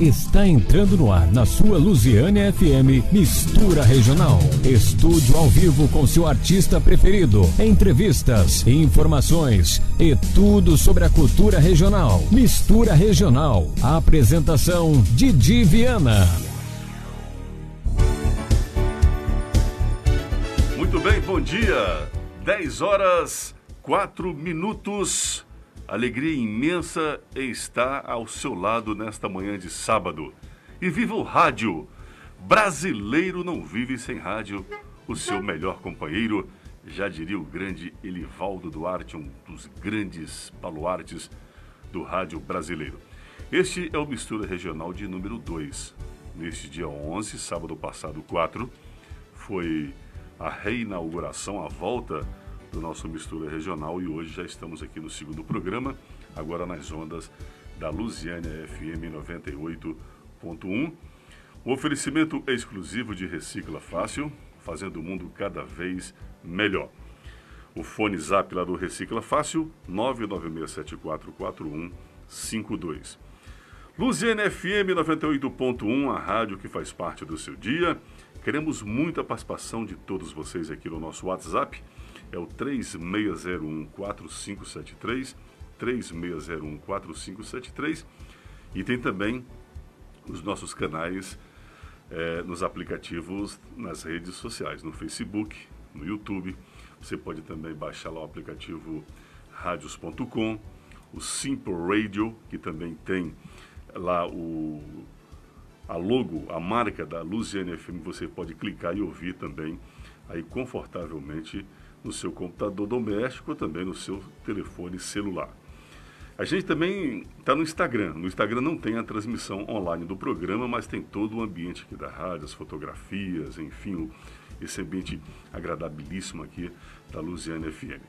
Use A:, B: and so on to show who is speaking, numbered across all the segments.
A: Está entrando no ar na sua Lusiânia FM Mistura Regional. Estúdio ao vivo com seu artista preferido. Entrevistas, informações e tudo sobre a cultura regional. Mistura Regional. Apresentação Didi Viana.
B: Muito bem, bom dia. 10 horas, 4 minutos. Alegria imensa estar ao seu lado nesta manhã de sábado. E viva o rádio! Brasileiro não vive sem rádio. O seu melhor companheiro, já diria o grande Elivaldo Duarte, um dos grandes baluartes do rádio brasileiro. Este é o Mistura Regional de número 2. Neste dia 11, sábado passado 4, foi a reinauguração, a volta do nosso Mistura Regional e hoje já estamos aqui no segundo programa, agora nas ondas da Lusiânia FM 98.1. Um oferecimento exclusivo de Recicla Fácil, fazendo o mundo cada vez melhor. O fone zap lá do Recicla Fácil, 996744152. Luziane FM 98.1, a rádio que faz parte do seu dia. Queremos muita participação de todos vocês aqui no nosso WhatsApp é o 3601-4573, 3601-4573 e tem também os nossos canais é, nos aplicativos nas redes sociais, no Facebook, no YouTube. Você pode também baixar lá o aplicativo radios.com, o Simple Radio, que também tem lá o, a logo, a marca da Luziane FM, você pode clicar e ouvir também aí confortavelmente no seu computador doméstico ou também no seu telefone celular. A gente também está no Instagram. No Instagram não tem a transmissão online do programa, mas tem todo o ambiente aqui da rádio, as fotografias, enfim, esse ambiente agradabilíssimo aqui da Luziana FM.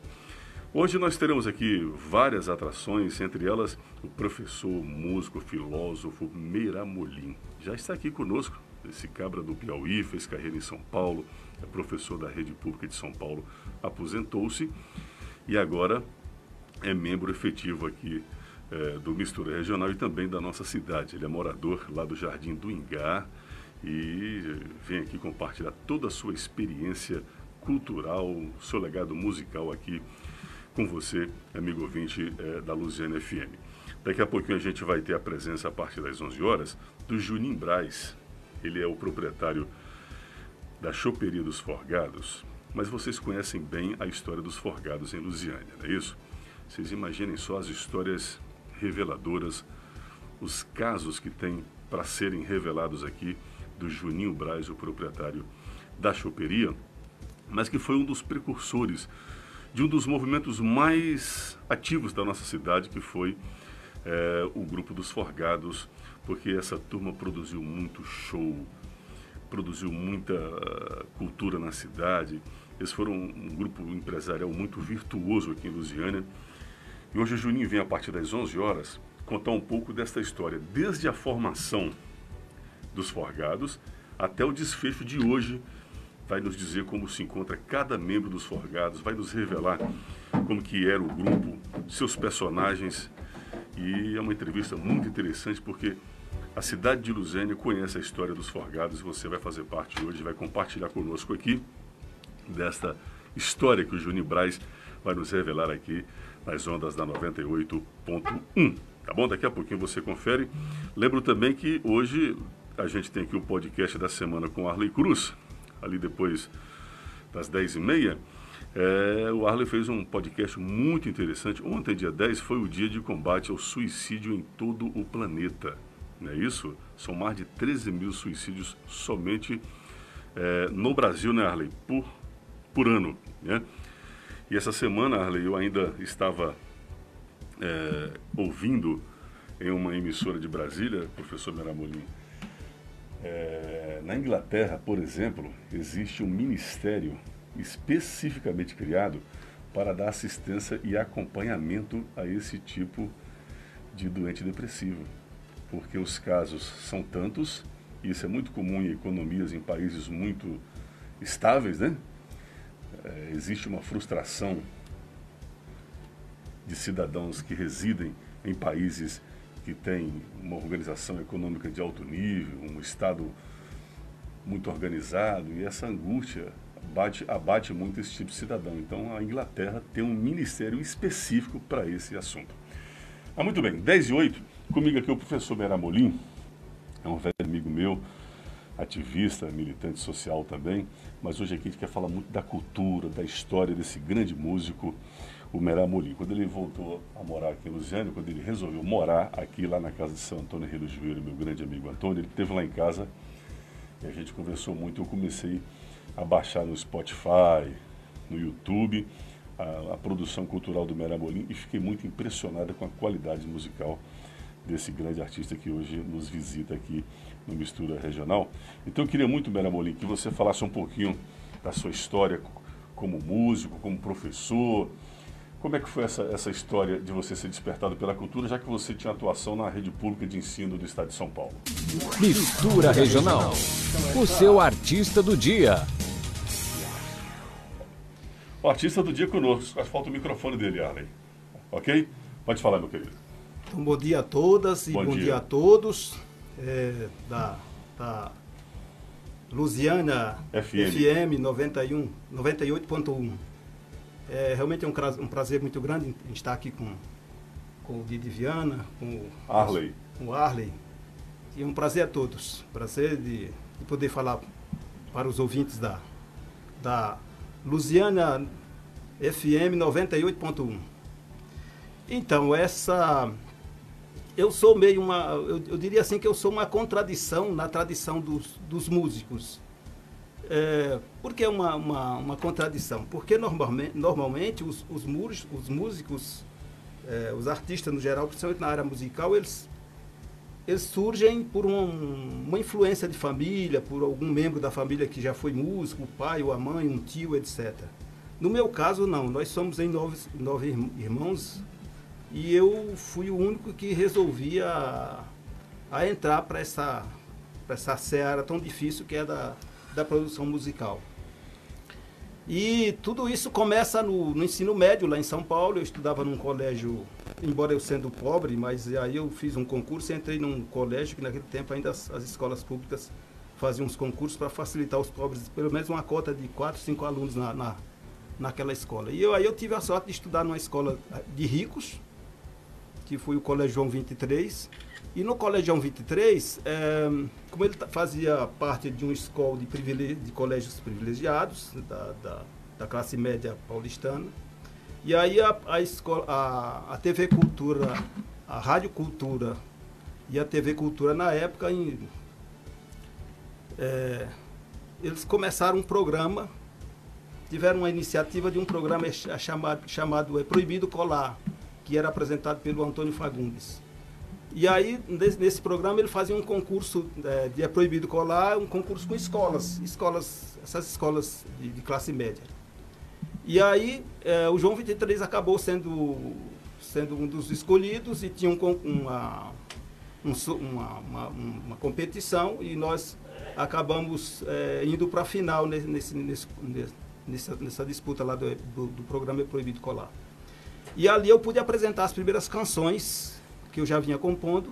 B: Hoje nós teremos aqui várias atrações, entre elas o professor, músico, filósofo Meiramolim. Já está aqui conosco, esse cabra do Piauí, fez carreira em São Paulo, é professor da rede pública de São Paulo, aposentou-se e agora é membro efetivo aqui é, do Mistura Regional e também da nossa cidade. Ele é morador lá do Jardim do Ingá e vem aqui compartilhar toda a sua experiência cultural, seu legado musical aqui com você, amigo ouvinte é, da Luziana FM. Daqui a pouquinho a gente vai ter a presença a partir das 11 horas do Junim Braz. Ele é o proprietário da choperia dos Forgados, mas vocês conhecem bem a história dos Forgados em Lusiânia, não é isso? Vocês imaginem só as histórias reveladoras, os casos que tem para serem revelados aqui do Juninho Braz, o proprietário da choperia, mas que foi um dos precursores de um dos movimentos mais ativos da nossa cidade, que foi é, o grupo dos Forgados, porque essa turma produziu muito show, produziu muita ah, cultura na cidade. Eles foram um grupo empresarial muito virtuoso aqui em Lusiânia. E hoje o Juninho vem, a partir das 11 horas, contar um pouco desta história, desde a formação dos Forgados até o desfecho de hoje. Vai nos dizer como se encontra cada membro dos Forgados, vai nos revelar como que era o grupo, seus personagens. E é uma entrevista muito interessante porque a cidade de Luzênia conhece a história dos Forgados e você vai fazer parte hoje, vai compartilhar conosco aqui desta história que o Juninho Braz vai nos revelar aqui nas ondas da 98.1. Tá bom? Daqui a pouquinho você confere. Lembro também que hoje a gente tem aqui o podcast da semana com Arley Cruz, ali depois das 10h30. É, o Arley fez um podcast muito interessante. Ontem, dia 10, foi o dia de combate ao suicídio em todo o planeta não é isso? São mais de 13 mil suicídios somente é, no Brasil, né, Arley? Por, por ano, né? E essa semana, Arley, eu ainda estava é, ouvindo em uma emissora de Brasília, professor Meramolim, é, na Inglaterra, por exemplo, existe um ministério especificamente criado para dar assistência e acompanhamento a esse tipo de doente depressivo porque os casos são tantos, e isso é muito comum em economias em países muito estáveis, né? É, existe uma frustração de cidadãos que residem em países que tem uma organização econômica de alto nível, um Estado muito organizado, e essa angústia abate, abate muito esse tipo de cidadão. Então a Inglaterra tem um ministério específico para esse assunto. Ah, muito bem, 10 e 8, comigo aqui o professor Meramolim, é um velho amigo meu, ativista, militante social também, mas hoje aqui a gente quer falar muito da cultura, da história desse grande músico, o Meramolim. Quando ele voltou a morar aqui em Lusiânia, quando ele resolveu morar aqui lá na casa de São Antônio Rio de Janeiro, meu grande amigo Antônio, ele esteve lá em casa e a gente conversou muito. Eu comecei a baixar no Spotify, no YouTube, a, a produção cultural do Meramolim e fiquei muito impressionada com a qualidade musical desse grande artista que hoje nos visita aqui no Mistura Regional. Então eu queria muito, Meramolim, que você falasse um pouquinho da sua história como músico, como professor. Como é que foi essa, essa história de você ser despertado pela cultura, já que você tinha atuação na rede pública de ensino do Estado de São Paulo?
A: Mistura Regional, o seu artista do dia.
B: O artista do dia conosco, falta o microfone dele, Arley. Ok? Pode falar, meu querido.
C: Então, bom dia a todas e bom, bom dia. dia. a todos é, da, da Lusiana FM, FM 91, 98.1. É realmente é um, um, prazer muito grande estar aqui com, com o Didi Viana, com o
B: Arley.
C: Com o Arley. E é um prazer a todos. Prazer de, de poder falar para os ouvintes da, da Lusiana FM 98.1. Então, essa eu sou meio uma. Eu, eu, diria assim que eu sou uma contradição na tradição dos, dos músicos. É, por que uma, uma, uma, contradição? Porque normalmente, normalmente os, os, muros, os músicos, é, os artistas no geral, principalmente na área musical, eles, eles surgem por um, uma influência de família, por algum membro da família que já foi músico, o pai ou a mãe, um tio, etc. No meu caso, não. Nós somos em nove, nove irmãos e eu fui o único que resolvia a, a entrar para essa, essa seara tão difícil que é da, da produção musical. E tudo isso começa no, no, ensino médio, lá em São Paulo. Eu estudava num colégio, embora eu sendo pobre, mas aí eu fiz um concurso e entrei num colégio que naquele tempo ainda as, as escolas públicas faziam uns concursos para facilitar os pobres, pelo menos uma cota de 4, 5 alunos na, na, naquela escola. E eu, aí eu tive a sorte de estudar numa escola de ricos, que foi o Colégio João 23. E no Colégio João 23, é, como ele fazia parte de uma escola de, de colégios privilegiados, da, da, da, classe média paulistana, e aí a, a, escola, a, a TV Cultura, a Rádio Cultura e a TV Cultura na época, em, é, eles começaram um programa, tiveram uma iniciativa de um programa chamado, chamado é Proibido Colar, que era apresentado pelo Antônio Fagundes. E aí, nesse, programa, ele fazia um concurso é, de É Proibido Colar, um concurso com escolas, escolas essas escolas de, de classe média. E aí, é, o João 23 acabou sendo, sendo um dos escolhidos e tinha um, uma, um, uma, uma, uma, competição e nós acabamos é, indo para a final nesse, nesse, nessa, nessa disputa lá do, do, do programa É Proibido Colar. E ali eu pude apresentar as primeiras canções que eu já vinha compondo.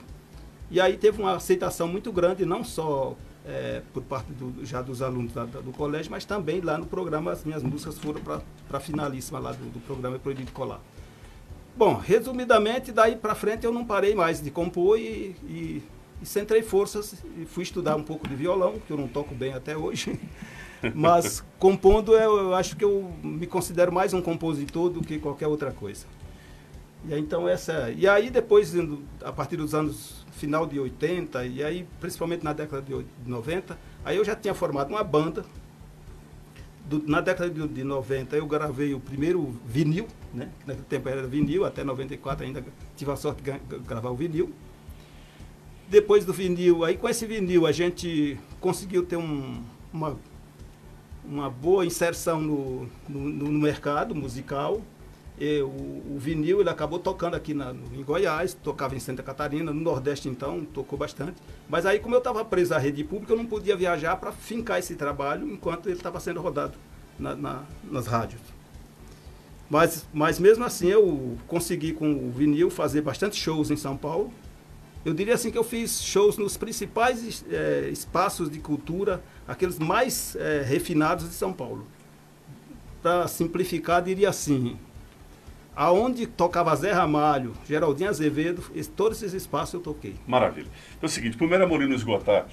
C: E aí teve uma aceitação muito grande, não só é, por parte do, já dos alunos da, do colégio, mas também lá no programa as minhas músicas foram para a finalíssima lá do, do programa Proibido Colar. Bom, resumidamente, daí para frente eu não parei mais de compor e, e, e centrei forças e fui estudar um pouco de violão, que eu não toco bem até hoje. Mas compondo, eu, eu, acho que eu me considero mais um compositor do que qualquer outra coisa. E aí, então essa, e aí depois a partir dos anos final de 80 e aí principalmente na década de 90, aí eu já tinha formado uma banda. Do, na década de, de 90 eu gravei o primeiro vinil, né? Naquele tempo era vinil, até 94 ainda tive a sorte de gravar o vinil. Depois do vinil, aí com esse vinil a gente conseguiu ter um, uma uma boa inserção no, no, no mercado musical. E o, o, vinil ele acabou tocando aqui na, em Goiás, tocava em Santa Catarina, no Nordeste então, tocou bastante. Mas aí, como eu estava preso à rede pública, eu não podia viajar para fincar esse trabalho enquanto ele estava sendo rodado na, na, nas rádios. Mas, mas mesmo assim, eu consegui com o vinil fazer bastante shows em São Paulo. Eu diria assim que eu fiz shows nos principais é, espaços de cultura, aqueles mais é, refinados de São Paulo. Para simplificar, diria assim: aonde tocava Zé Ramalho, Geraldinho Azevedo, todos esses espaços eu toquei.
B: Maravilha. Então é o seguinte, primeiro Molino esgotar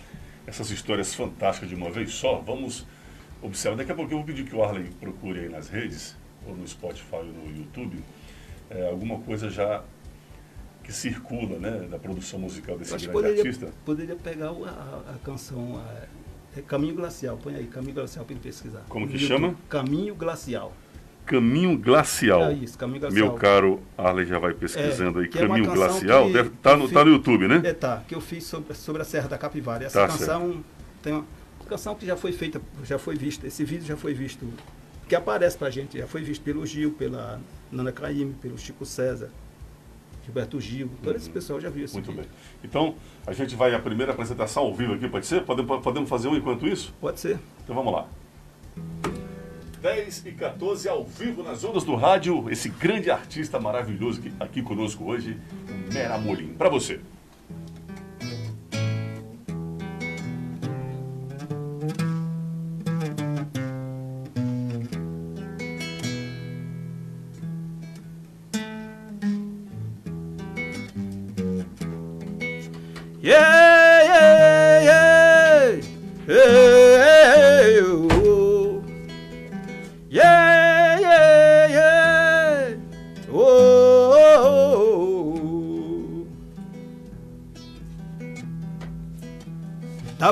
B: essas histórias fantásticas de uma vez só, vamos observar. Daqui a pouco eu vou pedir que o Arlen procure aí nas redes, ou no Spotify ou no YouTube, é, alguma coisa já que circula, né, da produção musical desse grande
C: poderia,
B: artista.
C: Poderia pegar a, a canção a, é Caminho Glacial, põe aí, Caminho Glacial para ele pesquisar.
B: Como que chama?
C: Caminho Glacial.
B: Caminho Glacial.
C: É isso, Caminho Glacial.
B: Meu caro Arley já vai pesquisando
C: é,
B: aí. Caminho
C: é
B: Glacial.
C: Que,
B: Deve tá no, tá no YouTube, né?
C: É, tá. Que eu fiz sobre, sobre a Serra da Capivara. Essa tá canção certo. tem uma canção que já foi feita, já foi vista. Esse vídeo já foi visto. Que aparece pra gente, já foi visto pelo Gil, pela Nana Caymmi, pelo Chico César. Gilberto Gil, todo esse uhum. pessoal já viu esse
B: Muito
C: vídeo.
B: bem. Então, a gente vai à primeira apresentação ao vivo aqui, pode ser? Podemos, podemos fazer um enquanto isso?
C: Pode ser.
B: Então vamos lá. 10 e 14 ao vivo nas ondas do rádio, esse grande artista maravilhoso que aqui conosco hoje, Mera Molim. Para você.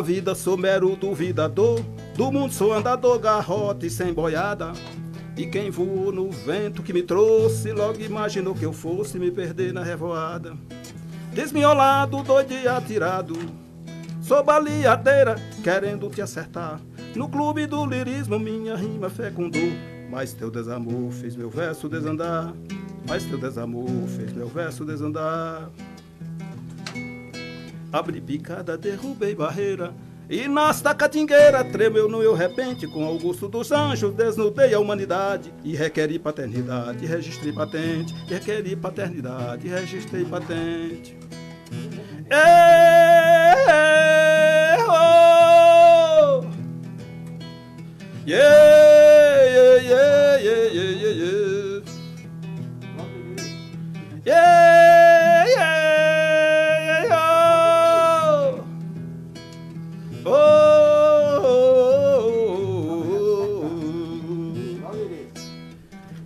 C: Vida sou mero duvidador, do mundo sou andador, garrote sem boiada. E quem voou no vento que me trouxe, logo imaginou que eu fosse me perder na revoada. Desmiolado, doido e atirado, sou baleadeira, querendo te acertar. No clube do lirismo minha rima fecundou, mas teu desamor fez meu verso desandar. Mas teu desamor fez meu verso desandar. Abri picada, derrubei barreira. E nesta catingueira tremeu no meu repente Com Augusto dos Anjos desnudei a humanidade E requeri paternidade, registrei patente Requeri paternidade, registrei patente oh. Yeah, yeah, yeah, yeah, yeah, yeah. Yeah,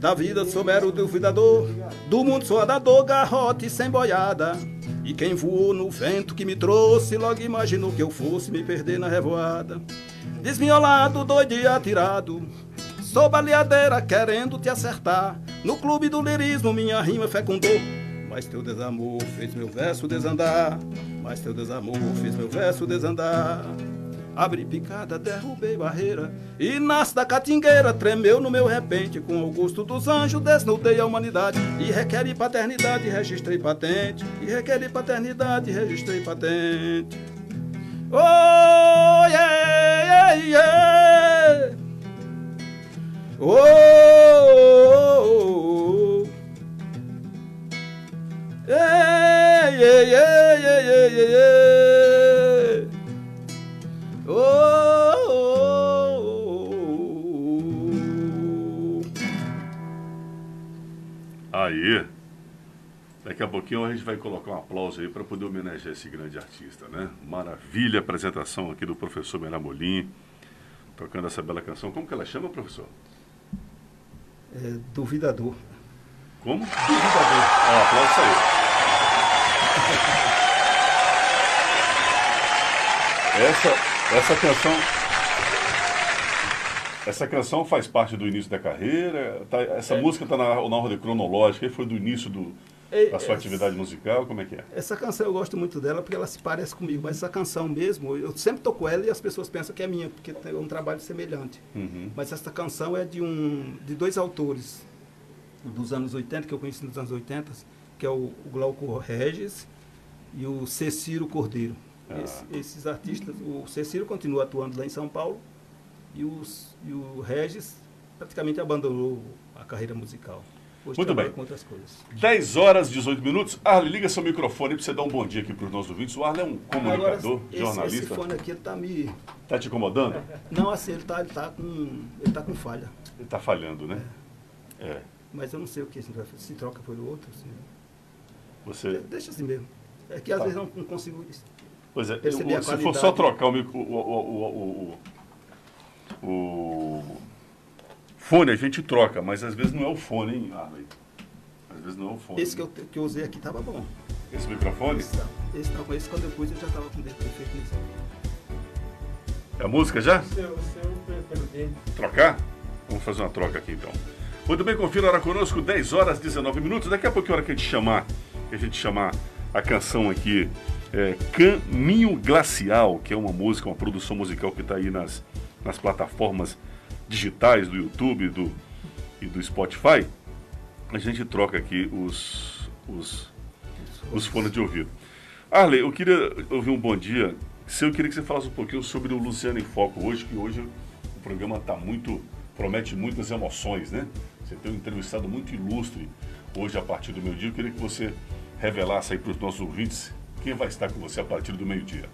C: Da vida sou mero duvidador, do mundo sou adador, garrote sem boiada. E quem voou no vento que me trouxe, logo imaginou que eu fosse me perder na revoada. Desmiolado, doido e atirado, sou baleadeira querendo te acertar. No clube do lirismo minha rima fecundou. Mas teu desamor fez meu verso desandar. Mas teu desamor fez meu verso desandar. Abri picada, derrubei barreira. E nasce da catingueira, tremeu no meu repente. Com Augusto dos Anjos, desnudei a humanidade. E requeri paternidade, registrei patente. E requeri paternidade, registrei patente. Oh, yeah, yeah, yeah. Oh, oh, oh, oh. Yeah, yeah, yeah, yeah, yeah, yeah Oh, oh, oh.
B: Aí, daqui a pouquinho a gente vai colocar um aplauso aí para poder homenagear esse grande artista, né? Maravilha a apresentação aqui do professor Meramolim, tocando essa bela canção. Como que ela chama, professor?
C: É, duvidador.
B: Como?
C: Duvidador.
B: Ó, aplauso aí. Essa, essa canção. Essa canção faz parte do início da carreira. Tá, essa
C: É.
B: música está na, na ordem cronológica. Foi do início do,
C: É,
B: da sua
C: é,
B: atividade musical? Como é que é?
C: Essa canção eu gosto muito dela porque ela se parece comigo, mas essa canção mesmo, eu sempre toco ela e as pessoas pensam que é minha, porque é um trabalho semelhante.
B: Uhum.
C: Mas essa canção é de um de dois autores dos anos 80, que eu conheci nos anos 80, que é o, o Glauco Regis e o Ceciro Cordeiro.
B: Ah.
C: Esse- esses artistas, o Ceciro continua atuando lá em São Paulo e, os, e o Regis praticamente abandonou a carreira musical. Hoje
B: Muito bem.
C: com outras coisas.
B: 10 horas e 18 minutos. Arley, liga seu microfone para você dar um bom dia aqui para os nossos ouvintes. O Arley é um comunicador,
C: Agora, esse,
B: jornalista.
C: esse fone aqui, ele tá me...
B: Tá te incomodando?
C: Não, assim, ele tá, ele tá com... Ele tá com falha.
B: Ele tá falhando, né? É.
C: Mas eu não sei o que, se, se troca pelo outro. Se...
B: Você.
C: Deixa assim mesmo. É que às
B: Tá.
C: vezes eu não, não consigo...
B: Pois é,
C: perceber
B: o- se for só trocar o, micro- o, o, o, o, o fone, a gente troca, mas às vezes não é o fone, hein, Arley? Às vezes não é o fone.
C: Esse que eu, que eu usei aqui tava bom.
B: Esse microfone?
C: Esse, esse, não, esse quando eu pus eu já tava com o defeito nisso.
B: É a música já?
D: Seu, seu pelo dele.
B: Trocar? Vamos fazer uma troca aqui então. Muito bem, confira hora conosco, 10 horas 19 minutos. Daqui a pouco, a hora que a gente chamar, que a gente chamar a canção aqui, é, Caminho Glacial, que é uma música, uma produção musical que está aí nas, nas plataformas digitais do YouTube do, e do Spotify, a gente troca aqui os, os, os fones de ouvido. Arley, eu queria ouvir um bom dia. Se eu queria que você falasse um pouquinho sobre o Luciano em Foco hoje, que hoje o programa está muito, promete muitas emoções, né? Você tem um entrevistado muito ilustre hoje a partir do meio-dia. Eu queria que você revelasse aí para os nossos ouvintes quem vai estar com você a partir do meio-dia.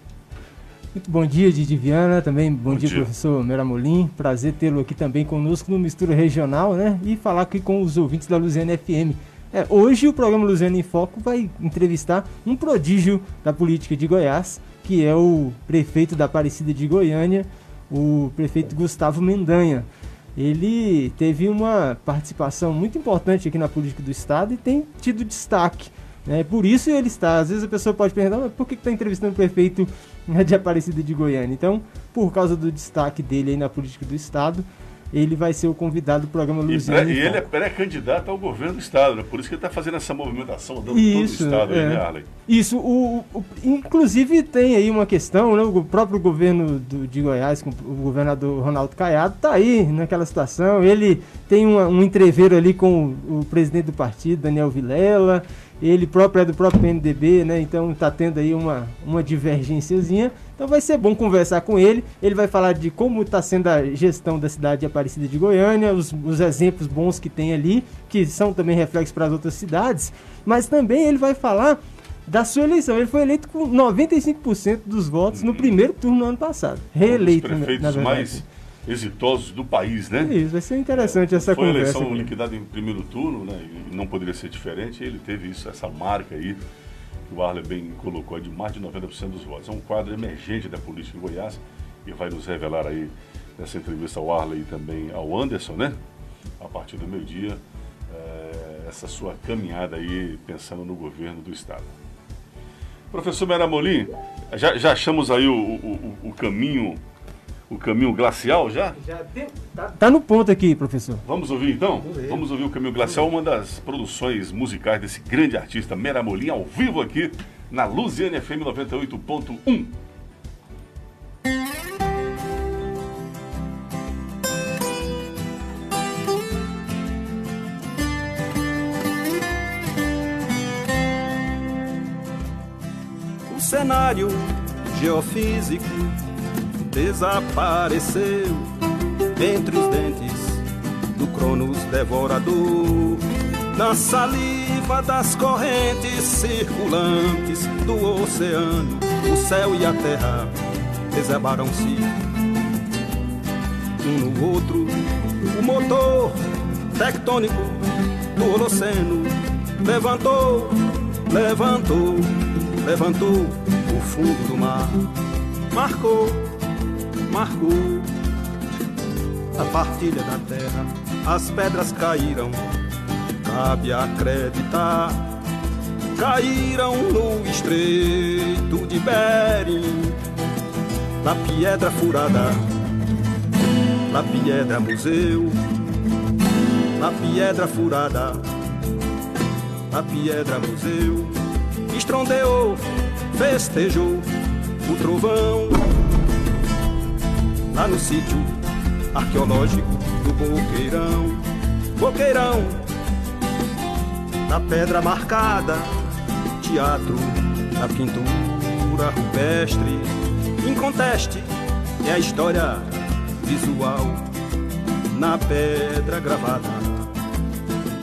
D: Muito bom dia, Didi Viana. Também bom,
B: Bom
D: dia,
B: dia.
D: professor Meramolim. Prazer tê-lo aqui também conosco no Mistura Regional, né? E falar aqui com os ouvintes da Luziana FM. É, hoje o programa Luziana em Foco vai entrevistar um prodígio da política de Goiás, que é o prefeito da Aparecida de Goiânia, o prefeito Gustavo Mendanha. Ele teve uma participação muito importante aqui na política do estado e tem tido destaque. Né? Por isso ele está. Às vezes a pessoa pode perguntar, mas por que está entrevistando o prefeito né, de Aparecida de Goiânia? Então, por causa do destaque dele aí na política do estado, ele vai ser o convidado do programa Luziano.
B: e ele é pré-candidato ao governo do estado, né? Por isso que ele está fazendo essa movimentação, dando
D: Isso,
B: todo o estado aí,
D: é.
B: né, Arley?
D: Isso, o, o- inclusive tem aí uma questão, né? O próprio governo do- de Goiás, com o governador Ronaldo Caiado, tá aí naquela situação. Ele tem uma- um entreveiro ali com o, o presidente do partido, Daniel Vilela. Ele próprio é do próprio PNDB, né? Então tá tendo aí uma, uma divergênciazinha. Então vai ser bom conversar com ele. Ele vai falar de como está sendo a gestão da cidade de Aparecida de Goiânia, os, os exemplos bons que tem ali, que são também reflexos para as outras cidades. Mas também ele vai falar da sua eleição. Ele foi eleito com 95% dos votos no primeiro turno no ano passado. Reeleito,
B: um dos
D: na-
B: prefeitos
D: na verdade.
B: mais exitosos do país, né?
D: Isso, vai ser interessante essa
B: Foi
D: conversa.
B: eleição
D: aqui.
B: liquidada em primeiro turno, né? E não poderia ser diferente. Ele teve isso, essa marca aí, que o Arley bem colocou, é de mais de 90% dos votos. É um quadro emergente da política em Goiás e vai nos revelar aí nessa entrevista ao Arley e também ao Anderson, né? A partir do meio-dia, eh, essa sua caminhada aí pensando no governo do Estado. Professor Meramolim, já, já achamos aí o- o- o caminho, o caminho glacial já?
D: Tá, tá no ponto aqui, professor.
B: Vamos ouvir então?
C: Vamos ver.
B: Vamos ouvir o Caminho Glacial, uma das produções musicais desse grande artista Meramolim, ao vivo aqui na Luziane FM 98.1.
C: O cenário geofísico desapareceu entre os dentes do Cronos devorador. Na saliva das correntes circulantes do oceano, o céu e a terra reservaram-se um no outro. O motor tectônico do Holoceno levantou, levantou, levantou o fundo do mar. Marcou, marcou a partilha da terra. As pedras caíram, cabe acreditar. Caíram no estreito de Bering, na pedra furada, na pedra museu, na pedra furada, na pedra museu. Estrondeou, festejou o trovão lá no sítio arqueológico do Boqueirão. Boqueirão, na pedra marcada, teatro, na pintura rupestre, inconteste é a história visual na pedra gravada,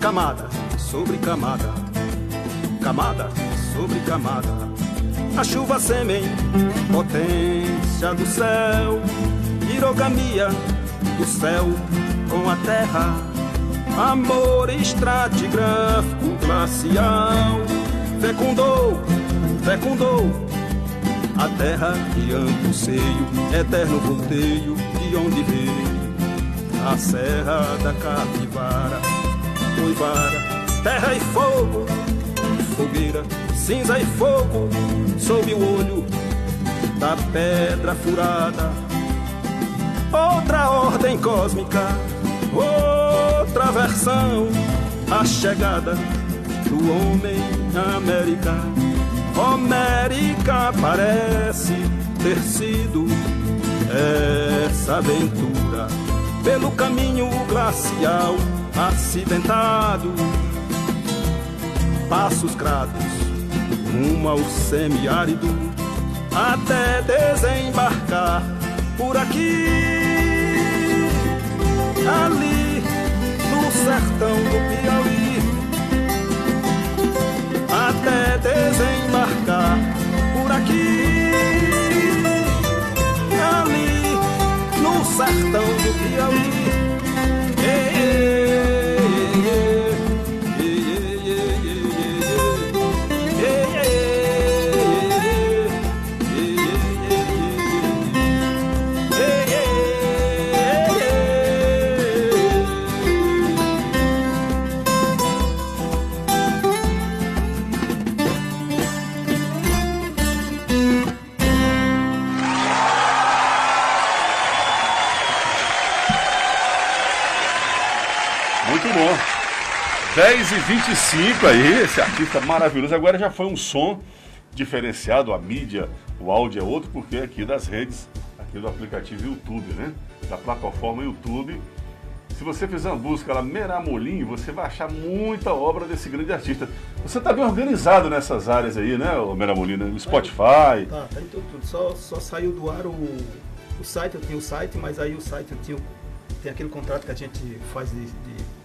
C: camada sobre camada, camada sobre camada. A chuva sêmen, potência do céu, pirogamia do céu com a terra, amor estratigráfico glacial, fecundou, fecundou a terra de amplo seio, eterno volteio de onde veio a serra da capivara, uivara, terra e fogo, fogueira, cinza e fogo, sob o olho da pedra furada. Outra ordem cósmica, outra versão, a chegada do homem América. América parece ter sido essa aventura pelo caminho glacial acidentado. Passos gratos rumo ao semiárido até desembarcar por aqui, ali no sertão do Piauí, até desembarcar por aqui, ali no sertão do Piauí.
B: 10 e 25 aí, esse artista maravilhoso. Agora já foi um som diferenciado, a mídia, o áudio é outro, porque aqui das redes, aqui do aplicativo YouTube, né? Da plataforma YouTube. Se você fizer uma busca lá, Meramolim, você vai achar muita obra desse grande artista. Você está bem organizado nessas áreas aí, né, Meramolim? né? No Spotify.
C: Tá, tá em tudo, tudo. Só, só saiu do ar o, o site, eu tinha o site, mas aí o site eu tinha, tem aquele contrato que a gente faz de, de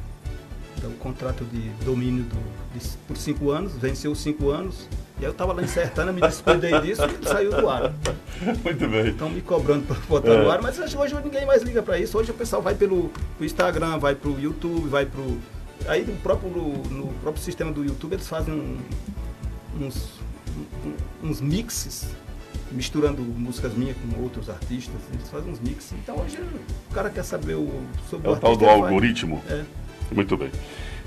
C: o contrato de domínio do, de- por cinco anos, venceu os cinco anos, e aí eu tava lá insertando, me descuidei disso e saiu do ar.
B: Muito bem.
C: Estão me cobrando para botar
B: É.
C: no ar, mas hoje, ninguém mais liga para isso. Hoje o pessoal vai pelo, pro Instagram, vai pro YouTube, vai pro. Aí no próprio, no próprio sistema do YouTube eles fazem um- uns, um- uns mixes, misturando músicas minhas com outros artistas. Eles fazem uns mixes. Então hoje o cara quer saber o, sobre
B: É o tal
C: artista,
B: do algoritmo.
C: É.
B: Muito bem.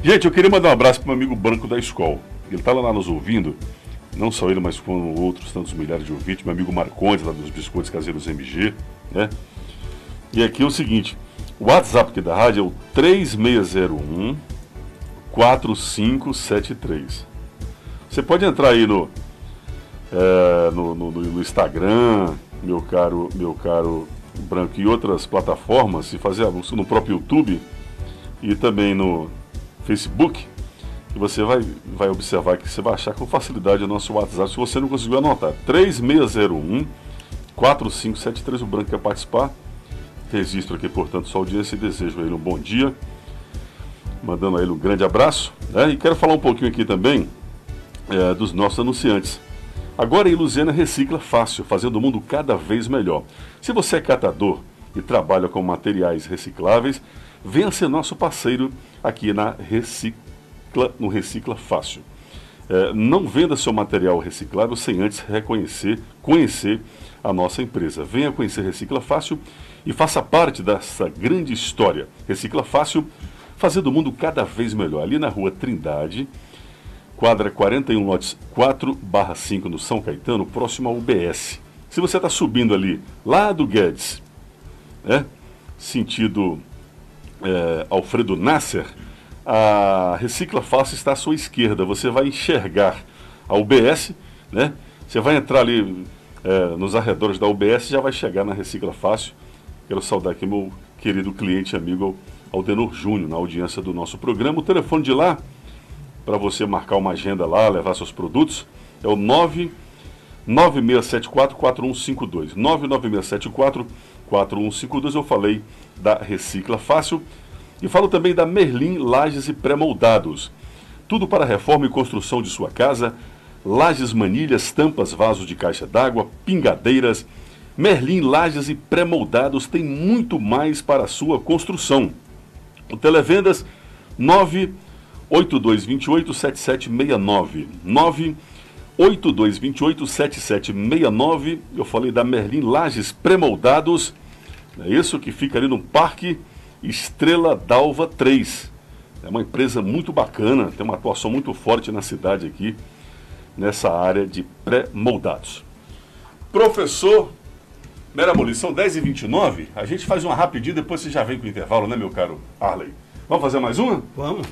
B: Gente, eu queria mandar um abraço para meu amigo Branco da escola. Ele está lá nos ouvindo, não só ele, mas como outros tantos milhares de ouvintes. Meu amigo Marcondes, lá dos Biscoitos Caseiros MG, né? E aqui é o seguinte, o WhatsApp aqui da rádio é o 3601 4573. Você pode entrar aí no, é, no, no- no Instagram, meu caro, meu caro Branco, e outras plataformas, e fazer no próprio YouTube e também no Facebook. E você vai, vai observar que você vai achar com facilidade o nosso WhatsApp. Se você não conseguiu anotar, 3601 4573, o Branco quer participar. Registro aqui, portanto, sua audiência e desejo a ele um bom dia. Mandando a ele um grande abraço. né? E quero falar um pouquinho aqui também é, dos nossos anunciantes. Agora a Ilusiana recicla fácil, fazendo o mundo cada vez melhor. Se você é catador e trabalha com materiais recicláveis, venha ser nosso parceiro aqui na Recicla, no Recicla Fácil. É, não venda seu material reciclável sem antes reconhecer, conhecer a nossa empresa. Venha conhecer Recicla Fácil e faça parte dessa grande história. Recicla Fácil, fazendo o mundo cada vez melhor. Ali na rua Trindade, quadra 41 lotes 4 barra 5 no São Caetano, próximo ao UBS. Se você está subindo ali, lá do Guedes, né, sentido é, Alfredo Nasser, a Recicla Fácil está à sua esquerda. Você vai enxergar a UBS, né? Você vai entrar ali é, nos arredores da UBS já vai chegar na Recicla Fácil. Quero saudar aqui meu querido cliente amigo Aldenor Júnior, na audiência do nosso programa. O telefone de lá, para você marcar uma agenda lá, levar seus produtos, é o 9 9674-4152. 99674-4152. Eu falei da Recicla Fácil e falo também da Merlin Lages e Pré-Moldados. Tudo para reforma e construção de sua casa, lajes, manilhas, tampas, vasos de caixa d'água, pingadeiras, Merlin, lajes e pré-moldados tem muito mais para a sua construção. O Televendas 98228 7769. 98228 7769. Eu falei da Merlin Lages pré-moldados. É isso que fica ali no Parque Estrela Dalva 3. É uma empresa muito bacana, tem uma atuação muito forte na cidade aqui, nessa área de pré-moldados. Professor Meramoli, são 10h29, a gente faz uma rapidinho, depois você já vem com o intervalo, né, meu caro Arley? Vamos fazer mais uma?
C: Vamos.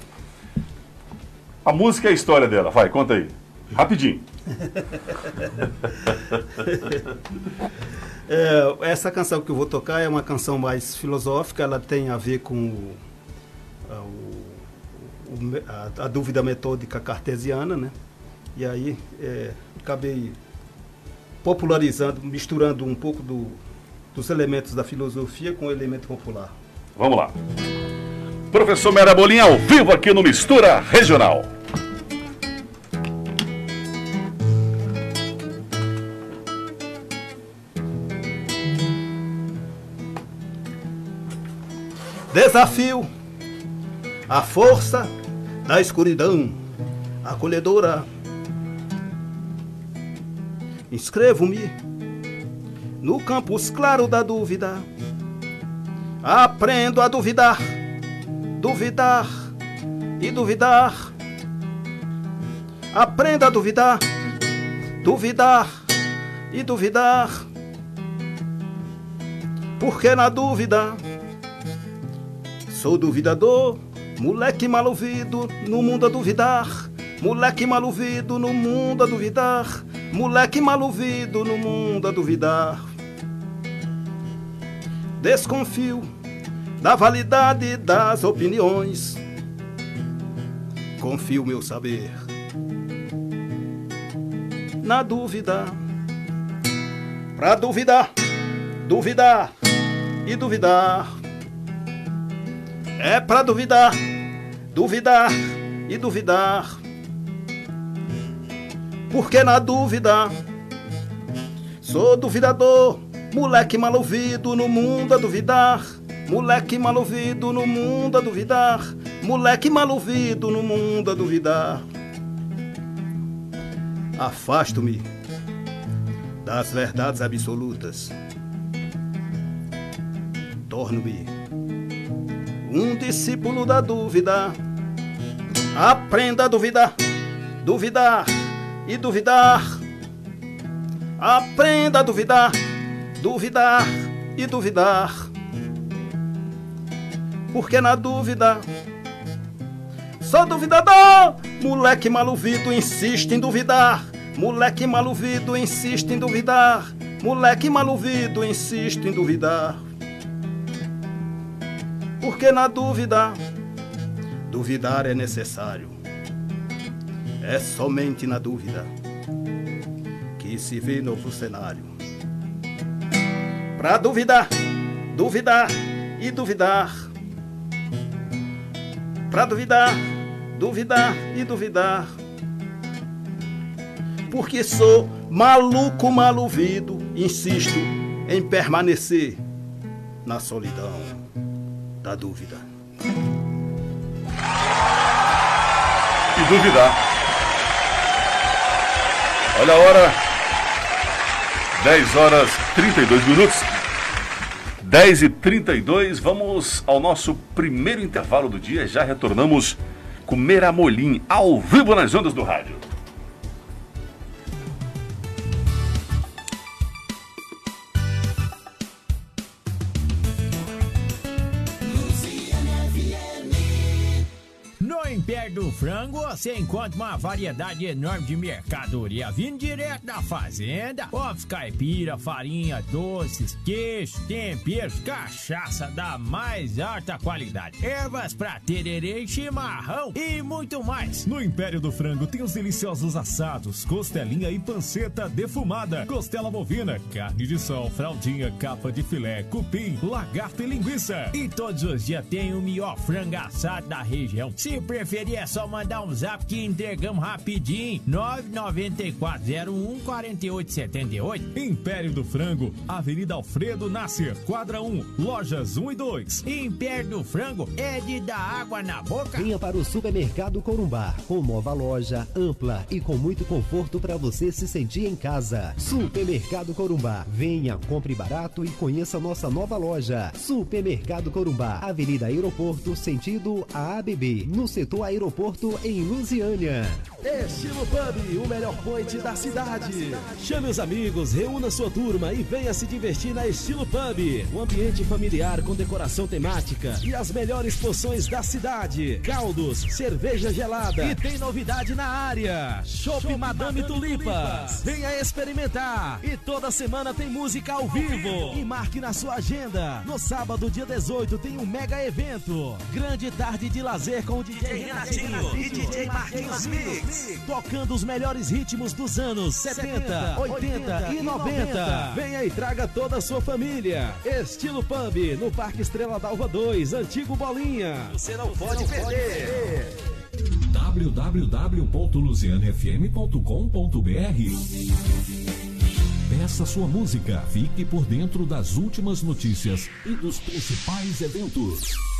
B: A música é a história dela, vai, conta aí. Rapidinho.
C: é, essa canção que eu vou tocar é uma canção mais filosófica, ela tem a ver com o, a, a, a, dúvida metódica cartesiana, né? E aí é, acabei popularizando, misturando um pouco do, dos elementos da filosofia com o elemento popular.
B: Vamos lá. Professor Mera Bolinha ao vivo aqui no Mistura Regional.
C: Desafio a força da escuridão acolhedora. Inscrevo-me no campus claro da dúvida. Aprendo a duvidar, duvidar e duvidar. Aprenda a duvidar, duvidar e duvidar. Porque na dúvida Sou duvidador, moleque mal ouvido, no mundo a duvidar. Moleque mal ouvido, no mundo a duvidar. Moleque mal ouvido, no mundo a duvidar. Desconfio da validade das opiniões. Confio meu saber na dúvida. Pra duvidar, duvidar e duvidar é pra duvidar, duvidar e duvidar. Porque na dúvida sou duvidador, moleque mal ouvido no mundo a duvidar. Moleque mal ouvido no mundo a duvidar. Moleque mal ouvido no mundo a duvidar. Afasto-me das verdades absolutas. Torno-me um discípulo da dúvida. Aprenda a duvidar, duvidar e duvidar. Aprenda a duvidar, duvidar e duvidar. Porque na dúvida sou duvidador. Moleque maluvido insiste em duvidar. Moleque maluvido insiste em duvidar. Moleque maluvido insiste em duvidar. Porque na dúvida, duvidar é necessário. É somente na dúvida que se vê novo cenário. Para duvidar, duvidar e duvidar. Para duvidar, duvidar e duvidar. Porque sou maluco, maluvido, insisto em permanecer na solidão da dúvida.
B: E duvidar. Olha a hora. 10 horas 32 minutos. 10 e 32 vamos ao nosso primeiro intervalo do dia. Já retornamos com Meramolim, ao vivo nas ondas do rádio.
E: Do Frango você encontra uma variedade enorme de mercadoria vindo direto da fazenda. Ovos caipira, farinha, doces, queijo, temperos, cachaça da mais alta qualidade. Ervas pra tererê chimarrão e muito mais.
F: No Império do Frango tem os deliciosos assados, costelinha e panceta defumada, costela bovina, carne de sol, fraldinha, capa de filé, cupim, lagarto e linguiça.
E: E todos os dias tem o melhor frango assado da região. Se preferir delivery é só mandar um zap que entregamos rapidinho. 994014878.
G: Império do Frango, Avenida Alfredo Nasser, quadra 1, lojas 1 e 2.
E: Império do Frango é de dar água na boca.
H: Venha para o Supermercado Corumbá, com nova loja, ampla e com muito conforto para você se sentir em casa. Supermercado Corumbá. Venha, compre barato e conheça nossa nova loja. Supermercado Corumbá, Avenida Aeroporto, sentido AABB, no setor aeroporto em Lusiânia.
I: Estilo Pub, o melhor point da cidade. Chame os amigos, reúna sua turma e venha se divertir na Estilo Pub. Um ambiente familiar com decoração temática e as melhores porções da cidade. Caldos, cerveja gelada e tem novidade na área. Shopping Madame, Tulipas. Venha experimentar. E toda semana tem música ao vivo. E marque na sua agenda. No sábado, dia 18, tem um mega evento. Grande tarde de lazer com o DJ Renatinho e DJ Marquinhos Mix. Tocando os melhores ritmos dos anos 70, 80 e 90. Venha e traga toda a sua família. Estilo Pub, no Parque Estrela Dalva 2, Antigo Bolinha. Você não pode perder.
A: www.luzianefm.com.br Peça sua música, fique por dentro das últimas notícias e dos principais eventos.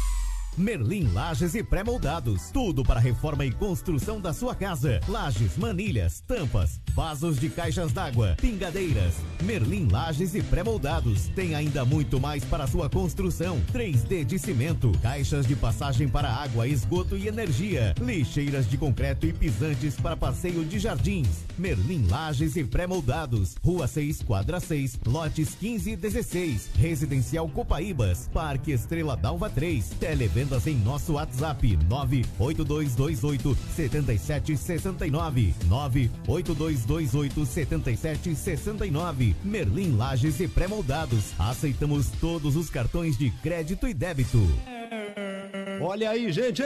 J: Merlin Lages e Pré-Moldados. Tudo para reforma e construção da sua casa. Lajes, manilhas, tampas, vasos de caixas d'água, pingadeiras. Merlin Lages e Pré-Moldados. Tem ainda muito mais para sua construção. 3D de cimento, caixas de passagem para água, esgoto e energia. Lixeiras de concreto e pisantes para passeio de jardins. Merlin Lages e Pré-Moldados. Rua 6, quadra 6, lotes 15 e 16. Residencial Copaíbas. Parque Estrela Dalva 3. Televendas em nosso WhatsApp 98228 7769 98228 7769 Merlin Lages e Pré-Moldados. Aceitamos todos os cartões de crédito e débito.
H: Olha aí, gente!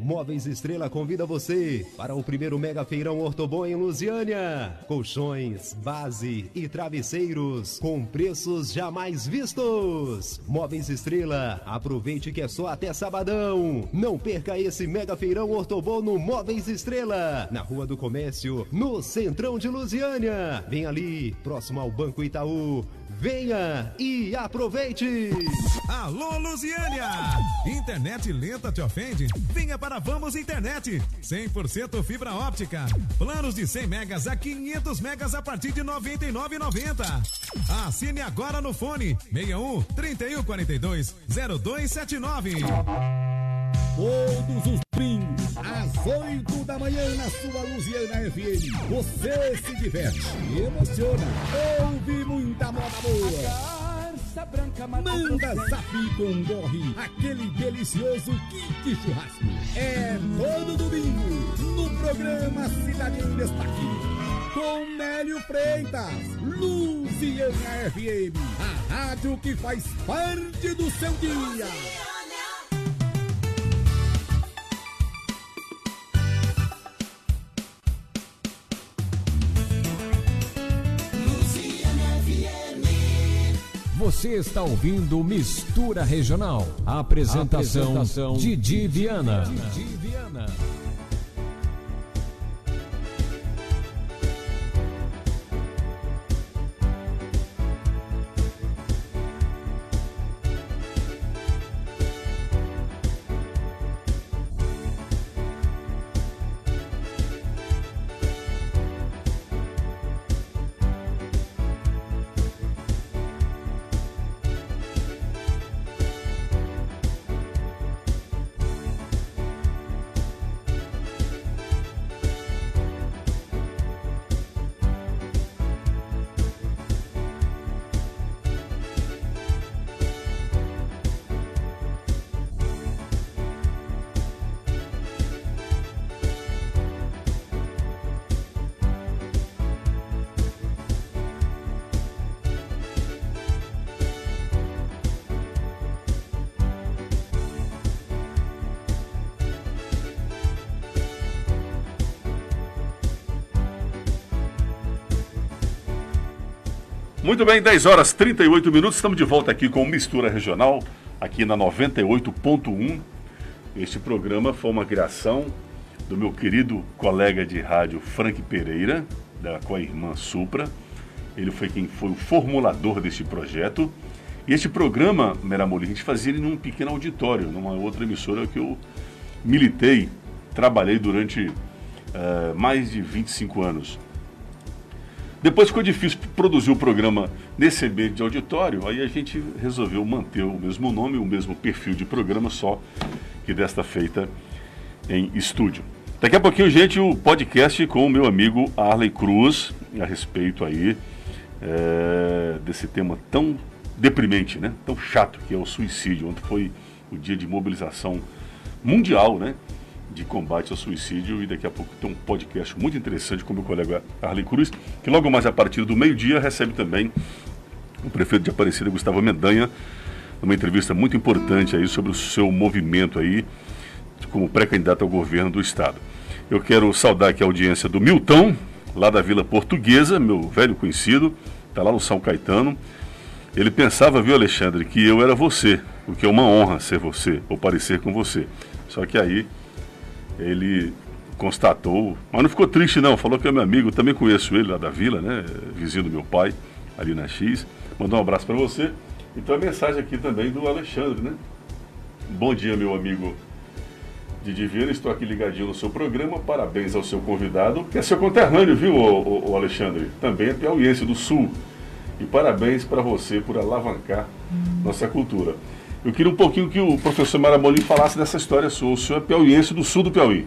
H: Móveis Estrela convida você para o primeiro Mega Feirão Ortobon em Lusiânia. Colchões, base e travesseiros com preços jamais vistos. Móveis Estrela, aproveite que é só até sabadão. Não perca esse Mega Feirão Ortobon no Móveis Estrela, na Rua do Comércio, no Centrão de Lusiânia. Vem ali, próximo ao Banco Itaú. Venha e aproveite!
G: Alô, Lusiânia! Internet lenta te ofende? Venha para Vamos Internet. 100% fibra óptica. Planos de 100 megas a 500 megas a partir de 99,90. Assine agora no fone 61 3142 0279.
F: Todos os domingos, às 8 da manhã, na sua Luziana FM. Você se diverte, emociona, ouve muita moda boa. Manda zap com gorre, aquele delicioso kit churrasco. É todo domingo, no programa Cidade em Destaque. Com Nélio Freitas, Luziana FM, a rádio que faz parte do seu dia.
A: Você está ouvindo Mistura Regional. Apresentação, apresentação Didi Viana. Didi Viana.
B: Muito bem, 10 horas 38 minutos, estamos de volta aqui com Mistura Regional, aqui na 98.1. Este programa foi uma criação do meu querido colega de rádio Frank Pereira, da, com a irmã Supra. Ele foi quem foi o formulador deste projeto. E este programa, Meramoli, a gente fazia ele num pequeno auditório, numa outra emissora que eu militei, trabalhei durante uh, mais de 25 anos. Depois ficou difícil produzir o programa nesse ambiente de auditório, aí a gente resolveu manter o mesmo nome, o mesmo perfil de programa, só que desta feita em estúdio. Daqui a pouquinho, gente, o podcast com o meu amigo Arley Cruz, a respeito aí é, desse tema tão deprimente, né? Tão chato que é o suicídio. Ontem foi o dia de mobilização mundial, né? De combate ao suicídio e daqui a pouco tem um podcast muito interessante com meu colega Arley Cruz, que logo mais a partir do meio-dia recebe também o prefeito de Aparecida, Gustavo Mendanha, numa entrevista muito importante aí sobre o seu movimento aí como pré-candidato ao governo do estado. Eu quero saudar aqui a audiência do Milton, lá da Vila Portuguesa, meu velho conhecido, está lá no São Caetano. Ele pensava, viu, Alexandre, que eu era você, o que é uma honra ser você, ou parecer com você. Só que aí ele constatou, mas não ficou triste não, falou que é meu amigo, também conheço ele lá da vila, né? Vizinho do meu pai, ali na X. Mandou um abraço para você. Então a mensagem aqui também do Alexandre, né? Bom dia, meu amigo Didi Vieira, estou aqui ligadinho no seu programa. Parabéns ao seu convidado, que é seu conterrâneo, viu, o, o Alexandre? Também é piauiense do Sul. E parabéns para você por alavancar nossa cultura. Eu queria um pouquinho que o professor Maramolim falasse dessa história sua. O senhor é piauiense do sul do Piauí.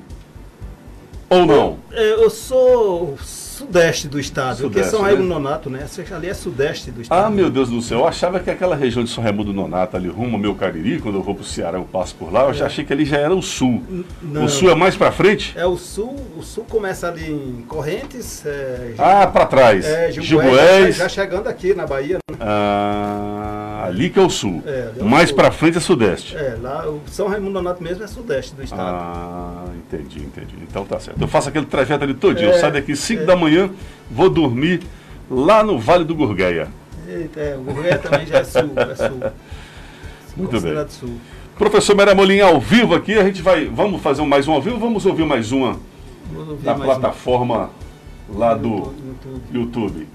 B: Ou não?
C: Eu, eu sou sudeste do estado, sudeste, porque São Raimundo né? Nonato, né? Ali é sudeste do estado.
B: Ah, meu Deus do céu, eu achava que aquela região de São Raimundo Nonato, ali rumo ao meu Cariri, quando eu vou para o Ceará, eu passo por lá, eu é. já achei que ali já era o sul. Não, o sul é mais para frente?
C: É o sul, o sul começa ali em Correntes. É,
B: ah, para trás.
C: É, Jubués. Já, já, chegando aqui na Bahia.
B: Né? Ah, ali que é o sul. É, é mais para frente é sudeste.
C: É, lá o São Raimundo Nonato mesmo é sudeste do estado.
B: Ah, entendi, entendi. Então tá certo. Eu faço aquele trajeto ali todinho, eu é, saio daqui 5 da manhã vou dormir lá no Vale do Gurgueia.
C: Eita, é, o Gurgueia também já é sul, é sul.
B: Muito bem. Sul. Professor Meramolim, ao vivo aqui, a gente vai. Vamos fazer mais um ao vivo vamos ouvir mais uma na plataforma lá do YouTube. YouTube.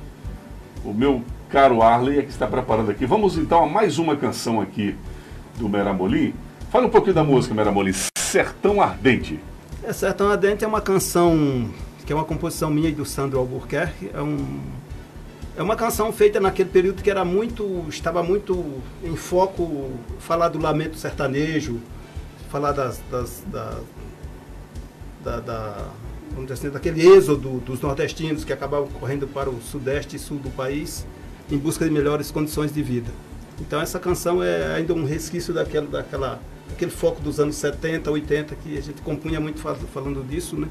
B: O meu caro Arley é que está preparando aqui. Vamos então a mais uma canção aqui do Meramolim. Fala um pouquinho da música, Meramolim. Sertão Ardente.
C: É, Sertão Ardente é uma canção que é uma composição minha e do Sandro Albuquerque. É, um, é uma canção feita naquele período que era muito, estava muito em foco falar do lamento sertanejo, falar das, das da, da, da, vamos dizer assim, daquele êxodo dos nordestinos que acabavam correndo para o sudeste e sul do país em busca de melhores condições de vida. Então essa canção é ainda um resquício daquela, daquela, daquele foco dos anos 70, 80 que a gente compunha muito falando disso, né?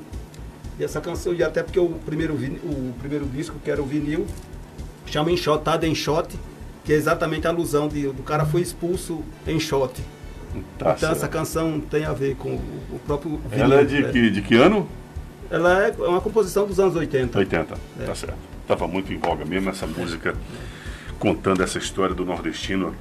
C: E essa canção, e até porque o primeiro, o primeiro disco, que era o vinil, chama Enxotado em Shot, que é exatamente a alusão de, do cara foi expulso em shot. Tá então certo. essa canção tem a ver com o, próprio
B: vinil. Ela é de, né? que, de que ano?
C: Ela é uma composição dos anos 80.
B: 80, é. tá certo. Estava muito em voga mesmo essa música, contando essa história do nordestino.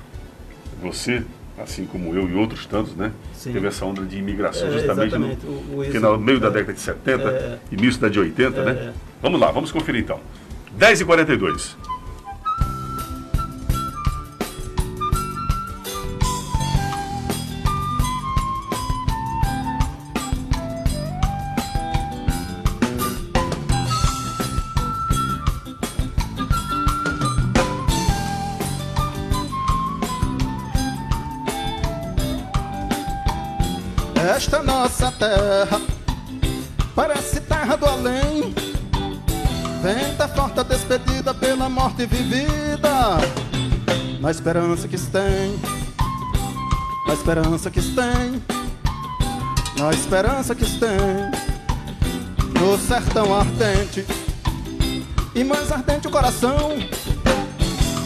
B: Você assim como eu e outros tantos, né? Sim. Teve essa onda de imigração é, justamente no, o, o no meio é, da década de 70, é, início da de 80, né? É. Vamos lá, vamos conferir então. 10h42.
C: Nossa terra parece terra do além. Venta forte a despedida pela morte vivida. Na esperança que tem, na esperança que tem, na esperança que tem. No sertão ardente e mais ardente o coração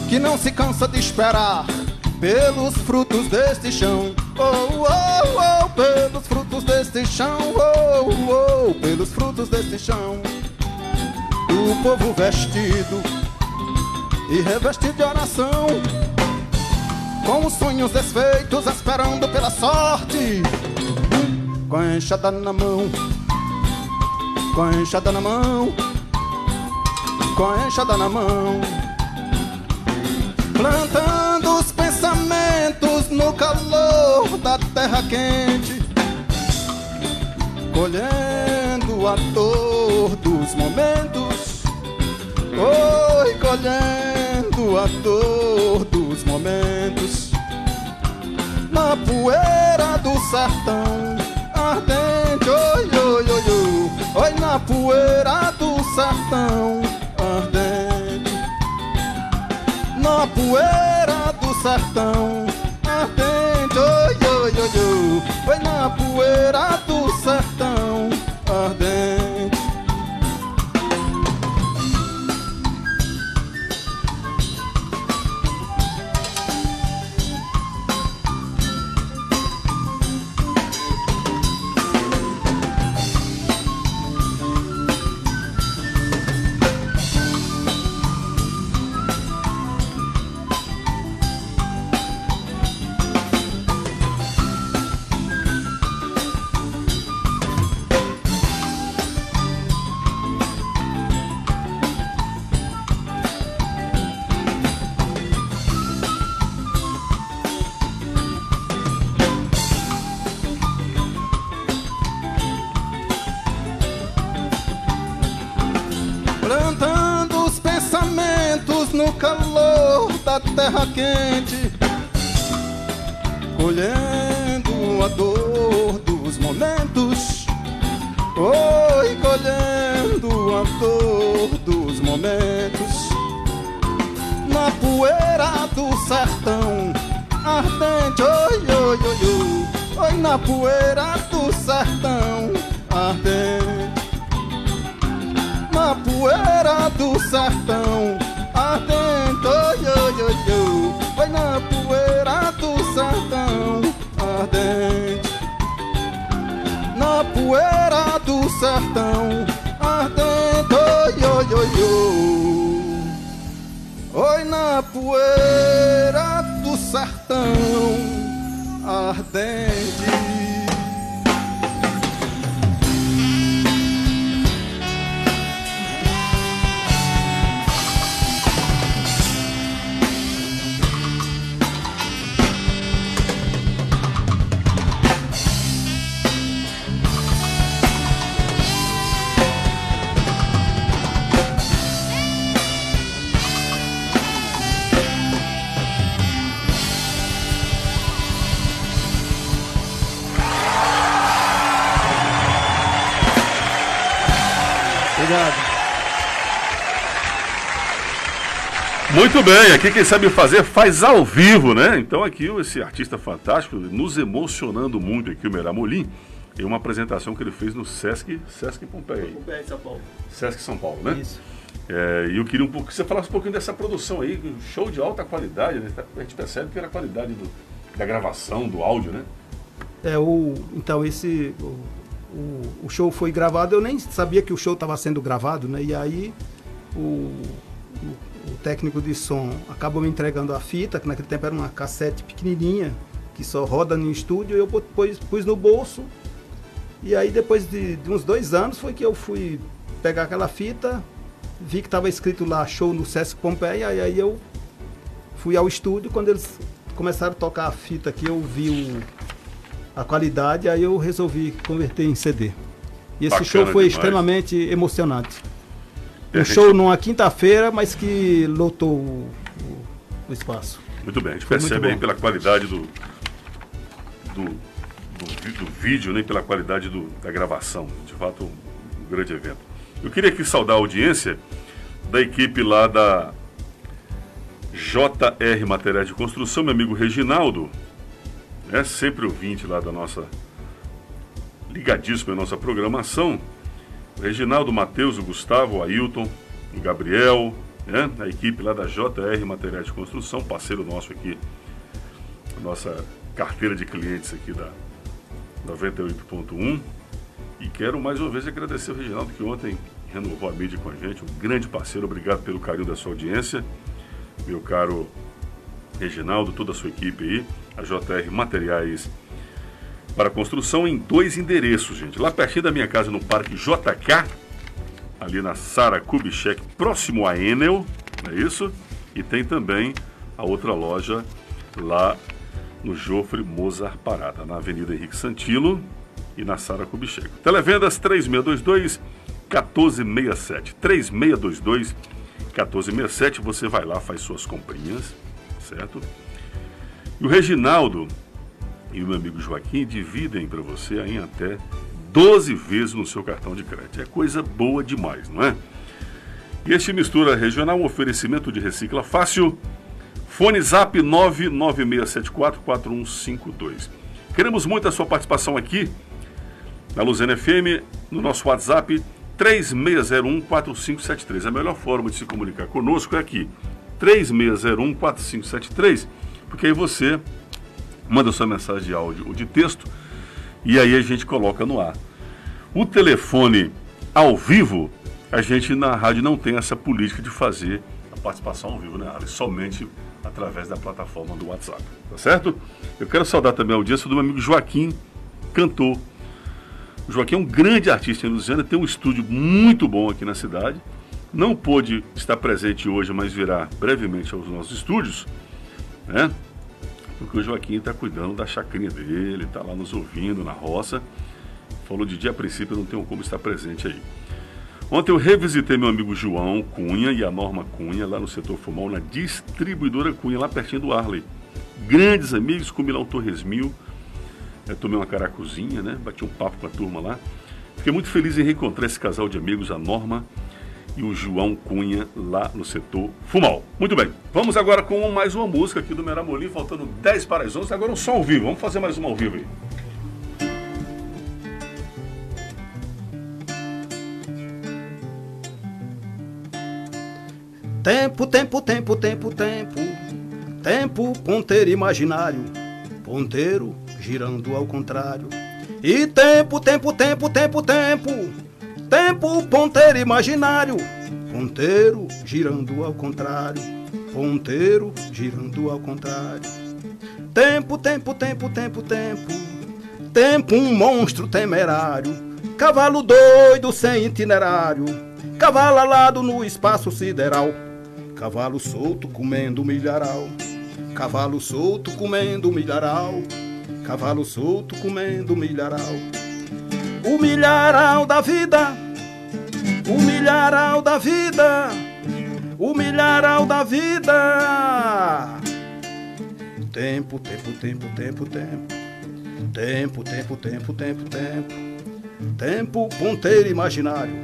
C: que não se cansa de esperar pelos frutos deste chão. Oh, oh, oh, pelos frutos deste chão. Oh, oh, pelos frutos deste chão. O povo vestido e revestido de oração, com os sonhos desfeitos, esperando pela sorte. Com a enxada na mão, com a enxada na mão, com a enxada na mão, plantando no calor da terra quente, colhendo a dor dos momentos, oi, colhendo a dor dos momentos. Na poeira do sertão ardente, oi, oi, oi, oi, oi, na poeira do sertão ardente, na poeira do sertão poeira do
B: Muito bem, aqui quem sabe fazer faz ao vivo, né? Então aqui esse artista fantástico, nos emocionando muito aqui, o Meramolim, em uma apresentação que ele fez no Sesc, Sesc Pompeia.
C: São Paulo.
B: Sesc São Paulo, né?
C: Isso.
B: É, e eu queria um pouco que você falasse um pouquinho dessa produção aí, show de alta qualidade, né? A gente percebe que era a qualidade do- da gravação, do áudio, né?
C: É, o, então esse o, o, o show foi gravado, eu nem sabia que o show estava sendo gravado, né? E aí o técnico de som acabou me entregando a fita, que naquele tempo era uma cassete pequenininha, que só roda no estúdio, eu pus, pus- pus no bolso. E aí depois de, de uns dois anos foi que eu fui pegar aquela fita, vi que estava escrito lá show no Sesc Pompeia, e aí eu fui ao estúdio, quando eles começaram a tocar a fita aqui, eu vi o, a qualidade, aí eu resolvi converter em CD. E esse
B: Bacana
C: show foi
B: demais.
C: extremamente emocionante. Um
B: gente-
C: show numa quinta-feira, mas que lotou o, o- espaço.
B: Muito bem, a gente
C: Foi
B: percebe aí pela qualidade do, do, do, do vídeo, né? pela qualidade do- da gravação. De fato, um, um grande evento. Eu queria aqui saudar a audiência da equipe lá da JR Materiais de Construção, meu amigo Reginaldo, é sempre ouvinte lá da nossa, ligadíssimo à nossa programação. Reginaldo, Matheus, o Gustavo, o Ailton, o Gabriel, né? a equipe lá da JR Materiais de Construção, parceiro nosso aqui, nossa carteira de clientes aqui da 98.1. E quero mais uma vez agradecer o Reginaldo que ontem renovou a mídia com a gente, um grande parceiro, obrigado pelo carinho da sua audiência, meu caro Reginaldo, toda a sua equipe aí, a JR Materiais para construção em dois endereços, gente. Lá pertinho da minha casa, no Parque JK, ali na Sara Kubitschek, próximo a Enel, é isso? E tem também a outra loja lá no Jofre Mozart Parada, na Avenida Henrique Santilo e na Sara Kubitschek. Televendas 3622 1467. 3622 1467, você vai lá, faz suas comprinhas, certo? E o Reginaldo e o meu amigo Joaquim dividem para você em até 12 vezes no seu cartão de crédito. É coisa boa demais, não é? E este Mistura Regional, um oferecimento de Recicla Fácil, fone zap 996744152. Queremos muito a sua participação aqui na Luzena FM, no nosso WhatsApp 3601-4573. A melhor forma de se comunicar conosco é aqui, 3601-4573, porque aí você manda sua mensagem de áudio ou de texto e aí a gente coloca no ar. O telefone ao vivo, a gente na rádio não tem essa política de fazer a participação ao vivo, né, Ali? Somente através da plataforma do WhatsApp, tá certo? Eu quero saudar também a audiência do meu amigo Joaquim, cantor o Joaquim é um grande artista em Lusiana, tem um estúdio muito bom aqui na cidade. Não pôde estar presente hoje, mas virá brevemente aos nossos estúdios, né? Porque o Joaquim está cuidando da chacrinha dele, está lá nos ouvindo na roça. Falou de dia a princípio, não tenho como estar presente aí. Ontem eu revisitei meu amigo João Cunha e a Norma Cunha, lá no setor formal, na distribuidora Cunha, lá pertinho do Arley. Grandes amigos, comi lá um Torres Mil eu tomei uma caracuzinha, né? Bati um papo com a turma lá. Fiquei muito feliz em reencontrar esse casal de amigos, a Norma e o João Cunha, lá no setor Fumal. Muito bem, vamos agora com mais uma música aqui do Meramolim, faltando 10 para as 11. Agora um som ao vivo, vamos fazer mais uma ao vivo aí.
C: Tempo, tempo, tempo, tempo, tempo. Tempo, ponteiro imaginário. Ponteiro girando ao contrário. E tempo, tempo, tempo, tempo, tempo. Tempo, ponteiro imaginário. Ponteiro girando ao contrário. Ponteiro girando ao contrário. Tempo, tempo, tempo, tempo, tempo. Tempo, um monstro temerário. Cavalo doido sem itinerário. Cavalo alado no espaço sideral. Cavalo solto comendo milharal. Cavalo solto comendo milharal. Cavalo solto comendo milharal. O milharal da vida. O milharal da vida. O milharal da vida. Tempo, tempo, tempo, tempo, tempo. Tempo, tempo, tempo, tempo, tempo. Tempo, ponteiro imaginário.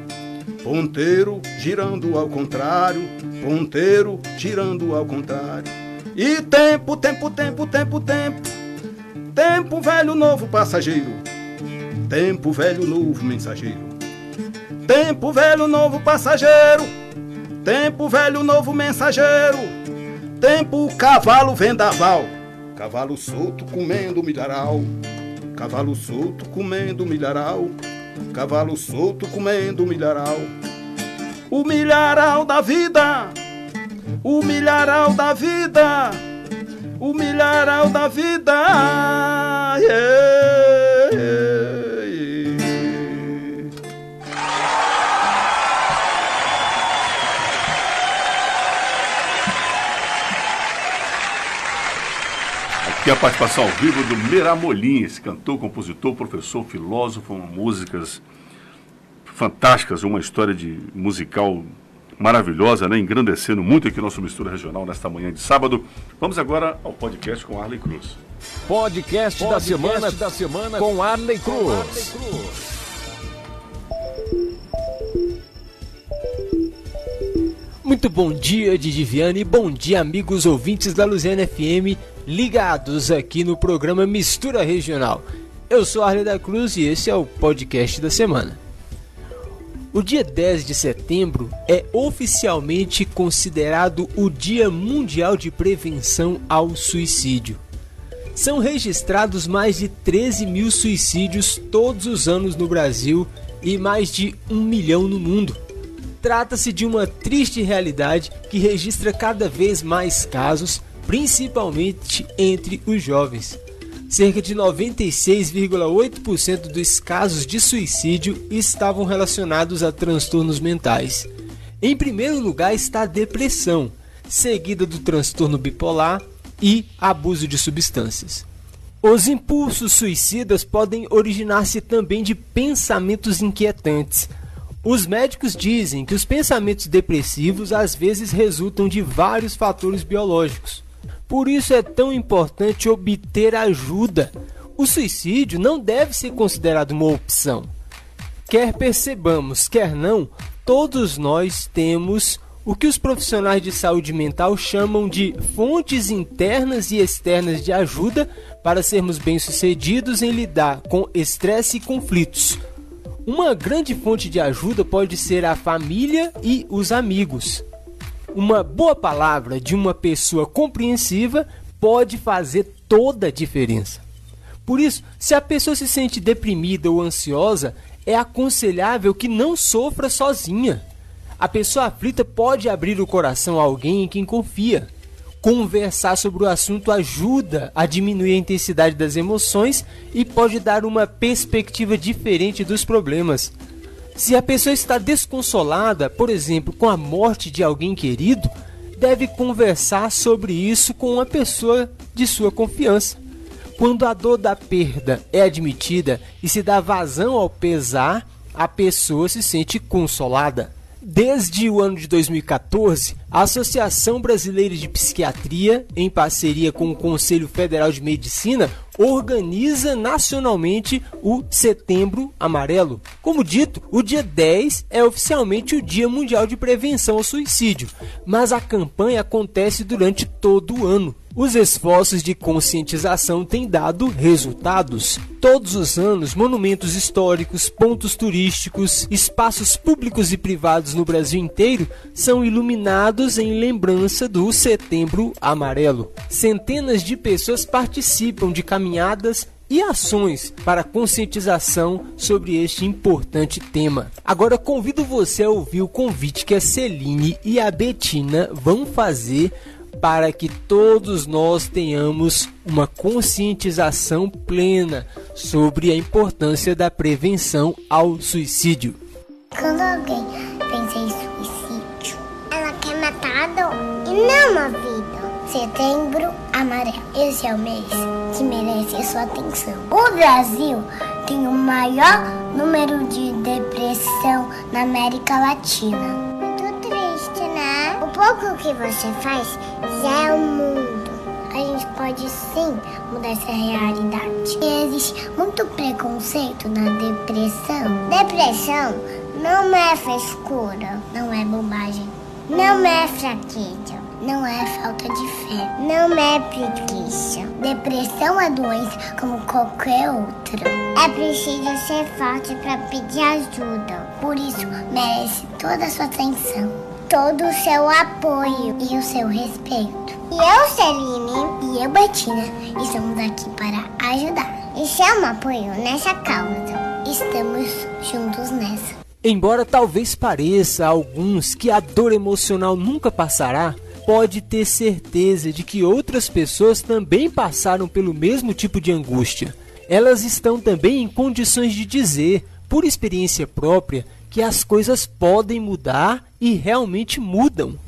C: Ponteiro girando ao contrário. Ponteiro girando ao contrário. E tempo, tempo, tempo, tempo, tempo. Tempo velho, novo passageiro. Tempo velho, novo mensageiro. Tempo velho, novo passageiro. Tempo velho, novo mensageiro. Tempo cavalo vendaval. Cavalo solto comendo milharal. Cavalo solto comendo milharal. Cavalo solto comendo milharal. O milharal da vida. O milharal da vida o milharal da vida. Yeah.
B: Aqui a participação ao vivo do Meramolins, cantor, compositor, professor, filósofo, músicas fantásticas, uma história de musical maravilhosa, né? engrandecendo muito aqui nosso Mistura Regional nesta manhã de sábado. Vamos agora ao podcast com Arley Cruz.
A: Podcast, podcast da, semana, da semana com Arley Cruz. Com Arley Cruz.
D: Muito bom dia, Didi Viane, bom dia, amigos ouvintes da Luziana FM, ligados aqui no programa Mistura Regional. Eu sou Arley da Cruz e esse é o podcast da semana. O dia 10 de setembro é oficialmente considerado o Dia Mundial de Prevenção ao Suicídio. São registrados mais de 13 mil suicídios todos os anos no Brasil e mais de um milhão no mundo. Trata-se de uma triste realidade que registra cada vez mais casos, principalmente entre os jovens. cerca de 96,8% dos casos de suicídio estavam relacionados a transtornos mentais. Em primeiro lugar está a depressão, seguida do transtorno bipolar e abuso de substâncias. Os impulsos suicidas podem originar-se também de pensamentos inquietantes. Os médicos dizem que os pensamentos depressivos às vezes resultam de vários fatores biológicos. Por isso é tão importante obter ajuda. O suicídio não deve ser considerado uma opção. Quer percebamos, quer não, todos nós temos o que os profissionais de saúde mental chamam de fontes internas e externas de ajuda para sermos bem-sucedidos em lidar com estresse e conflitos. Uma grande fonte de ajuda pode ser a família e os amigos. Uma boa palavra de uma pessoa compreensiva pode fazer toda a diferença. Por isso, se a pessoa se sente deprimida ou ansiosa, é aconselhável que não sofra sozinha. A pessoa aflita pode abrir o coração a alguém em quem confia. Conversar sobre o assunto ajuda a diminuir a intensidade das emoções e pode dar uma perspectiva diferente dos problemas. Se a pessoa está desconsolada, por exemplo, com a morte de alguém querido, deve conversar sobre isso com uma pessoa de sua confiança. Quando a dor da perda é admitida e se dá vazão ao pesar, a pessoa se sente consolada. Desde o ano de 2014, a Associação Brasileira de Psiquiatria, em parceria com o Conselho Federal de Medicina, organiza nacionalmente o Setembro Amarelo. Como dito, o dia 10 é oficialmente o Dia Mundial de Prevenção ao Suicídio, mas a campanha acontece durante todo o ano. Os esforços de conscientização têm dado resultados. Todos os anos, monumentos históricos, pontos turísticos, espaços públicos e privados no Brasil inteiro são iluminados em lembrança do Setembro Amarelo. Centenas de pessoas participam de caminhadas e ações para conscientização sobre este importante tema. Agora convido você a ouvir o convite que a Celine e a Betina vão fazer para que todos nós tenhamos uma conscientização plena sobre a importância da prevenção ao suicídio.
K: Quando alguém e não a vida. Setembro Amarelo. Esse é o mês que merece a sua atenção. O Brasil tem o maior número de depressão na América Latina pouco que você faz já é o mundo. A gente pode sim mudar essa realidade. Existe muito preconceito na depressão. Depressão não é frescura, não é bobagem, não é fraqueza, não é falta de fé, não é preguiça. Depressão é doença como qualquer outra. É preciso ser forte para pedir ajuda. Por isso, merece toda a sua atenção todo o seu apoio e o seu respeito. E eu, Celine, e eu, Betina, estamos aqui para ajudar. E chama apoio nessa causa. Estamos juntos nessa.
D: Embora talvez pareça a alguns que a dor emocional nunca passará, pode ter certeza de que outras pessoas também passaram pelo mesmo tipo de angústia. Elas estão também em condições de dizer, por experiência própria, que as coisas podem mudar e realmente mudam.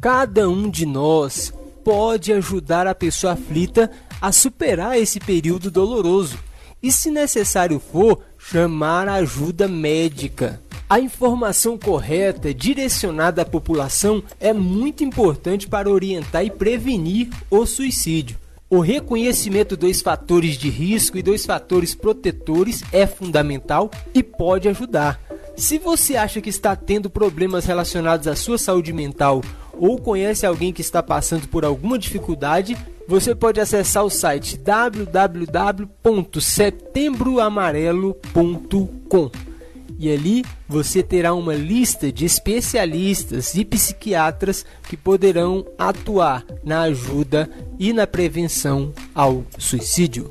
D: Cada um de nós pode ajudar a pessoa aflita a superar esse período doloroso e, se necessário for, chamar ajuda médica. A informação correta direcionada à população é muito importante para orientar e prevenir o suicídio. O reconhecimento dos fatores de risco e dos fatores protetores é fundamental e pode ajudar. Se você acha que está tendo problemas relacionados à sua saúde mental ou conhece alguém que está passando por alguma dificuldade, você pode acessar o site www.setembroamarelo.com e ali você terá uma lista de especialistas e psiquiatras que poderão atuar na ajuda e na prevenção ao suicídio.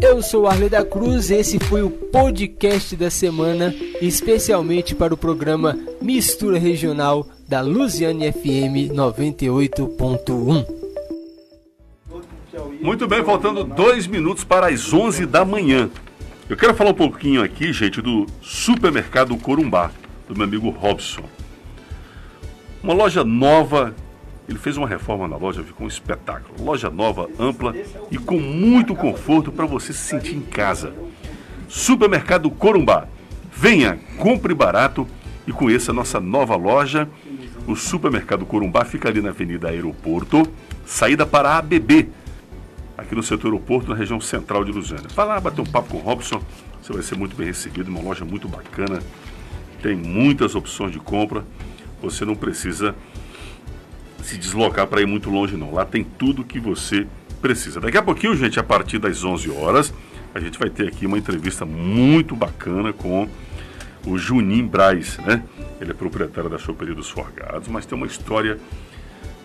D: Eu sou Arley da Cruz esse foi o podcast da semana, especialmente para o programa Mistura Regional da Luziane FM 98.1.
B: Muito bem, faltando dois minutos para as 11 da manhã. Eu quero falar um pouquinho aqui, gente, do supermercado Corumbá, do meu amigo Robson. Uma loja nova, ele fez uma reforma na loja, ficou um espetáculo. Loja nova, ampla e com muito conforto para você se sentir em casa. Supermercado Corumbá. Venha, compre barato e conheça a nossa nova loja. O Supermercado Corumbá fica ali na Avenida Aeroporto, saída para a ABB, aqui no setor aeroporto, na região central de Lusiana. Vai lá bater um papo com o Robson, você vai ser muito bem recebido, uma loja muito bacana, tem muitas opções de compra, você não precisa se deslocar para ir muito longe não, lá tem tudo que você precisa. Daqui a pouquinho, gente, a partir das 11 horas, a gente vai ter aqui uma entrevista muito bacana com o Junim Braz, né? Ele é proprietário da Choperia dos Forgados, mas tem uma história,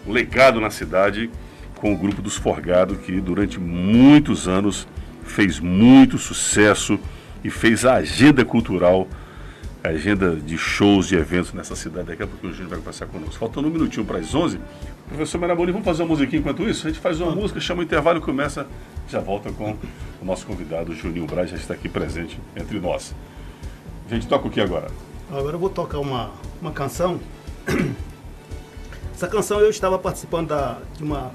B: um legado na cidade com o grupo dos Forgados, que durante muitos anos fez muito sucesso e fez a agenda cultural, a agenda de shows, de eventos nessa cidade. Daqui a pouco o Júnior vai passar conosco. Faltando um minutinho para as 11. Professor Maraboni, vamos fazer uma musiquinha enquanto isso? A gente faz uma música, chama o intervalo e começa, já volta com o nosso convidado, Juninho Braz, já está aqui presente entre nós. A gente toca o que agora?
C: Agora eu vou tocar uma, uma canção. Essa canção eu estava participando da, de uma,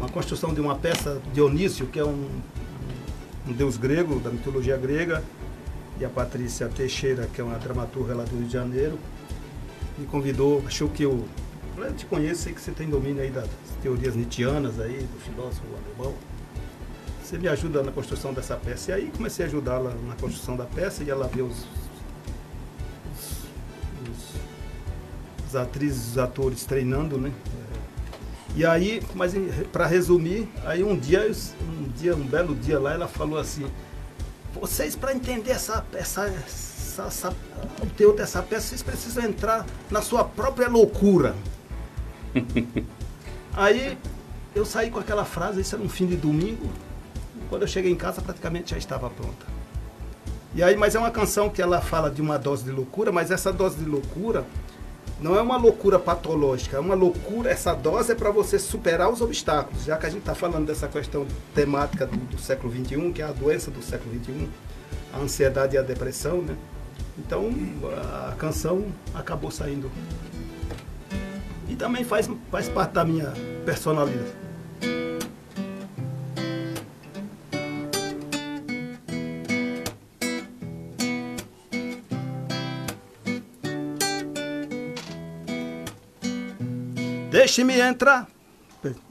C: uma construção de uma peça Dionísio, que é um, um deus grego, da mitologia grega, e a Patrícia Teixeira, que é uma dramaturga lá do Rio de Janeiro, me convidou, achou que eu. Eu te conheço, sei que você tem domínio aí das teorias nietzschianas aí, do filósofo alemão. Você me ajuda na construção dessa peça. E aí comecei a ajudá-la na construção da peça e ela viu os, os, os atrizes, os atores treinando, né? E aí, mas para resumir, aí um dia, um dia, um belo dia lá, ela falou assim, vocês para entender essa, essa, essa, essa, o teor dessa peça, vocês precisam entrar na sua própria loucura. aí eu saí com aquela frase, isso era um fim de domingo. Quando eu cheguei em casa, praticamente já estava pronta. E aí, mas é uma canção que ela fala de uma dose de loucura, mas essa dose de loucura não é uma loucura patológica, é uma loucura, essa dose é para você superar os obstáculos, já que a gente está falando dessa questão temática do, do, século XXI, que é a doença do século XXI, a ansiedade e a depressão, né? Então a canção acabou saindo. E também faz, faz parte da minha personalidade. Deixe-me entrar.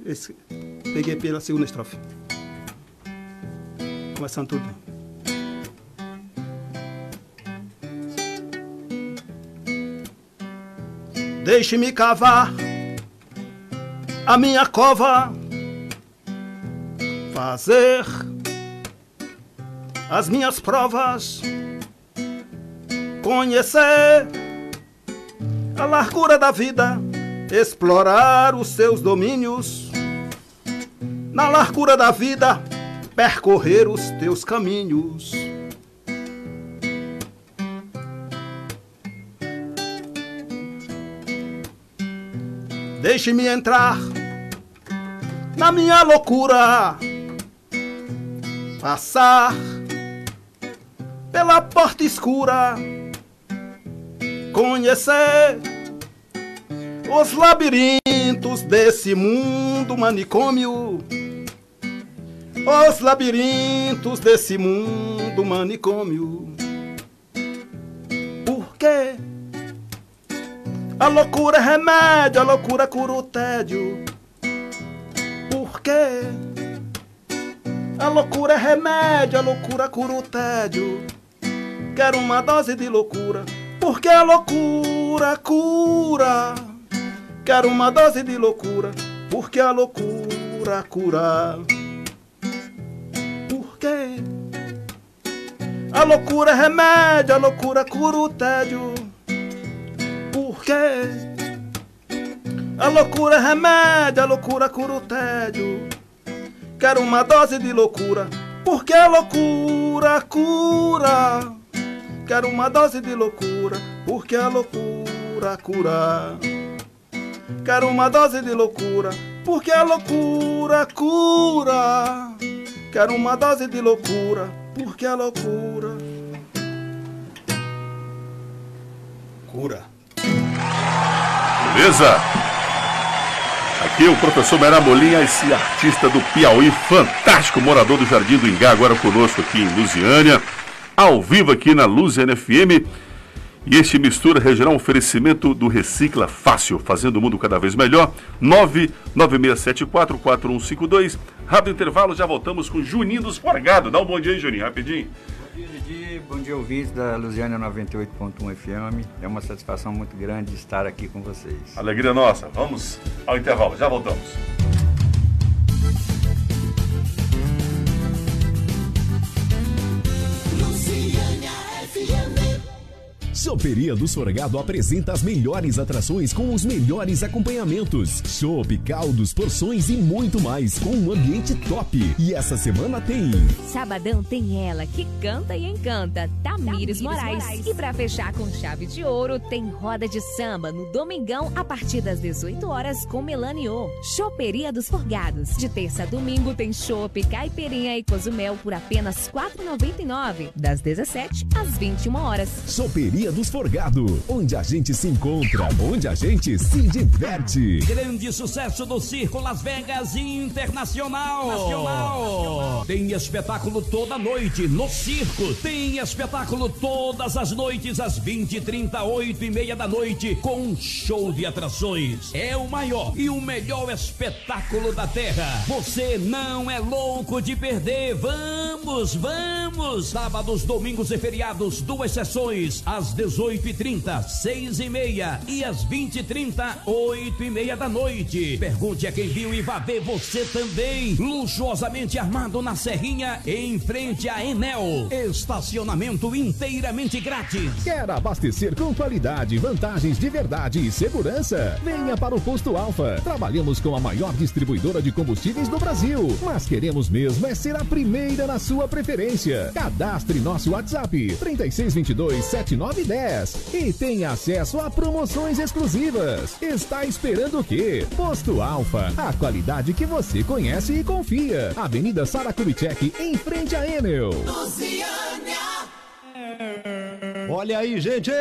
C: Esse, peguei pela segunda estrofe. Começando tudo. Deixe-me cavar a minha cova, fazer as minhas provas, conhecer a largura da vida explorar os seus domínios, na largura da vida, percorrer os teus caminhos. Deixe-me entrar na minha loucura, passar pela porta escura, conhecer os labirintos desse mundo manicômio. Os labirintos desse mundo manicômio. Por quê? A loucura é remédio, a loucura cura o tédio. Por quê? A loucura é remédio, a loucura cura o tédio. Quero uma dose de loucura, porque a loucura cura. Quero uma dose de loucura, porque a loucura cura. Por quê? A loucura é remédio, a loucura cura o tédio. Por quê? A loucura é remédio, a loucura cura o tédio. Quero uma dose de loucura, porque a loucura cura. Quero uma dose de loucura, porque a loucura cura. Quero uma dose de loucura, porque a loucura cura. Quero uma dose de loucura, porque a loucura cura.
B: Beleza? Aqui o professor Merá Molinha, esse artista do Piauí, fantástico, morador do Jardim do Ingá, agora conosco aqui em Lusiânia, ao vivo aqui na Lusiana FM. E este mistura regional oferecimento do Recicla Fácil, fazendo o mundo cada vez melhor. 996744152. Rápido intervalo, já voltamos com Juninho dos Forgado. Dá um bom dia aí, Juninho, rapidinho.
L: Bom dia, Didi. Bom dia, ouvintes da Lusiana 98.1 FM. É uma satisfação muito grande estar aqui com vocês.
B: Alegria nossa. Vamos ao intervalo, já voltamos.
M: Choperia do Sorgado apresenta as melhores atrações com os melhores acompanhamentos. Chopp, caldos, porções e muito mais, com um ambiente top. E essa semana tem.
N: Sabadão tem ela que canta e encanta, Tamires, Moraes. Moraes. E para fechar com chave de ouro, tem roda de samba no Domingão a partir das 18 horas com Melanio. Choperia dos Forgados. De terça a domingo tem chopp, caipirinha e cozumel por apenas R$ 4,99. Das 17 às 21 horas.
M: Choperia dos Forgado, onde a gente se encontra, onde a gente se diverte.
E: Grande sucesso do Circo Las Vegas Internacional. Nacional. Tem espetáculo toda noite no circo. Tem espetáculo todas as noites às 20 30 8 e meia da noite com um show de atrações. É o maior e o melhor espetáculo da Terra. Você não é louco de perder. Vamos, vamos. Sábados, domingos e feriados, duas sessões às 18h30, 6 e meia e às 20h30, 8 e meia da noite. Pergunte a quem viu e vá ver você também. Luxuosamente armado na Serrinha, em frente à Enel. Estacionamento inteiramente grátis.
M: Quer abastecer com qualidade, vantagens de verdade e segurança? Venha para o Posto Alfa. Trabalhamos com a maior distribuidora de combustíveis do Brasil, mas queremos mesmo é ser a primeira na sua preferência. Cadastre nosso WhatsApp 3622 7910 e tenha acesso a promoções exclusivas. Está esperando o quê? Posto Alfa, a qualidade que você conhece e confia. Avenida Sara Kubitschek, em frente a Enel.
H: Olha aí, gente!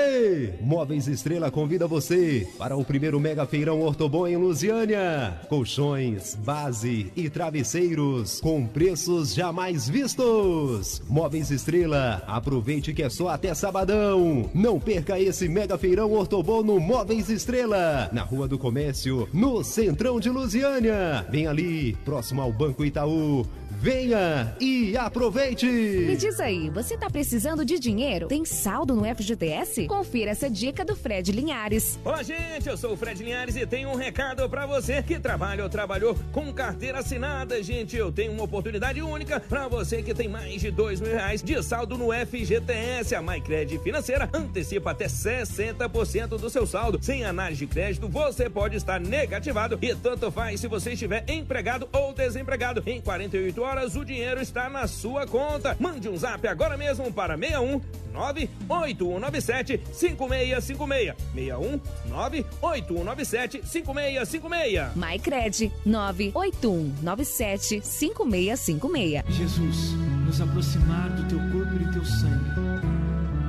H: Móveis Estrela convida você para o primeiro mega feirão Ortobon em Lusiânia. Colchões, base e travesseiros com preços jamais vistos. Móveis Estrela, aproveite que é só até sabadão. Não perca esse mega feirão Ortobon no Móveis Estrela, na Rua do Comércio, no Centrão de Lusiânia. Vem ali, próximo ao Banco Itaú. Venha e aproveite!
N: Me diz aí, você tá precisando de dinheiro? Tem saldo no FGTS? Confira essa dica do Fred Linhares.
O: Olá, gente, eu sou o Fred Linhares e tenho um recado para você que trabalha ou trabalhou com carteira assinada, gente. Eu tenho uma oportunidade única para você que tem mais de dois mil reais de saldo no FGTS. A MyCred Financeira antecipa até 60% do seu saldo. Sem análise de crédito, você pode estar negativado e tanto faz se você estiver empregado ou desempregado. Em 48 horas, o dinheiro está na sua conta. Mande um zap agora mesmo para 61 98197 5656. 61 98197 5656.
N: MyCred 98197 5656.
P: Jesus, nos aproximar do teu corpo e do teu sangue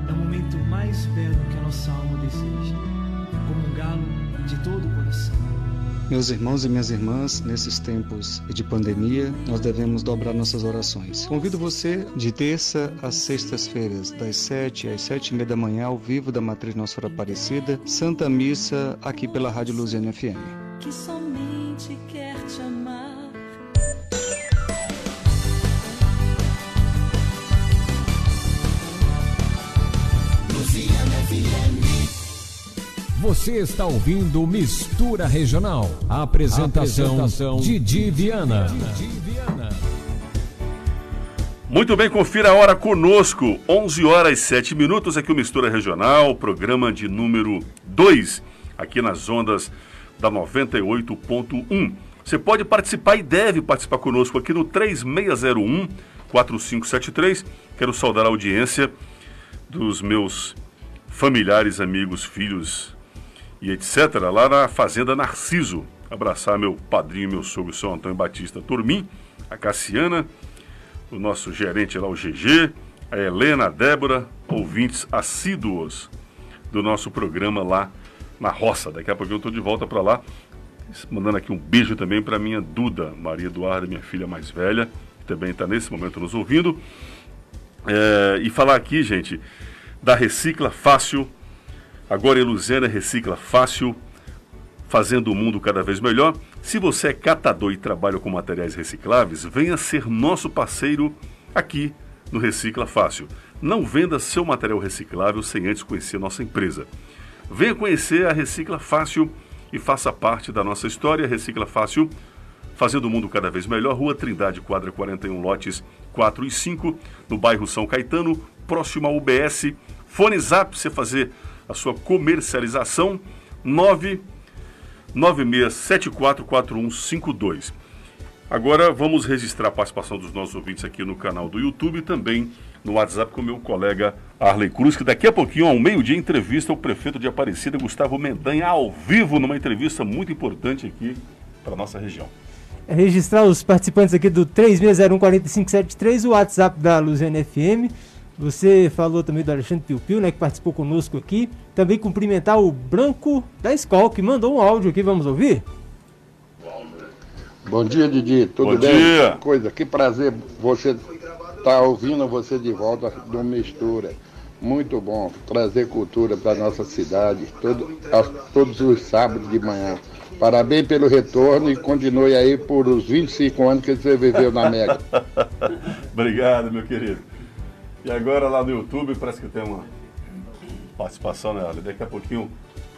P: é o momento mais belo que a nossa alma deseja. Comungá-lo de todo o coração.
Q: Meus irmãos e minhas irmãs, nesses tempos de pandemia, nós devemos dobrar nossas orações. Convido você de terça às sextas-feiras, das sete às sete e meia da manhã, ao vivo da Matriz Nossa Senhora Aparecida, Santa Missa, aqui pela Rádio Luziana FM.
R: Que somente quer te amar.
A: Luziana FM. Você está ouvindo Mistura Regional. A apresentação, apresentação Didi Viana.
B: Muito bem, confira a hora conosco. 11 horas e 7 minutos aqui o Mistura Regional, programa de número 2, aqui nas ondas da 98.1. Você pode participar e deve participar conosco aqui no 3601 4573. Quero saudar a audiência dos meus familiares, amigos, filhos e etc., lá na Fazenda Narciso, Abraçar meu padrinho, meu sogro, São Antônio Batista Turmim, a Cassiana, o nosso gerente lá, o GG, a Helena, a Débora, ouvintes assíduos do nosso programa lá na roça. Daqui a pouco eu estou de volta para lá, mandando aqui um beijo também para minha Duda, Maria Eduarda, minha filha mais velha, que também está nesse momento nos ouvindo. É, e falar aqui, gente, da Recicla Fácil. Agora em Luziana Recicla Fácil, fazendo o mundo cada vez melhor. Se você é catador e trabalha com materiais recicláveis, venha ser nosso parceiro aqui no Recicla Fácil. Não venda seu material reciclável sem antes conhecer nossa empresa. Venha conhecer a Recicla Fácil e faça parte da nossa história. Recicla Fácil, fazendo o mundo cada vez melhor. Rua Trindade, quadra 41, lotes 4 e 5, no bairro São Caetano, próximo ao UBS. Fone Zap, você fazer a sua comercialização, 9 96744152. Agora vamos registrar a participação dos nossos ouvintes aqui no canal do YouTube e também no WhatsApp com meu colega Arley Cruz, que daqui a pouquinho, ao meio-dia, entrevista o prefeito de Aparecida, Gustavo Mendanha, ao vivo, numa entrevista muito importante aqui para a nossa região.
D: É registrar os participantes aqui do 36014573, o WhatsApp da Luziana FM. Você falou também do Alexandre Piu Piu, né, que participou conosco aqui. Também cumprimentar o Branco da escola, que mandou um áudio aqui, vamos ouvir?
S: Bom dia, Didi. Tudo
B: Bom
S: bem?
B: dia.
S: Coisa, que prazer você tá ouvindo você de volta do Mistura. Muito bom trazer cultura para nossa cidade, todo, aos- todos os sábados de manhã. Parabéns pelo retorno e continue aí por os 25 anos que você viveu na Mega.
B: Obrigado, meu querido. E agora lá no YouTube parece que tem uma participação, né, Arley? Daqui a pouquinho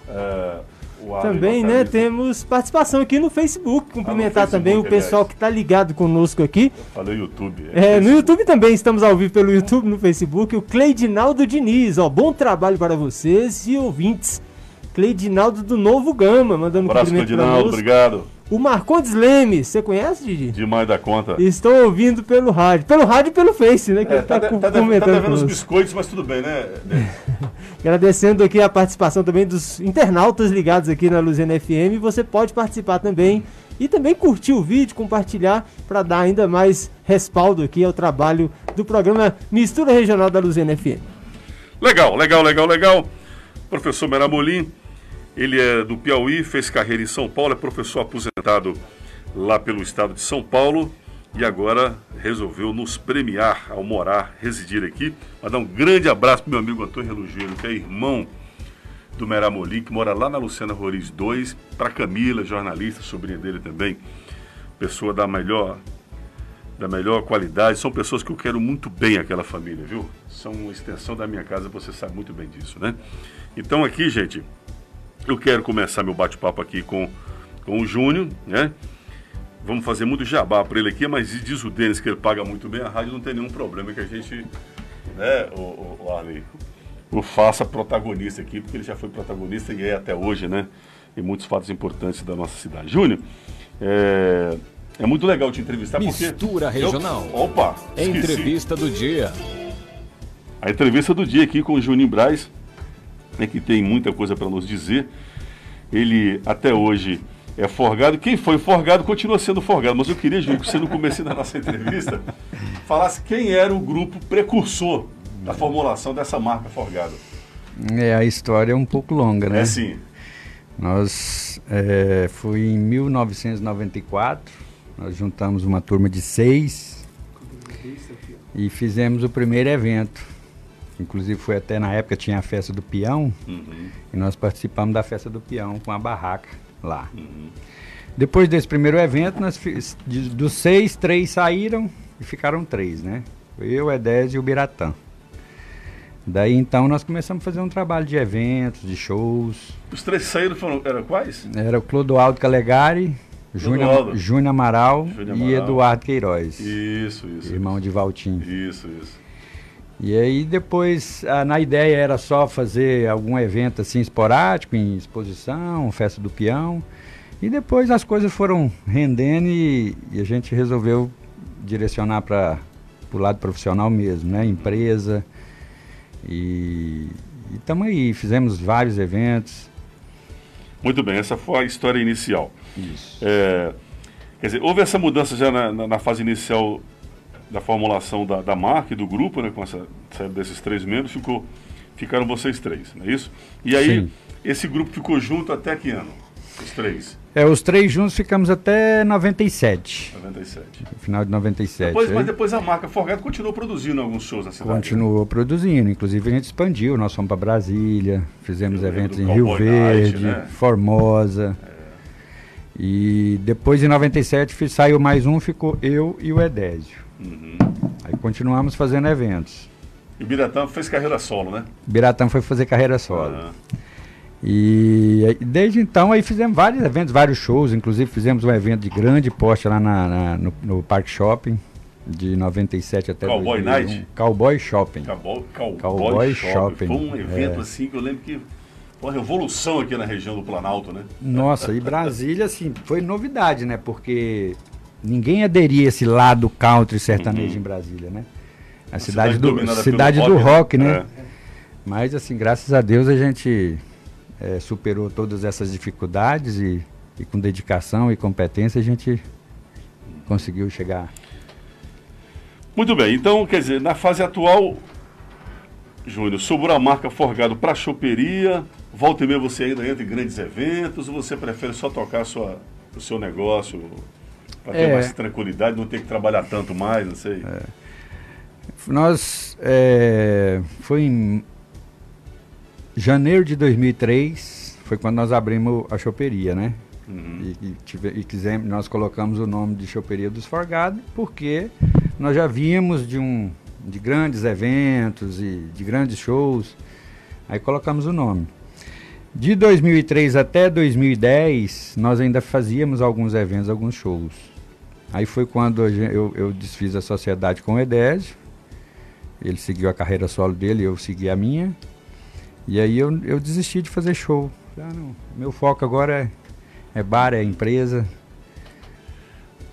B: é, o
D: Também, né, temos participação aqui no Facebook. Cumprimentar
B: Facebook,
D: também o pessoal que está ligado conosco aqui.
B: Falei YouTube.
D: É, no YouTube também, estamos ao vivo pelo YouTube, no Facebook. O Cleidinaldo Diniz, ó, bom trabalho para vocês e ouvintes. Cleidinaldo do Novo Gama, mandando um
B: Abraço,
D: nós.
B: Obrigado.
D: O Marcondes Leme, você conhece, Didi?
B: Demais da conta.
D: Estou ouvindo pelo rádio. Pelo rádio e pelo Face, né? Que
B: É,
D: ele
B: tá,
D: tá,
B: de- tá, de- tá
D: comentando
B: devendo os biscoitos, mas tudo bem, né?
D: Agradecendo aqui a participação também dos internautas ligados aqui na Luziana FM. Você pode participar também e também curtir o vídeo, compartilhar para dar ainda mais respaldo aqui ao trabalho do programa Mistura Regional da Luziana FM.
B: Legal, legal, legal, legal. Professor Meramolim, ele é do Piauí, fez carreira em São Paulo, é professor aposentado lá pelo estado de São Paulo e agora resolveu nos premiar ao morar, residir aqui. Mandar um grande abraço para meu amigo Antônio Relugeiro, que é irmão do Meramolim, que mora lá na Luciana Roriz 2, para Camila, jornalista, sobrinha dele também, pessoa da melhor da melhor qualidade. São pessoas que eu quero muito bem aquela família, viu? São uma extensão da minha casa, você sabe muito bem disso, né? Então aqui, gente, eu quero começar meu bate-papo aqui com, com o Júnior, né? Vamos fazer muito jabá para ele aqui, mas diz o Denis que ele paga muito bem, a rádio não tem nenhum problema que a gente, né, o, o, o Arley, o faça protagonista aqui, porque ele já foi protagonista e é até hoje, né? Em muitos fatos importantes da nossa cidade. Júnior, é, é muito legal te entrevistar porque...
A: Mistura
B: eu-
A: regional.
B: opa! esqueci.
A: Entrevista do dia.
B: A entrevista do dia aqui com o Juninho Braz, né, que tem muita coisa para nos dizer. Ele até hoje é forgado. Quem foi forgado continua sendo forgado. Mas eu queria, Júnior, que você no começo da nossa entrevista falasse quem era o grupo precursor da formulação dessa marca forgado.
L: É, a história é um pouco longa, né?
B: É sim.
L: Nós, é, foi em 1994, nós juntamos uma turma de seis e fizemos o primeiro evento. Inclusive foi até na época tinha a festa do peão
B: Uhum.
L: e nós participamos da festa do peão com a barraca lá. Depois desse primeiro evento, nós dos seis, três saíram e ficaram três, né? Eu, Edésio e o Biratã. Daí então nós começamos a fazer um trabalho de eventos, de shows.
B: Os três saíram foram. Eram quais?
L: Era o Clodoaldo Calegari, Júnior
B: Clodoaldo.
L: Júnior Amaral e
B: Amaral.
L: Eduardo Queiroz.
B: Isso, isso.
L: Irmão de Valtinho.
B: Isso, isso.
L: E aí depois, ah, na ideia era só fazer algum evento assim esporádico, em exposição, festa do peão. E depois as coisas foram rendendo e, e a gente resolveu direcionar para o lado profissional mesmo, né? Empresa. E estamos aí, fizemos vários eventos.
B: Muito bem, essa foi a história inicial.
L: Isso.
B: É, quer dizer, houve essa mudança já na, na, na fase inicial da formulação da, da marca e do grupo, né? Com essa saída desses três membros, ficou, ficaram vocês três, não é isso? E aí,
L: Sim.
B: esse grupo ficou junto até que ano? Os três?
L: É, os três juntos ficamos até 97.
B: 97.
L: Final de 97.
B: Depois,
L: Aí
B: mas depois a marca Forgado continuou produzindo alguns shows na cidade. né?
L: Continuou produzindo, inclusive a gente expandiu. Nós fomos para Brasília, fizemos eventos em Rio
B: Night,
L: Verde,
B: né?
L: Formosa. E depois em 97 fi- saiu mais um, ficou eu e o Edésio.
B: Uhum.
L: Aí continuamos fazendo eventos.
B: E o Biratã fez carreira solo, né?
L: Biratã foi fazer carreira solo.
B: Aham.
L: E desde então aí fizemos vários eventos, vários shows, inclusive fizemos um evento de grande porte lá na, na- no, no Park Shopping, de 97 até
B: Cowboy
L: 2001.
B: Night?
L: Cowboy Shopping.
B: Cowboy, Cowboy,
L: Cowboy
B: Shopping.
L: Shopping,
B: Foi um evento
L: é.
B: assim que eu lembro que foi uma revolução aqui na região do Planalto, né?
L: Nossa, e Brasília, assim, foi novidade, né? Porque ninguém aderia a esse lado country sertanejo em Brasília, né? A cidade,
B: cidade
L: do, cidade do
B: rock,
L: rock,
B: né?
L: né?
B: É.
L: Mas, assim, graças a Deus a gente eh, superou todas essas dificuldades e, e com dedicação e competência a gente conseguiu chegar.
B: Muito bem, então, quer dizer, na fase atual, Júnior, sobrou a marca Forgado para choperia, volta e meia você ainda entra em grandes eventos, ou você prefere só tocar a sua, o seu negócio para ter
L: É.
B: mais tranquilidade, não ter que trabalhar tanto mais, não sei.
L: Nós, eh, foi em janeiro de 2003, foi quando nós abrimos a choperia, né?
B: Uhum.
L: E, e, tive, e quisemos, nós colocamos o nome de Choperia dos Forgados porque nós já vínhamos de, um, de grandes eventos e de grandes shows, aí colocamos o nome. De 2003 até 2010, nós ainda fazíamos alguns eventos, alguns shows. Aí foi quando eu, eu desfiz a sociedade com o Edésio, ele seguiu a carreira solo dele, eu segui a minha, e aí eu, eu desisti de fazer show. Ah, não, meu foco agora é, é bar, é empresa.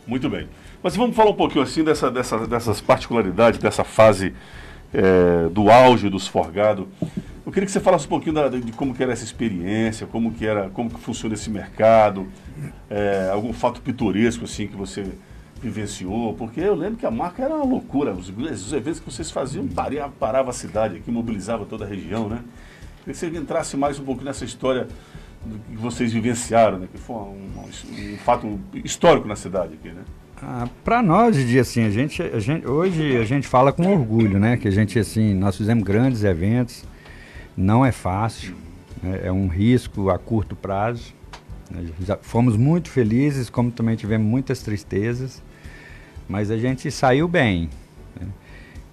B: Muito bem. Mas vamos falar um pouquinho assim dessa, dessa- dessas particularidades, dessa fase eh, do auge dos Forgado. Eu queria que você falasse um pouquinho da- de como que era essa experiência, como que era, como que funciona esse mercado, eh, algum fato pitoresco assim que você vivenciou, porque eu lembro que a marca era uma loucura, os, os eventos que vocês faziam parava, parava a cidade aqui, mobilizava toda a região, né? Queria que você entrasse mais um pouco nessa história que vocês vivenciaram, né? Que foi um, um- um fato histórico na cidade aqui, né?
L: Ah, para nós, Didi, assim, a gente, a gente, hoje a gente fala com orgulho, né? Que a gente, assim, nós fizemos grandes eventos, não é fácil, né, é um risco a curto prazo. né, já fomos muito felizes, como também tivemos muitas tristezas, mas a gente saiu bem. né.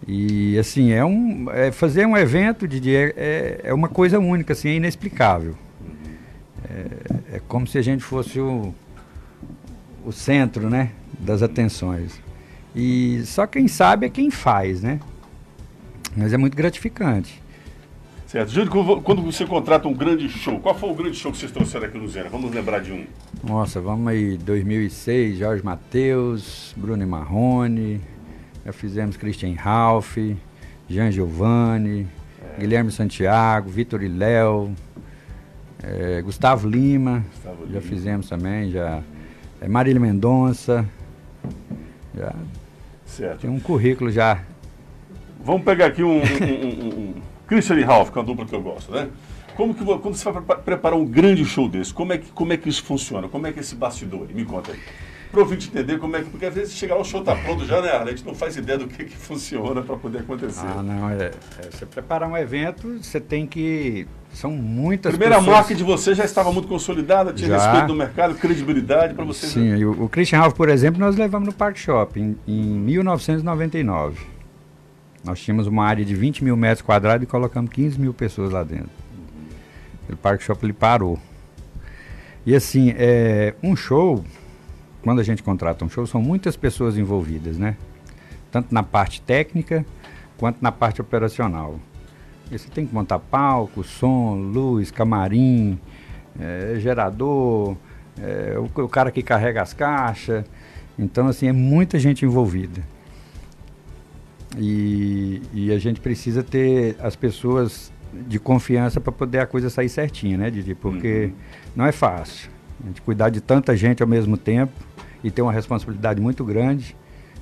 L: E, assim, é um, é fazer um evento, Didi, é, é, é uma coisa única, assim, é inexplicável. É, é como se a gente fosse o, o centro, né, das atenções. E só quem sabe é quem faz, né? Mas é muito gratificante.
B: Certo. Júlio, quando- você contrata um grande show, qual foi o grande show que vocês trouxeram aqui no Zena? Vamos lembrar de um.
L: Nossa, vamos aí, 2006, Jorge Matheus, Bruno Marrone, já fizemos Christian Ralph, Jean Giovanni, Guilherme Santiago, Vitor e Léo, eh, Gustavo Lima,
B: Gustavo
L: já
B: Lima.
L: fizemos também, já eh, Marília Mendonça, já
B: Certo.
L: tem um currículo já.
B: Vamos pegar aqui um, um- um- um Christian e Ralph, que é uma dupla que eu gosto, né? Como que quando você vai prepa- preparar um grande show desse, como é que como é que isso funciona? Como é que é esse bastidor? Me conta aí. Para o ouvinte entender como é que, porque às vezes chega lá o show tá pronto já, né? A gente não faz ideia do que que funciona para poder acontecer.
L: Ah, não, é, é, você preparar um evento, você tem que. São muitas
B: Primeira
L: pessoas.
B: marca de você já estava muito consolidada, tinha
L: Já.
B: respeito no mercado, credibilidade para você.
L: Sim, e o, o Christian Ralph, por exemplo, nós levamos no Park Shop em, em 1999. Nós tínhamos uma área de 20 mil metros quadrados e colocamos 15 mil pessoas lá dentro. O Park Shop ele parou. E assim, é, um show, quando a gente contrata um show, são muitas pessoas envolvidas, né? Tanto na parte técnica quanto na parte operacional. E você tem que montar palco, som, luz, camarim, é, gerador, é, o, o cara que carrega as caixas. Então, assim, é muita gente envolvida. E, e a gente precisa ter as pessoas de confiança para poder a coisa sair certinha, né, Didi? Porque não é fácil. A gente cuidar de tanta gente ao mesmo tempo e ter uma responsabilidade muito grande,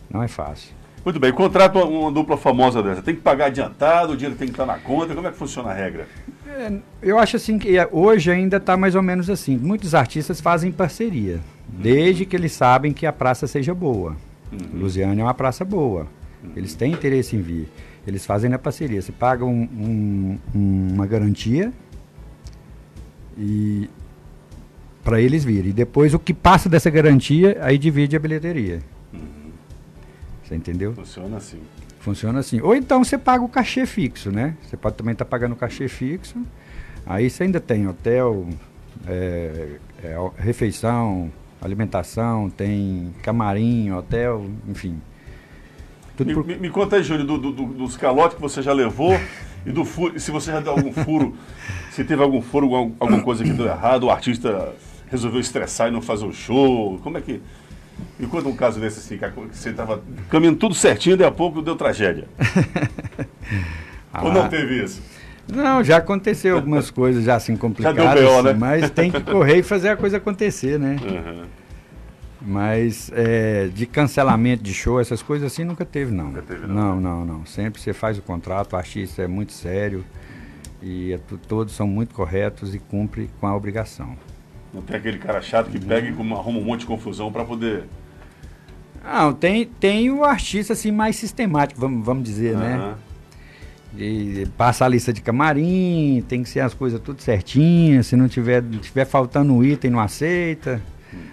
L: não é fácil.
B: Muito bem, contrato uma, uma dupla famosa dessa. Tem que pagar adiantado, o dinheiro tem que estar na conta. Como é que funciona a regra?
L: É, eu acho assim que é, hoje ainda está mais ou menos assim. Muitos artistas fazem parceria, desde que eles sabem que a praça seja boa.
B: Uhum.
L: Lusiana é uma praça boa. Eles têm interesse em vir. Eles fazem na parceria. Você paga um- um- um- uma garantia e para eles virem. E depois o que passa dessa garantia, aí divide a bilheteria. Você entendeu?
B: Funciona assim.
L: Funciona assim. Ou então você paga o cachê fixo, né? Você pode também estar pagando o cachê fixo. Aí você ainda tem hotel, é, é, refeição, alimentação, tem camarim, hotel, enfim.
B: Me, me- conta aí, Júlio, do- do- do- dos calotes que você já levou e do furo. Se você já deu algum furo, se teve algum furo, algum- alguma coisa que deu errado, o artista resolveu estressar e não fazer o show. Como é que. Me conta um caso desse assim, que você estava caminhando tudo certinho, daí a pouco deu tragédia. Ou não
L: Ah.
B: teve isso?
L: Não, já aconteceu algumas coisas já assim complicadas,
B: BO, né?
L: mas tem que correr e fazer a coisa acontecer, né?
B: Uhum.
L: Mas é, de cancelamento de show, essas coisas assim nunca teve, não.
B: teve,
L: não, não, não. Sempre você faz o contrato, o artista é muito sério e é todos são muito corretos e cumpre com a obrigação.
B: Não tem aquele cara chato que pega e arruma um monte de confusão para poder.
L: Não, tem, tem o artista assim mais sistemático, vamos, vamos dizer, né?
B: Aham.
L: De passar a lista de camarim, tem que ser as coisas tudo certinhas, se não tiver, tiver faltando um item, não aceita.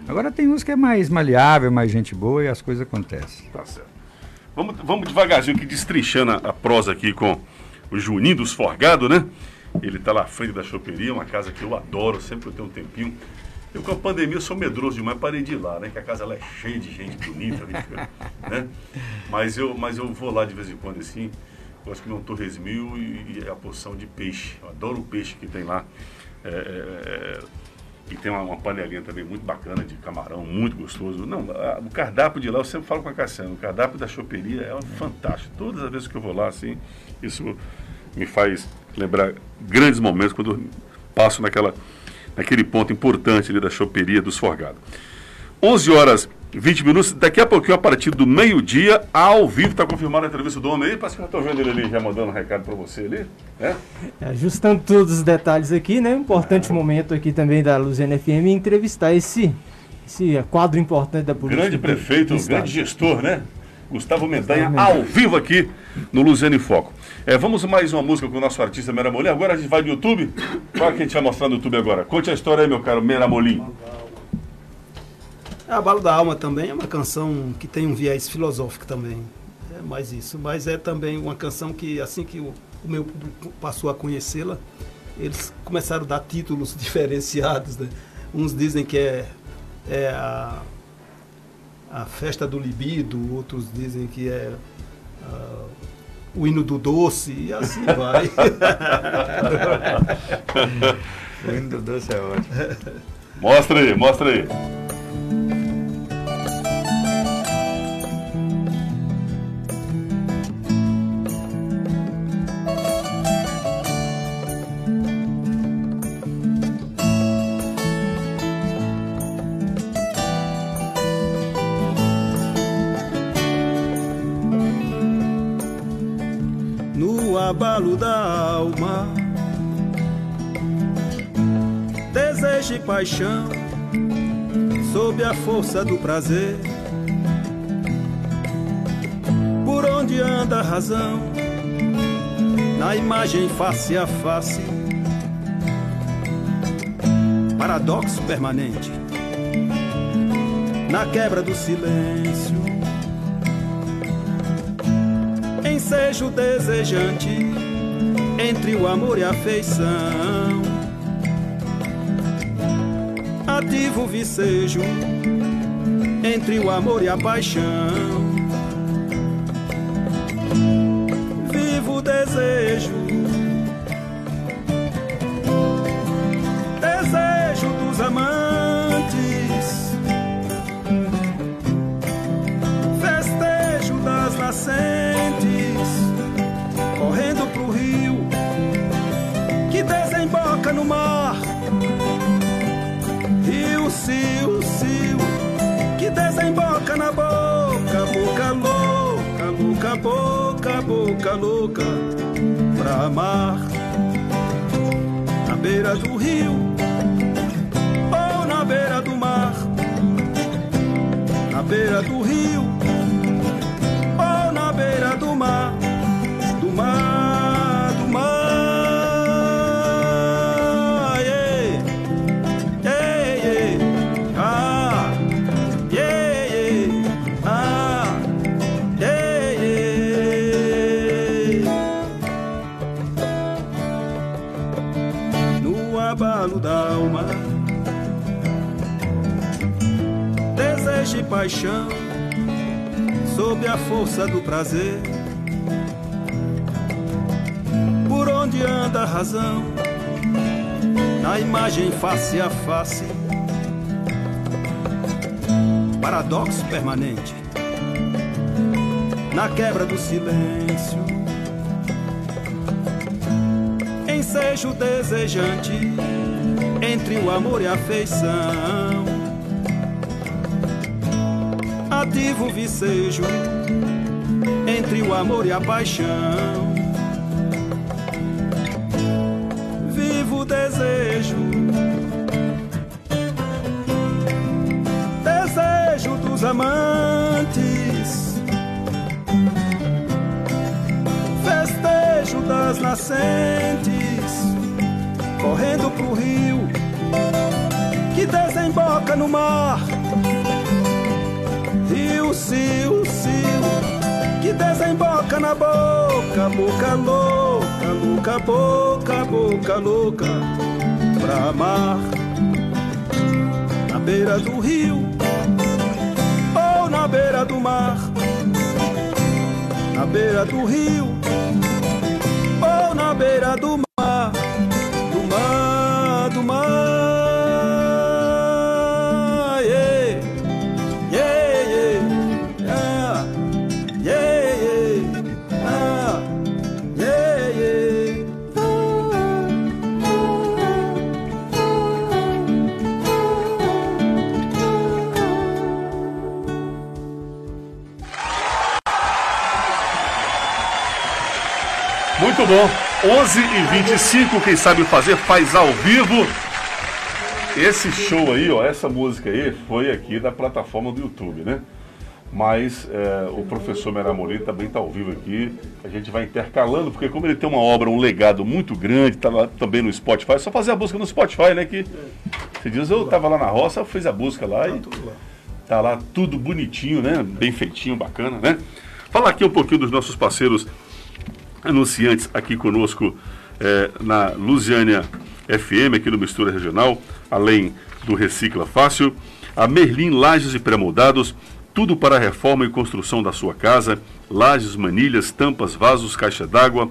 L: Agora tem uns que é mais maleável, mais gente boa e as coisas acontecem.
B: Tá certo. Vamos, vamos devagarzinho aqui, destrinchando a, a prosa aqui com o Juninho dos Forgado, né? Ele está lá à frente da choperia, uma casa que eu adoro, sempre eu tenho um tempinho. Eu com a pandemia sou medroso demais, parei de ir lá, né? Que a casa lá é cheia de gente bonita, né? Mas eu, mas eu vou lá de vez em quando assim. Gosto que comer um torresmil e, e a porção de peixe. Eu adoro o peixe que tem lá. É, é, é, e tem uma, uma panelinha também muito bacana de camarão, muito gostoso. Não, a- o cardápio de lá, eu sempre falo com a Cassiana, o cardápio da choperia é fantástico. Todas as vezes que eu vou lá, assim, isso me faz lembrar grandes momentos quando eu passo naquela, naquele ponto importante ali da choperia dos Forgados. 11 horas 20 minutos, daqui a pouquinho, a partir do meio-dia, ao vivo, está confirmada a entrevista do homem aí, parece que eu estou vendo ele ali, já mandando um recado para você ali, né?
D: Ajustando todos os detalhes aqui, né? Um importante momento aqui também da Luziana FM entrevistar esse, esse quadro importante da política.
B: Grande prefeito,
D: do
B: grande gestor, né? Gustavo Mendanha, ao vivo aqui no Luziano em Foco. É, vamos mais uma música com o nosso artista Meramolim. Agora a gente vai no YouTube. Qual é que a gente vai mostrar no YouTube agora? Conte a história aí, meu caro Meramolim.
C: É Abalo da Alma também é uma canção que tem um viés filosófico também. É mais isso. Mas é também uma canção que, assim que o, o meu público passou a conhecê-la, eles começaram a dar títulos diferenciados. Né? Uns dizem que é, é a, a festa do libido, outros dizem que é ah, o hino do doce, e assim vai.
L: O hino do doce é ótimo.
B: Mostra aí, mostra aí.
C: No abalo da alma. Desejo e paixão, sob a força do prazer. Por onde anda a razão, na imagem face a face. Paradoxo permanente, na quebra do silêncio ensejo desejante entre o amor e a afeição. Ativo vicejo entre o amor e a paixão. Louca pra amar. Na beira do rio ou na beira do mar. Na beira do paixão, sob a força do prazer. Por onde anda a razão, na imagem face a face, paradoxo permanente, na quebra do silêncio. Ensejo desejante entre o amor e a afeição. Ativo vicejo entre o amor e a paixão. Vivo desejo, desejo dos amantes. Festejo das nascentes, correndo pro rio que desemboca no mar. Desemboca na boca, boca louca, louca, boca, boca louca, pra amar. Na beira do rio ou na beira do mar. Na beira do rio ou na beira do mar.
B: Bom. 11 e 25 quem sabe fazer, faz ao vivo. Esse show aí, ó, essa música aí foi aqui da plataforma do YouTube, né? Mas é, o professor Meramorim também está ao vivo aqui. A gente vai intercalando, porque como ele tem uma obra, um legado muito grande, está lá também no Spotify, é só fazer a busca no Spotify, né? Que você diz, eu estava lá na roça, fiz a busca lá e tá lá tudo bonitinho, né? Bem feitinho, bacana, né? Fala aqui um pouquinho dos nossos parceiros anunciantes aqui conosco eh, na Lusiânia FM, aqui no Mistura Regional, além do Recicla Fácil, a Merlin Lages e Pré-Moldados, tudo para a reforma e construção da sua casa, lajes, manilhas, tampas, vasos, caixa d'água,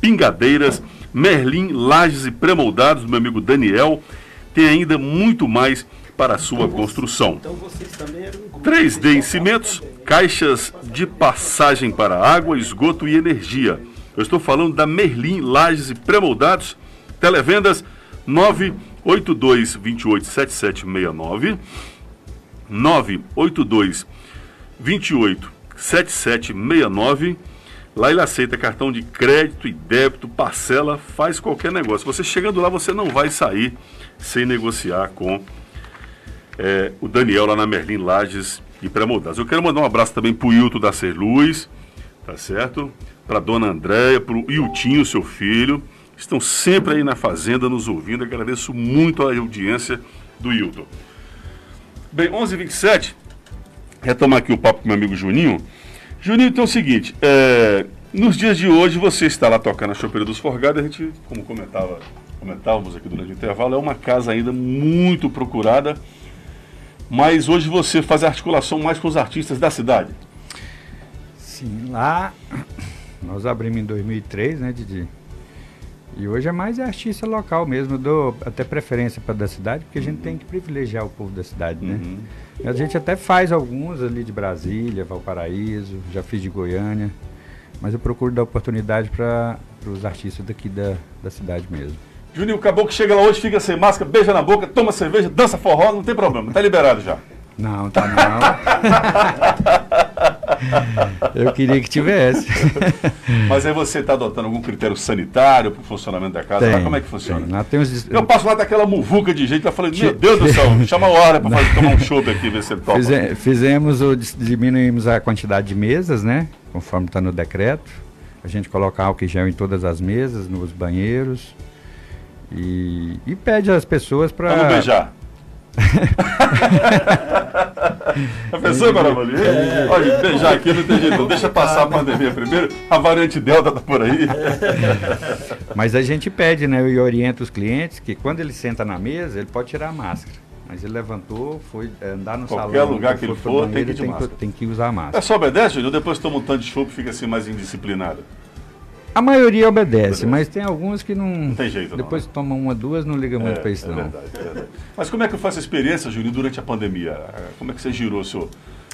B: pingadeiras, Merlin Lages e Pré-Moldados, meu amigo Daniel, tem ainda muito mais para a sua construção.
C: Então vocês também eram um grupo
B: 3D em cimentos, caixas de passagem para água, esgoto e energia. Eu estou falando da Merlin Lages e Pré-Moldados, televendas 982 28 7769 982 28 7769 Lá ele aceita cartão de crédito e débito, parcela, faz qualquer negócio. Você chegando lá, você não vai sair sem negociar com é, o Daniel lá na Merlin Lages e Pré-Moldados. Eu quero mandar um abraço também pro Hilton da Ser Luz, tá certo? Pra dona Andréia, pro Hiltinho, seu filho. Estão sempre aí na fazenda nos ouvindo. Agradeço muito a audiência do Hilton. Bem, 11h27, retomar aqui o papo com meu amigo Juninho. Juninho, então é o seguinte, é, nos dias de hoje você está lá tocando a Chopeira dos Forgados, a gente, como comentava, comentávamos aqui durante o intervalo, é uma casa ainda muito procurada, mas hoje você faz a articulação mais com os artistas da cidade.
L: Sim, lá nós abrimos em 2003, né, Didi? E hoje é mais artista local mesmo, eu dou até preferência para da cidade, porque a gente tem que privilegiar o povo da cidade, né? A gente até faz alguns ali de Brasília, Valparaíso, já fiz de Goiânia, mas eu procuro dar oportunidade para os artistas daqui da, da cidade mesmo.
B: Juninho, o caboclo chega lá hoje, fica sem máscara, beija na boca, toma cerveja, dança forró, não tem problema, tá liberado já.
L: Não, tá não. Eu queria que tivesse.
B: Mas aí você está adotando algum critério sanitário para o funcionamento da casa? Lá
L: Tem,
B: como é que funciona?
L: tem. Lá tem os-
B: Eu passo lá daquela muvuca de gente, tá falando, meu Deus do céu, chama a hora para tomar um chopp aqui, ver se ele topa.
L: Fize- fizemos o dis- diminuímos a quantidade de mesas, né? Conforme está no decreto. A gente coloca álcool gel em todas as mesas, nos banheiros. E, e pede às pessoas para.
B: Vamos beijar. A pessoa, Maravilha?
L: É.
B: Olha, beijar aqui não tem jeito, não. deixa passar a pandemia primeiro. A variante Delta tá por aí.
L: Mas a gente pede, né? E orienta os clientes que quando ele senta na mesa, ele pode tirar a máscara. Mas ele levantou, foi eh, andar no
B: Qualquer
L: salão.
B: lugar que ele for, tem
L: banheiro,
B: que ir de
L: tem,
B: máscara.
L: tem que usar a máscara.
B: É só obedece, Júnior? Depois toma um tanto de chopp e fica assim mais indisciplinado.
L: A maioria obedece, mas tem alguns que não. Não
B: tem jeito, não,
L: Depois tomam uma, duas, não liga muito
B: É,
L: pra isso,
B: é
L: não.
B: verdade, é verdade. Mas como é que foi essa experiência, Júnior, durante a pandemia? Como é que você girou seu,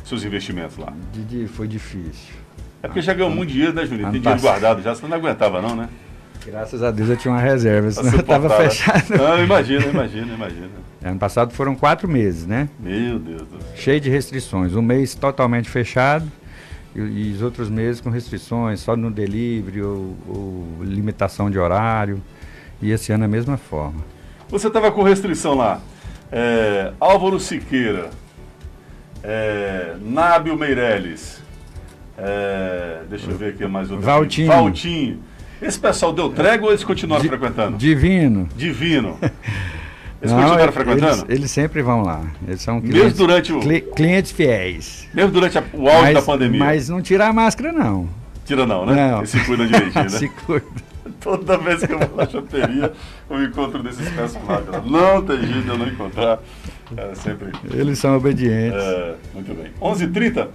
B: seus investimentos lá?
L: Didi, foi difícil.
B: É porque já ganhou muito dinheiro, né?
L: Ano
B: Tem dinheiro guardado já, você não aguentava não, né?
L: Graças a Deus eu tinha uma reserva, senão eu tava
B: suportar, né?
L: fechado.
B: Não, imagina, imagina, imagina.
L: Ano passado foram quatro meses, né?
B: Meu Deus do céu.
L: Cheio de restrições. Um mês totalmente fechado e, e os outros meses com restrições, só no delivery ou, ou limitação de horário. E esse ano a mesma forma.
B: Você estava com restrição lá. É, Álvaro Siqueira, é, Nábio Meirelles, é, deixa eu ver aqui mais outro.
L: Valtinho.
B: Valtinho. Esse pessoal deu trégua ou eles continuaram frequentando?
L: Divino.
B: Divino. Eles
L: Não,
B: continuaram frequentando?
L: Eles, eles sempre vão lá. Eles são
B: Mesmo
L: clientes,
B: durante o-
L: cli- clientes fiéis.
B: Mesmo durante a- o auge
L: Mas-
B: da pandemia?
L: Mas não tirar a máscara, não.
B: Tira não, né?
L: Não.
B: Eles se cuidam direitinho, né?
L: Se cuida.
B: Toda vez que eu vou na choperia, eu encontro desses personagens. Não tem jeito de eu não encontrar. É sempre...
L: Eles são obedientes.
B: É, muito bem. 11h30.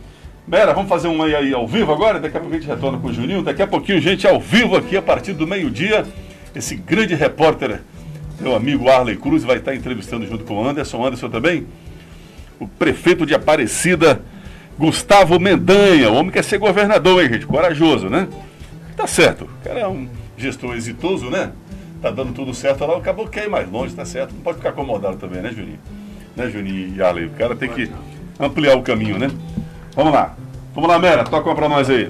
B: Mera, vamos fazer um aí, aí ao vivo agora? Daqui a pouco a gente retorna com o Juninho. Daqui a pouquinho, gente, ao vivo aqui, a partir do meio-dia. Esse grande repórter, meu amigo Arley Cruz, vai estar entrevistando junto com o Anderson. Anderson também. O prefeito de Aparecida, Gustavo Mendanha. O homem quer ser governador, hein, gente? Corajoso, né? Tá certo. O cara é um gestor exitoso, né? Tá dando tudo certo lá. Acabou que quer ir mais longe, tá certo. Não pode ficar acomodado também, né, Juninho? Né, Juninho e Arley? O cara tem que ampliar o caminho, né? Vamos lá. Vamos lá, Mera. Toca uma pra nós aí.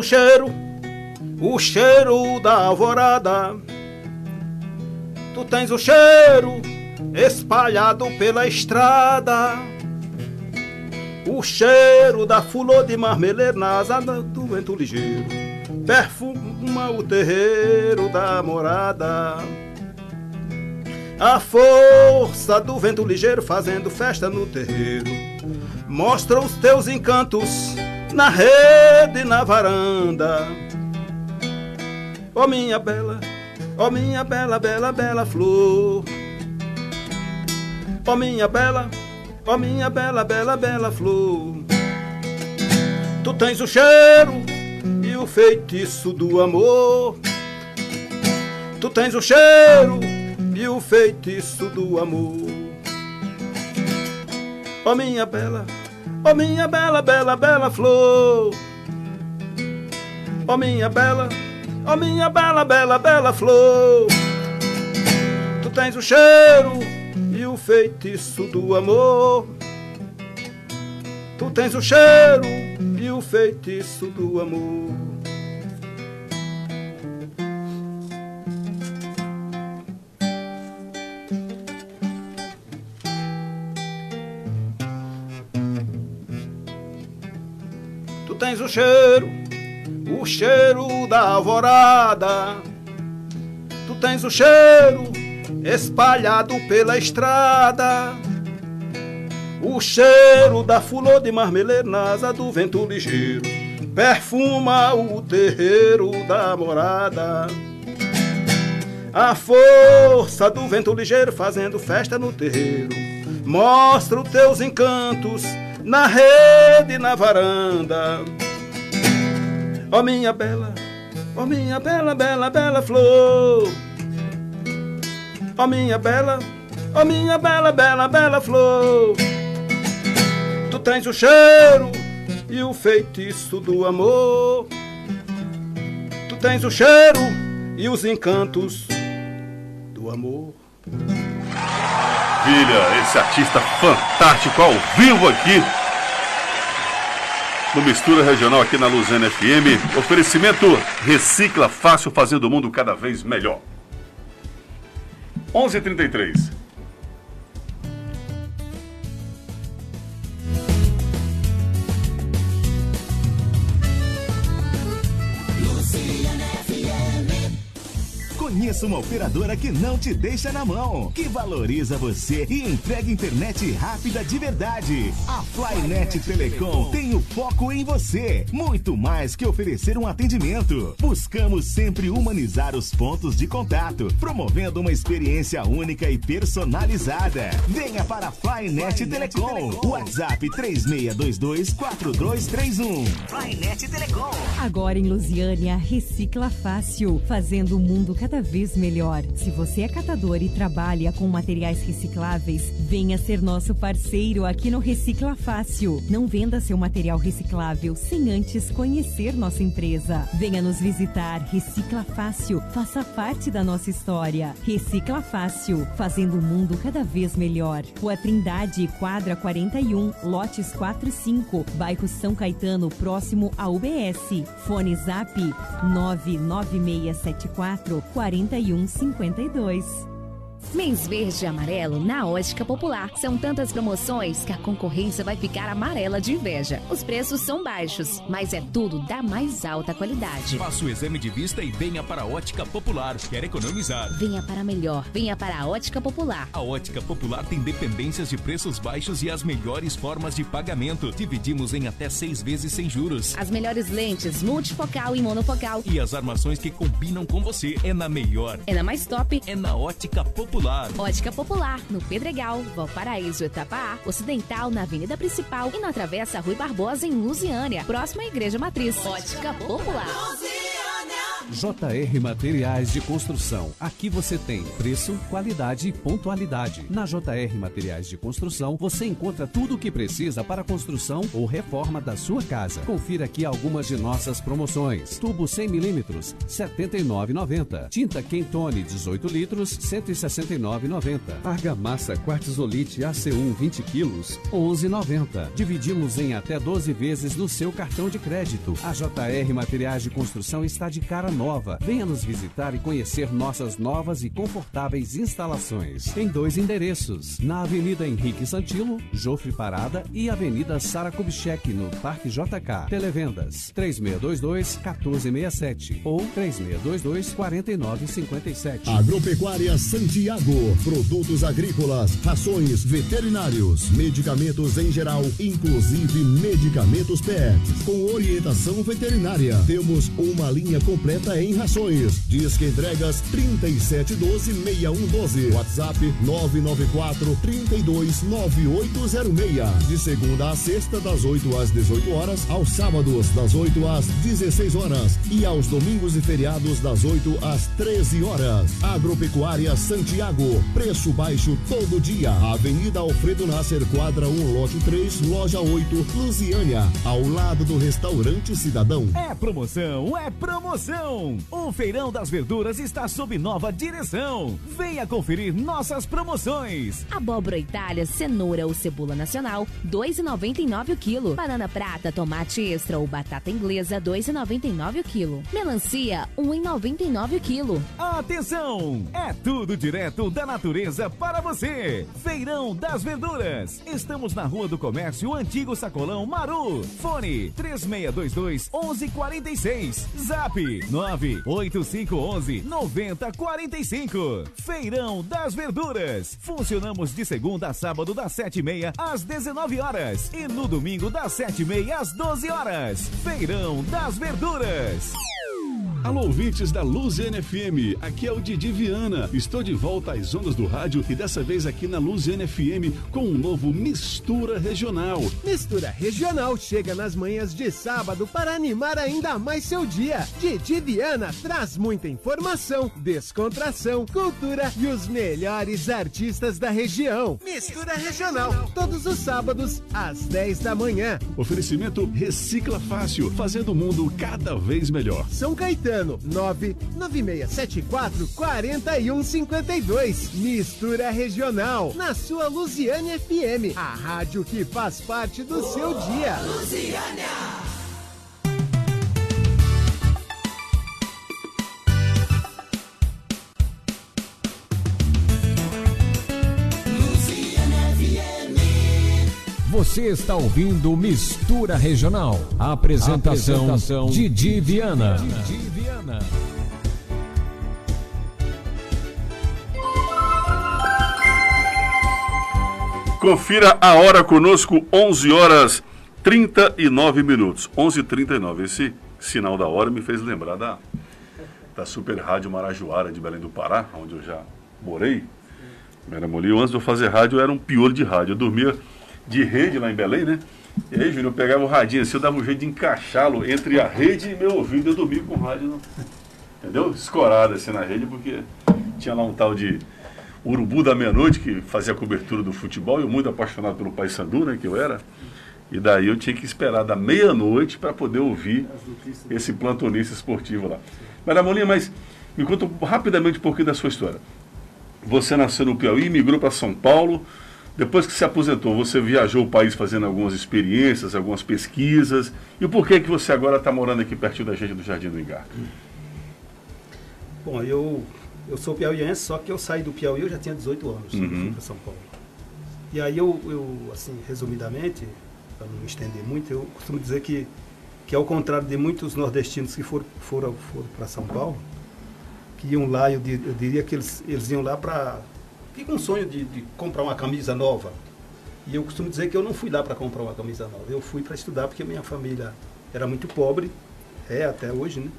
C: O cheiro, o cheiro da alvorada. Tu tens o cheiro espalhado pela estrada. O cheiro da flor de marmeleiro na asa do vento ligeiro. Perfuma o terreiro da morada. A força do vento ligeiro fazendo festa no terreiro. Mostra os teus encantos na rede, na varanda. Ó minha bela, ó minha bela, bela, bela flor. Ó minha bela, ó minha bela, bela, bela flor. Tu tens o cheiro e o feitiço do amor. Tu tens o cheiro e o feitiço do amor. Ó minha bela, ó minha bela, bela, bela flor. Ó minha bela, ó minha bela, bela, bela flor. Tu tens o cheiro e o feitiço do amor. Tu tens o cheiro e o feitiço do amor. O cheiro, o cheiro da alvorada. Tu tens o cheiro espalhado pela estrada. O cheiro da flor de marmeleiro do vento ligeiro. Perfuma o terreiro da morada. A força do vento ligeiro fazendo festa no terreiro. Mostra os teus encantos na rede, na varanda. Ó minha bela, ó minha bela, bela, bela flor. Ó minha bela, ó minha bela, bela, bela flor. Tu tens o cheiro e o feitiço do amor. Tu tens o cheiro e os encantos do amor.
B: Filha, esse artista fantástico ao vivo aqui no Mistura Regional aqui na Luzena FM. Oferecimento Recicla Fácil, fazendo o mundo cada vez melhor. 11:33.
I: Conheça uma operadora que não te deixa na mão, que valoriza você e entrega internet rápida de verdade. A Flynet Telecom tem o foco em você, muito mais que oferecer um atendimento. Buscamos sempre humanizar os pontos de contato, promovendo uma experiência única e personalizada. Venha para a Flynet Telecom. WhatsApp 36224231.
N: Flynet Telecom. Agora em Lusiânia, recicla fácil, fazendo o mundo cada vez melhor. Se você é catador e trabalha com materiais recicláveis, venha ser nosso parceiro aqui no Recicla Fácil. Não venda seu material reciclável sem antes conhecer nossa empresa. Venha nos visitar. Recicla Fácil. Faça parte da nossa história. Recicla Fácil, fazendo o mundo cada vez melhor. Rua Trindade, quadra 41, lotes 4 e 5, bairro São Caetano, próximo à UBS. Fone Zap 99674 4152. Mês verde e amarelo na Ótica Popular. São tantas promoções que a concorrência vai ficar amarela de inveja. Os preços são baixos, mas é tudo da mais alta qualidade.
T: Faça o exame de vista e venha para a Ótica Popular. Quer economizar?
N: Venha para melhor. Venha para a Ótica Popular.
T: A Ótica Popular tem dependências de preços baixos e as melhores formas de pagamento. Dividimos em até seis vezes sem juros.
N: As melhores lentes multifocal e monofocal.
T: E as armações que combinam com você. É na melhor.
N: É na mais top.
T: É na Ótica Popular.
N: Ótica Popular, no Pedregal, Valparaíso, Etapa A, Ocidental, na Avenida Principal e na Travessa Rui Barbosa, em Lusiânia, próxima à Igreja Matriz. Ótica Popular.
U: JR Materiais de Construção. Aqui você tem preço, qualidade e pontualidade. Na JR Materiais de Construção, você encontra tudo o que precisa para a construção ou reforma da sua casa. Confira aqui algumas de nossas promoções. Tubo 100 milímetros, R$ 79,90. Tinta Quentone 18 litros, R$ 169,90. Argamassa Quartzolite AC1 20 quilos, R$ 11,90. Dividimos em até 12 vezes no seu cartão de crédito. A JR Materiais de Construção está de cara nova. Venha nos visitar e conhecer nossas novas e confortáveis instalações. Em dois endereços: na Avenida Henrique Santilo, Jofre Parada e Avenida Sara Kubitschek, no Parque JK. Televendas 3622-1467 ou 3622-4957.
V: Agropecuária Santiago. Produtos agrícolas, rações, veterinários, medicamentos em geral, inclusive medicamentos PETs. Com orientação veterinária. Temos uma linha completa em rações. Disque entregas 3712-6112. WhatsApp 994-329806. De segunda a sexta, das 8 às 18 horas, aos sábados, das 8 às 16 horas e aos domingos e feriados, das 8 às 13 horas. Agropecuária Santiago. Preço baixo todo dia. Avenida Alfredo Nasser, quadra 1, lote 3, loja 8, Lusiânia. Ao lado do restaurante Cidadão.
I: É promoção, é promoção! O Feirão das Verduras está sob nova direção. Venha conferir nossas promoções.
N: Abóbora Itália, cenoura ou cebola nacional, 2,99 o quilo. Banana prata, tomate extra ou batata inglesa, 2,99 o quilo. Melancia, 1,99 o quilo.
I: Atenção! É tudo direto da natureza para você. Feirão das Verduras. Estamos na Rua do Comércio, Antigo Sacolão, Maru. Fone 3622 1146. Zap 98511 9045. Feirão das Verduras. Funcionamos de segunda a sábado das 7h30 às 19 horas e no domingo das 7h30 às 12 horas. Feirão das Verduras.
W: Alô, ouvintes da Luziane FM, aqui é o Didi Viana. Estou de volta às ondas do rádio e dessa vez aqui na Luziane FM com um novo Mistura Regional.
X: Mistura Regional chega nas manhãs de sábado para animar ainda mais seu dia. Didi Viana traz muita informação, descontração, cultura e os melhores artistas da região. Mistura Regional, todos os sábados às 10 da manhã.
W: Oferecimento Recicla Fácil, fazendo o mundo cada vez melhor.
X: São Caetano, 99674 4152. Mistura Regional, na sua Luziane FM, a rádio que faz parte do seu dia.
A: Você está ouvindo Mistura Regional. Apresentação,
Y: Apresentação,
A: Didi Viana.
Y: Didi
A: Viana.
B: Confira a hora conosco, 11 horas 39 minutos. 11h39. Esse sinal da hora me fez lembrar da, da Super Rádio Marajoara de Belém do Pará, onde eu já morei. Era molinho. Antes de eu fazer rádio, eu era um piolho de rádio. Eu dormia de rede lá em Belém, né? E aí, Júnior, eu pegava o radinho assim, eu dava um jeito de encaixá-lo entre a rede e meu ouvido. Eu dormia com o rádio, no- entendeu? Escorado assim na rede, porque tinha lá um tal de Urubu da Meia-Noite, que fazia a cobertura do futebol, e eu muito apaixonado pelo Paysandu, né, que eu era. E daí eu tinha que esperar da meia-noite para poder ouvir esse plantonista esportivo lá. Mas, Amolinha, mas me conta rapidamente um pouquinho da sua história. Você nasceu no Piauí, migrou para São Paulo. Depois que se aposentou, você viajou o país fazendo algumas experiências, algumas pesquisas. E o porquê que você agora está morando aqui pertinho da gente do Jardim do Engar?
C: Bom, eu, eu sou piauiense, só que eu saí do Piauí, eu já tinha 18 anos,
B: Uhum.
C: fui para São Paulo. E aí eu, eu, assim, resumidamente, para não me estender muito, eu costumo dizer que, que ao contrário de muitos nordestinos que foram, foram, foram para São Paulo, que iam lá, eu, eu diria que eles, eles iam lá para... com o sonho de, de comprar uma camisa nova. E eu costumo dizer que eu não fui lá para comprar uma camisa nova, eu fui para estudar porque minha família era muito pobre, é até hoje, né?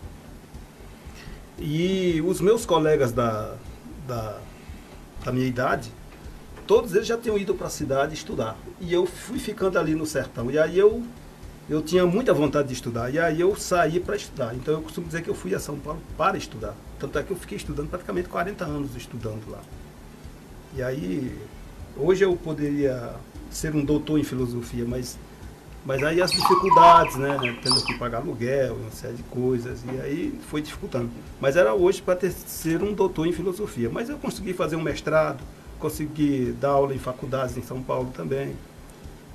C: E os meus colegas da, da, da minha idade, todos eles já tinham ido para a cidade estudar. E eu fui ficando ali no sertão. E aí eu, eu tinha muita vontade de estudar. E aí eu saí para estudar. Então eu costumo dizer que eu fui a São Paulo para estudar. Tanto é que eu fiquei estudando praticamente 40 anos estudando lá. E aí, hoje eu poderia ser um doutor em filosofia, mas, mas aí as dificuldades, né? Tendo que pagar aluguel, uma série de coisas, e aí foi dificultando. Mas era hoje para ser um doutor em filosofia. Mas eu consegui fazer um mestrado, consegui dar aula em faculdades em São Paulo também.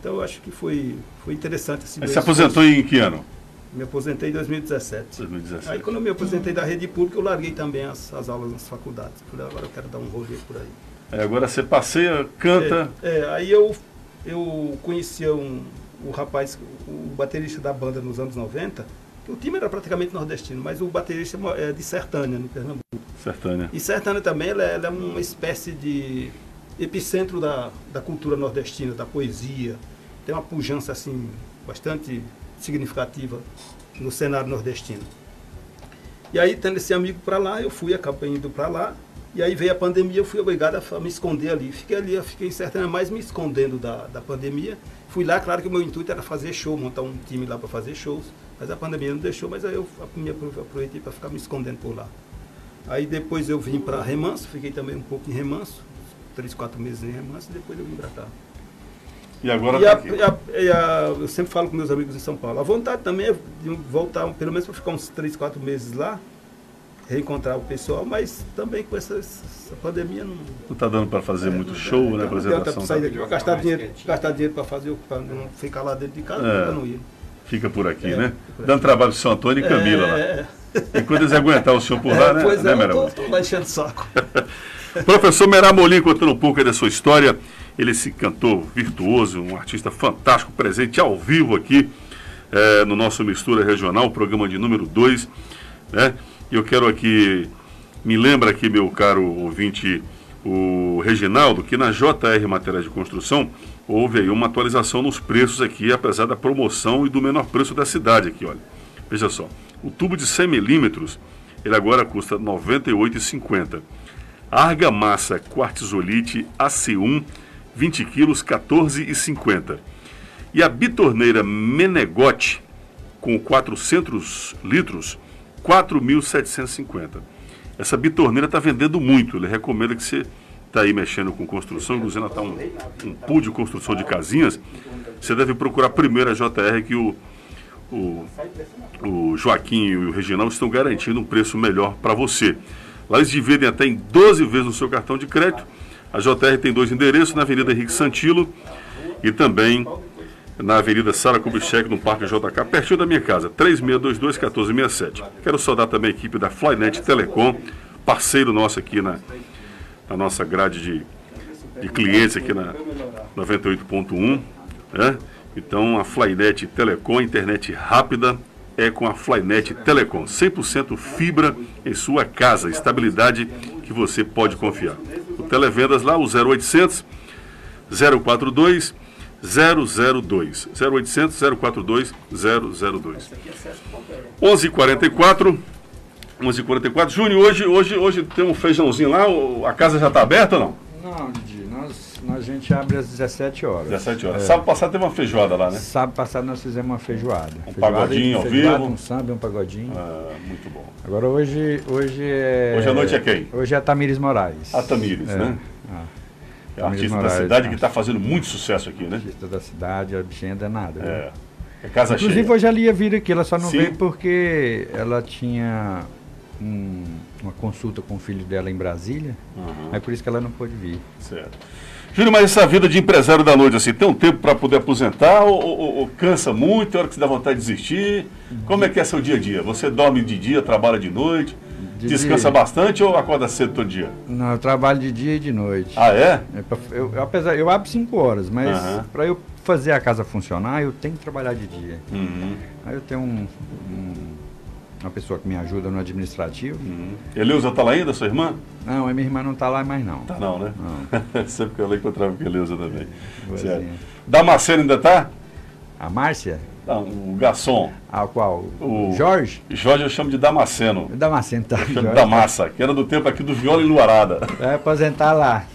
C: Então eu acho que foi, foi interessante esse
B: se aposentou em que ano?
C: Me aposentei em 2017.
B: 2017.
C: Aí quando eu me aposentei da rede pública, eu larguei também as, as aulas nas faculdades. Falei, agora eu quero dar um rolê por aí.
B: Aí agora você passeia, canta.
C: É, é, aí eu, eu conhecia um, o rapaz, o baterista da banda nos anos 90. que O time era praticamente nordestino, mas o baterista é de Sertânia, no Pernambuco.
B: Sertânia.
C: E Sertânia também ela, é- ela é uma espécie de epicentro da, da cultura nordestina, da poesia. Tem uma pujança assim bastante significativa no cenário nordestino. E aí, tendo esse amigo para lá, eu fui, acabei indo para lá. E aí veio a pandemia, eu fui obrigado a me esconder ali. Fiquei ali, eu fiquei em Sertânia mais me escondendo da, da pandemia. Fui lá, claro que o meu intuito era fazer show, montar um time lá para fazer shows. Mas a pandemia não deixou, mas aí eu me apro- aproveitei para ficar me escondendo por lá. Aí depois eu vim para Remanso, fiquei também um pouco em Remanso, três, quatro meses em Remanso, e depois eu vim para cá.
B: E agora
C: E
B: tá
C: a-
B: aqui.
C: e a- e a- eu sempre falo com meus amigos em São Paulo. A vontade também é de voltar, pelo menos para ficar uns três, quatro meses lá, reencontrar o pessoal, mas também com essa, essa pandemia não.
B: Não tá dando para fazer muito show, né?
C: Não
B: Apresentação.
C: sair
B: tá-
C: daqui, pra gastar dinheiro, gastar dinheiro para fazer, para não ficar lá dentro de casa,
B: É.
C: não ir.
B: Fica por aqui,
C: É,
B: né?
C: por aqui.
B: Dando trabalho pro seu Antônio e Camila
C: É.
B: lá. E quando eles aguentar o senhor por lá,
C: É,
B: né?
C: Pois
B: né,
C: é, eu
B: Meramu?
C: tô, tô lá enchendo o saco.
B: Professor Meramolim contando um pouco aí da sua história. Ele esse cantor virtuoso, um artista fantástico, presente ao vivo aqui eh, no nosso Mistura Regional, programa de número 2. Né? Eu quero aqui, me lembra aqui, meu caro ouvinte, o Reginaldo, que na JR Materiais de Construção houve aí uma atualização nos preços aqui, apesar da promoção e do menor preço da cidade aqui, olha. Veja só, o tubo de 100 milímetros ele agora custa R$ 98,50. Argamassa quartzolite AC1, 20 quilos, R$ 14,50. E a bitorneira Menegote, com 400 litros, 4.750. Essa bitorneira está vendendo muito. Ele recomenda que você está aí mexendo com construção, inclusive está um, um pool de construção de casinhas. Você deve procurar primeiro a JR que o, o, o Joaquim e o Reginaldo estão garantindo um preço melhor para você. Lá eles dividem até em 12 vezes no seu cartão de crédito. A JR tem dois endereços, na Avenida Henrique Santilo e também na Avenida Sara Kubitschek, no Parque JK, pertinho da minha casa, 3622-1467. Quero saudar também a equipe da Flynet Telecom, parceiro nosso aqui na, na nossa grade de, de clientes aqui na 98.1. Né? Então, a Flynet Telecom, internet rápida, é com a Flynet Telecom. 100% fibra em sua casa, estabilidade que você pode confiar. O Televendas lá, o 0800 042 002. 0800 042 002. 11:44 11h44. Júnior, hoje, hoje, hoje tem um feijãozinho lá, a casa já está aberta ou não?
L: Não, Didi, nós, nós, a gente abre às 17 horas.
B: 17 horas. É. Sábado passado teve uma feijoada lá, né?
L: Sábado passado nós fizemos uma feijoada.
B: Um
L: feijoada
B: pagodinho ao vivo.
L: Um samba, um pagodinho.
B: Ah, muito bom.
L: Agora hoje, hoje é...
B: Hoje à noite é quem?
L: Hoje é a Tamires Moraes.
B: A Tamires, é. né? Ah. É um artista da cidade que está fazendo muito sucesso aqui, né?
L: Artista da cidade, a bichinha é danada.
B: É. É casa
L: Inclusive,
B: cheia.
L: hoje ela ia vir aqui, ela só não
B: Sim.
L: veio porque ela tinha um, uma consulta com o filho dela em Brasília.
B: Uhum.
L: Aí por isso que ela não pôde vir.
B: Certo. Júlio, mas essa vida de empresário da noite, assim, tem um tempo para poder aposentar ou, ou, ou, cansa muito, tem hora que você dá vontade de desistir? Como é que é seu dia a dia? Você dorme de dia, trabalha de noite,
L: De
B: descansa
L: dia.
B: bastante ou acorda cedo todo dia?
L: Não, eu trabalho de dia e de noite.
B: Ah, é?
L: eu, eu- apesar, eu abro 5 horas, mas
B: Aham.
L: para eu fazer a casa funcionar, eu tenho que trabalhar de dia.
B: Uhum.
L: Aí eu tenho um- um- uma pessoa que me ajuda no administrativo.
B: Eleusa está lá ainda, sua irmã?
L: Não, a minha irmã não está lá mais não.
B: Tá não, né?
L: Não.
B: Sempre que eu lá encontrava com a Eleusa também. Certo. Damasceno ainda tá?
L: A Márcia?
B: Não, o garçom.
L: Ah, qual?
B: O
L: Jorge?
B: Jorge eu chamo de Damasceno.
L: Damasceno, tá.
B: Eu chamo
L: Jorge.
B: de Damassa, que era do tempo aqui do Viola e Luarada.
L: Vai aposentar lá.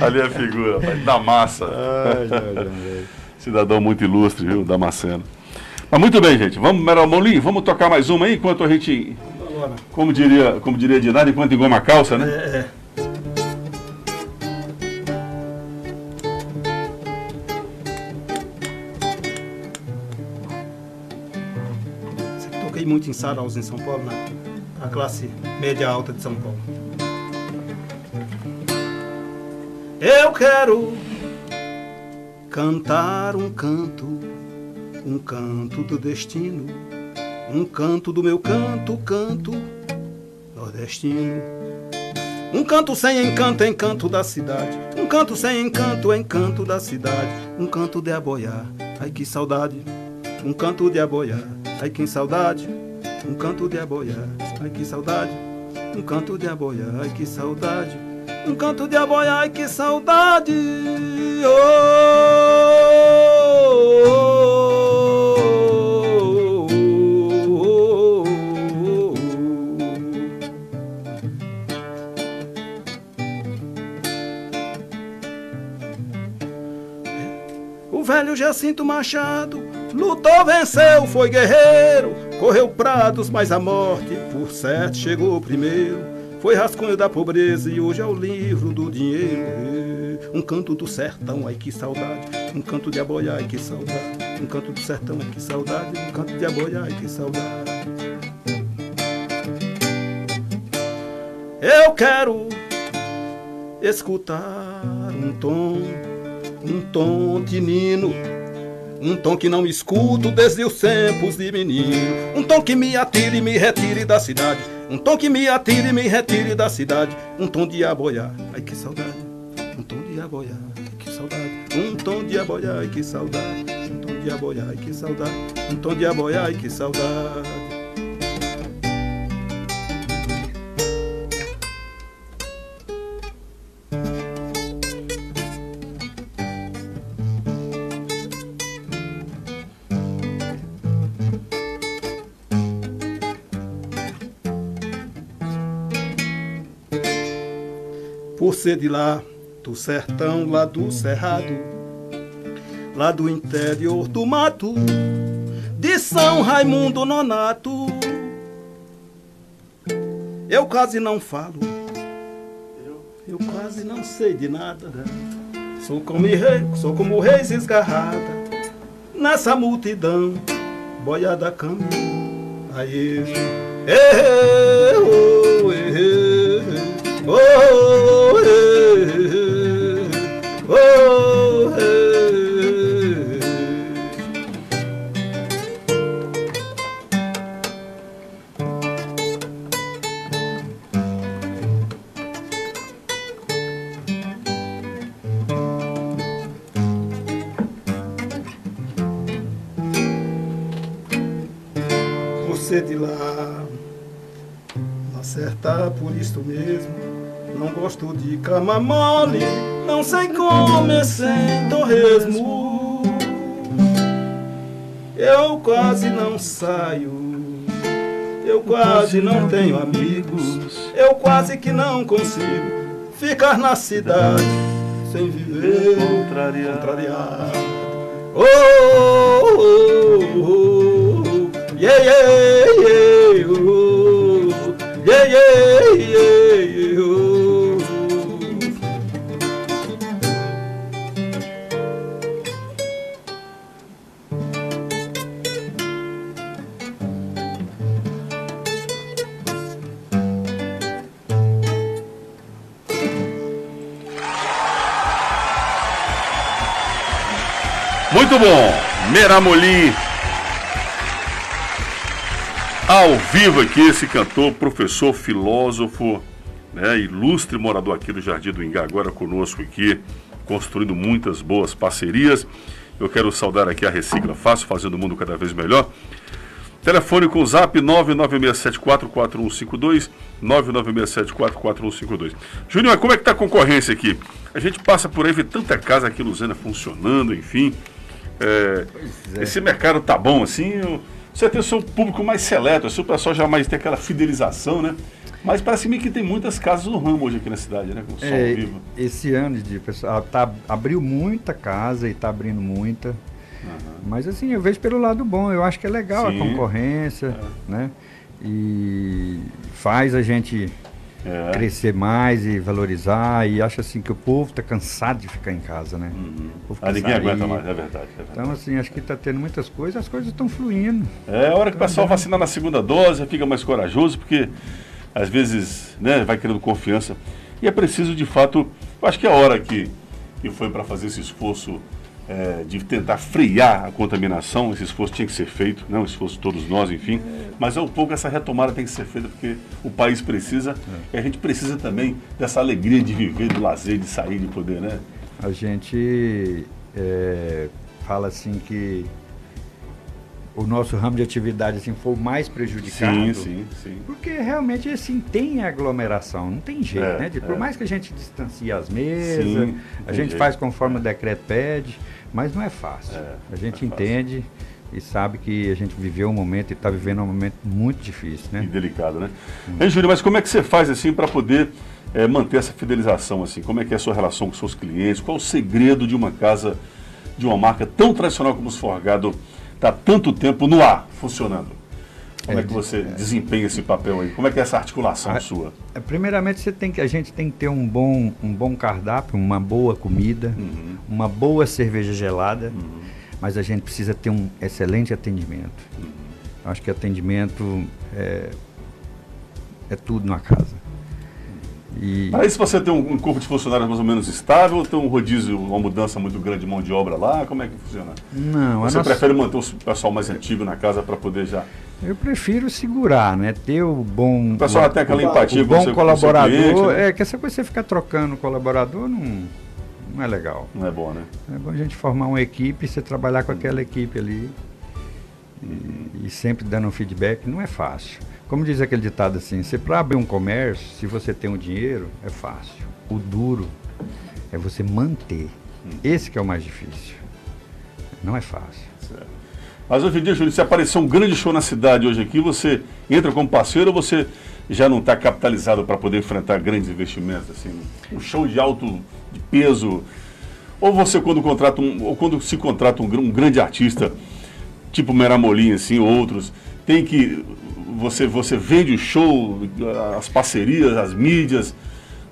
B: Ali é a figura, rapaz, Damassa.
L: Ai, Jorge, André.
B: Cidadão muito ilustre, viu, Damasceno. Mas muito bem, gente. Vamos, Meral Molim, vamos tocar mais uma aí, enquanto a gente, como diria, como diria Dinardo, enquanto engoma a calça, né?
C: É, Toquei muito em saraus em São Paulo, na, na classe média alta de São Paulo. Eu quero cantar um canto, um canto do destino, um canto do meu canto, canto nordestino. Um canto sem encanto, encanto da cidade. Um canto sem encanto, encanto da cidade. Um canto de aboiar, ai que saudade. Um canto de aboiar, ai que saudade. Um canto de aboiar, ai que saudade. Um canto de aboiar, ai que saudade. Um canto de aboiar, ai que saudade. Oh, oh, oh, oh, O velho Jacinto Machado lutou, venceu, foi guerreiro, correu prados, mas a morte, por certo, chegou primeiro. Foi rascunho da pobreza e hoje é o livro do dinheiro. Um canto do sertão, ai que saudade. Um canto de aboiar, ai que saudade. Um canto do sertão, ai que saudade. Um canto de aboiar, ai que saudade. Eu quero escutar um tom, um tom de nino, um tom que não escuto desde os tempos de menino, um tom que me atire e me retire da cidade, um tom que me atire e me retire da cidade, um tom de aboiar, ai que saudade, um tom de aboiar, ai que saudade, um tom de aboiar, ai que saudade, um tom de aboiar, ai que saudade, um tom de aboiar, ai que saudade. Ser de lá, do sertão, lá do cerrado, lá do interior do mato, de São Raimundo Nonato. Eu quase não falo, eu quase não sei de nada. Sou como rei, sou como reis esgarrada nessa multidão, boiada caminho. Aí, eh, oh, eh, oh, eh, acertar por isto mesmo. Não gosto de cama mole, não sei comer sem torresmo. Eu quase não saio, eu quase não tenho amigos, eu quase que não consigo ficar na cidade sem viver contrariado. Oh, oh, oh, oh, yeah, yeah, yeah, oh,
B: Muito bom. Meramoli. Ao vivo aqui, esse cantor, professor, filósofo, né, ilustre morador aqui do Jardim do Ingá, agora conosco aqui, construindo muitas boas parcerias. Eu quero saudar aqui a Recicla Fácil, fazendo o mundo cada vez melhor. Telefone com zap 996744152, 996744152. Júnior, como é que tá a concorrência aqui? A gente passa por aí, vê tanta casa aqui no Zena funcionando, enfim. É,
L: é.
B: Esse mercado tá bom assim, eu- você tem o seu público mais seleto, o pessoal já mais tem aquela fidelização, né? Mas parece me que tem muitas casas no ramo hoje aqui na cidade, né? Com som
L: É,
B: vivo.
L: esse ano de pessoal tá, abriu muita casa e tá abrindo muita. Mas assim, eu vejo pelo lado bom, eu acho que é legal
B: Sim.
L: a concorrência, né? E faz a gente
B: É.
L: crescer mais e valorizar e acho assim que o povo tá cansado de ficar em casa, né? O povo
B: Ah, ninguém aguenta mais, é verdade, é verdade.
L: Então assim, acho que tá tendo muitas coisas, as coisas estão fluindo.
B: É a hora que o pessoal vacinar na segunda dose, fica mais corajoso, porque às vezes né, vai criando confiança. E é preciso, de fato, eu acho que é a hora que, que foi para fazer esse esforço é, de tentar frear a contaminação, esse esforço tinha que ser feito, né, um esforço de todos nós, enfim. Mas é um pouco essa retomada tem que ser feita, porque o país precisa, e a gente precisa também dessa alegria de viver, do lazer, de sair, de poder, né?
L: A gente é, fala assim que o nosso ramo de atividade assim, foi o mais prejudicado.
B: Sim, sim, sim.
L: Porque realmente assim tem aglomeração, não tem jeito,
B: É,
L: né? De- por
B: é.
L: mais que a gente distancie as mesas,
B: Sim,
L: a gente
B: jeito.
L: faz conforme o decreto pede, mas não é fácil. a gente entende e sabe que a gente viveu um momento e está vivendo um momento muito difícil, né?
B: E delicado, né? Hein, Júlio, mas como é que você faz assim para poder eh, manter essa fidelização assim? Como é que é a sua relação com seus clientes? Qual o segredo de uma casa, de uma marca tão tradicional como o Forgado está tanto tempo no ar, funcionando? Como é, que você desempenha esse papel aí? Como é que é essa articulação
L: Ah,
B: sua?
L: É, Primeiramente, você tem que, a gente tem que ter um bom, um bom cardápio, uma boa comida,
B: Uhum.
L: uma boa cerveja gelada, mas a gente precisa ter um excelente atendimento.
B: Uhum.
L: Acho que atendimento é, é tudo na casa. E
B: Aí se você tem um, um corpo de funcionários mais ou menos estável, ou tem um rodízio, uma mudança muito grande de mão de obra lá, como é que funciona?
L: Não,
B: Você
L: nossa-
B: prefere manter o pessoal mais antigo na casa para poder já...
L: eu prefiro segurar, né? Ter o bom.
B: O pessoal tem aquela
L: o-
B: empatia
L: o bom
B: com
L: colaborador.
B: cliente, né?
L: É que essa coisa você ficar trocando colaborador não, não é legal.
B: Não é bom, né?
L: É bom a gente formar uma equipe, você trabalhar com aquela equipe ali e, e sempre dando um feedback, não é fácil. Como diz aquele ditado assim, você para abrir um comércio, se você tem o dinheiro, é fácil. O duro é você manter. Esse que é o mais difícil. Não é fácil.
B: Mas hoje em dia, Júlio, se aparecer um grande show na cidade hoje aqui, você entra como parceiro ou você já não está capitalizado para poder enfrentar grandes investimentos, assim, um show de alto de peso. Ou você quando contrata um, ou quando se contrata um, um grande artista, tipo Meramolim, assim, ou outros, tem que você você vende o show, as parcerias, as mídias,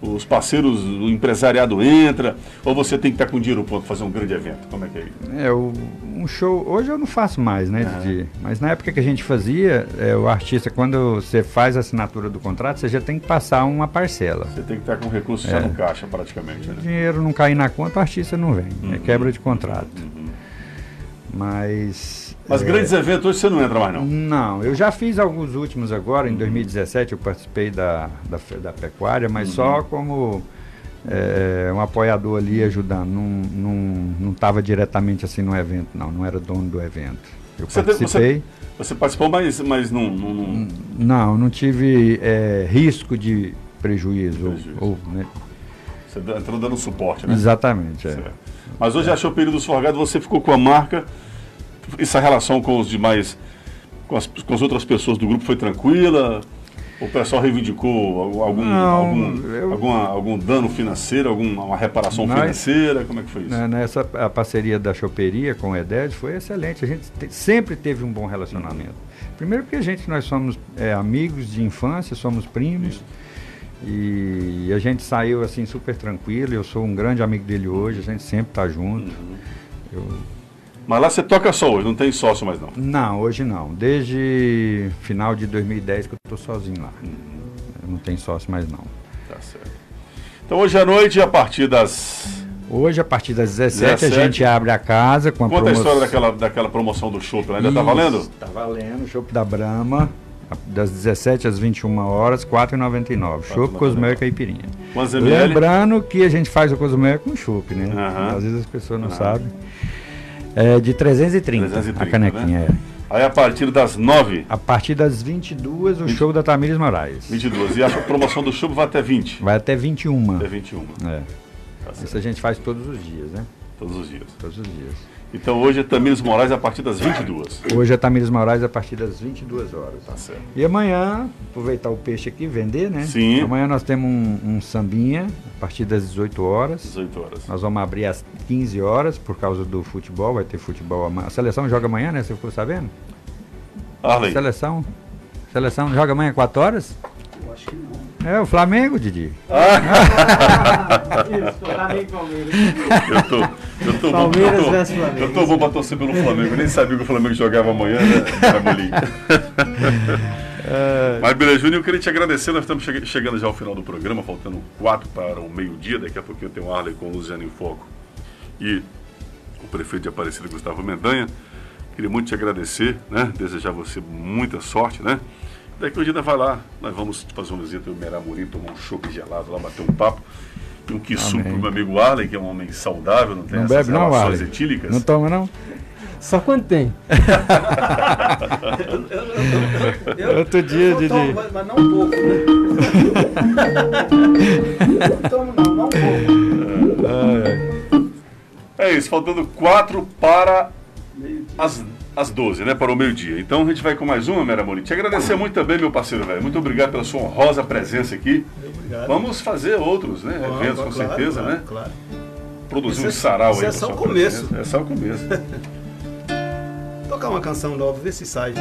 B: os parceiros, o empresariado entra, ou você tem que estar com dinheiro para fazer um grande evento. Como é que é isso?
L: É, o, um show. Hoje eu não faço mais, né, Didi? Mas na época que a gente fazia, é, o artista, quando você faz a assinatura do contrato, você já tem que passar uma parcela.
B: Você tem que estar com recursos já
L: É.
B: no caixa, praticamente.
L: O
B: Né?
L: dinheiro não cair na conta, o artista não vem. É
B: Uhum.
L: quebra de contrato. Mas.
B: Mas
L: é,
B: grandes eventos hoje você não entra mais, não?
L: Não, eu já fiz alguns últimos agora, em 2017 eu participei da, da, da pecuária, mas
B: Uhum.
L: só como é, um apoiador ali ajudando. Não estava não, não diretamente assim no evento, não, não era dono do evento. Eu
B: Você, teve-
L: participei.
B: você, você participou, mas, mas não, não, não-
L: Não, não tive é, risco de prejuízo. ou- ou, né?
B: Você dá- entrou dando suporte, né?
L: Exatamente, é.
B: Mas hoje achou o período do Forgado, você ficou com a marca. Essa relação com os demais, com as, com as outras pessoas do grupo foi tranquila? O pessoal reivindicou algum,
L: Não,
B: algum,
L: eu-
B: alguma- algum dano financeiro, alguma uma reparação
L: Nós-
B: financeira? Como é que foi isso?
L: Né, Nessa a parceria da choperia com o Eded foi excelente. A gente te- sempre teve um bom relacionamento. Primeiro porque a gente nós somos é, amigos de infância, somos primos. E a gente saiu assim super tranquilo. Eu sou um grande amigo dele hoje, a gente sempre está junto. Eu-
B: Mas lá você toca só hoje, não tem sócio mais não.
L: Não, hoje não. Desde final de 2010 que eu estou sozinho lá. Eu não tenho sócio mais não.
B: Tá certo. Então hoje à noite, a partir das.
L: Hoje, a partir das 17,
B: 17.
L: a gente abre a casa com a
B: Conta a
L: promoção.
B: história daquela, daquela promoção do show, ainda tá
L: Isso,
B: valendo?
L: Tá valendo, chopp da Brahma, das 17 às 21 horas, R$ 4,99. Chopp Cosmel e Caipirinha. Lembrando que a gente faz o Cosmel com chopp, né?
B: Aham.
L: Às vezes as pessoas não
B: Aham.
L: sabem. É de 330,
B: 330,
L: a canequinha,
B: né?
L: é.
B: Aí a partir das 9.
L: A partir das 22, o show da Tamires Moraes.
B: 22. E a promoção do show vai até 20.
L: Vai até 21.
B: Até 21.
L: É. Isso a gente faz todos os dias, né?
B: Todos os dias.
L: Todos os dias.
B: Então hoje é Tamires Moraes a partir das 22.
L: Hoje é Tamires Moraes a partir das 22 horas.
B: Tá certo.
L: E amanhã, aproveitar o peixe aqui, vender, né?
B: Sim.
L: Amanhã nós temos um, um sambinha a partir das 18 horas.
B: 18 horas.
L: Nós vamos abrir às 15 horas por causa do futebol, vai ter futebol amanhã. A seleção joga amanhã, né? Você ficou sabendo?
B: Arley.
L: Seleção. Seleção joga amanhã 4 horas?
C: Eu acho que não.
L: É, o Flamengo, Didi.
C: Isso, Flamengo e Palmeiras.
B: Eu tô, eu tô
C: Palmeiras
B: bom, eu tô,
C: versus Flamengo.
B: Eu tô bom pra torcer pelo Flamengo. Eu nem sabia que o Flamengo jogava amanhã, né? Tramolim. Mas beleza, Júnior, eu queria te agradecer. Nós estamos che- chegando já ao final do programa, faltando quatro para o meio-dia. Daqui a pouquinho eu tenho o Arley com o Luciano em Foco e o prefeito de Aparecida, Gustavo Mendanha. Queria muito te agradecer, né? Desejar você muita sorte, né? Daqui um dia ainda vai lá, nós vamos fazer uma visita ao Meramurim, tomar um chopp gelado lá, bater um papo. E um
L: Amém.
B: pro meu amigo Arley, que é um homem saudável, não tem
L: Não
B: essas
L: bebe não,
B: relações
L: Arley?
B: etílicas.
L: Não toma não?
D: Só quando tem.
L: Outro dia,
C: eu
L: Didi.
C: tomo, mas, mas não um pouco, né? não tomo não, não um pouco.
B: É isso, faltando quatro para as, as 12, né? Para o meio-dia. Então a gente vai com mais uma, Mera Morim. Te agradecer muito também, meu parceiro, velho. Muito obrigado pela sua honrosa presença aqui.
C: Obrigado.
B: Vamos fazer outros, né? Eventos, com
C: claro,
B: certeza,
C: claro,
B: né?
C: claro.
B: Produzir
C: Isso
B: um
C: é-
B: sarau
C: isso
B: aí.
C: é
B: com
C: só
B: sua
C: o começo.
B: presença. É só o começo.
C: Tocar uma canção nova, ver se sai.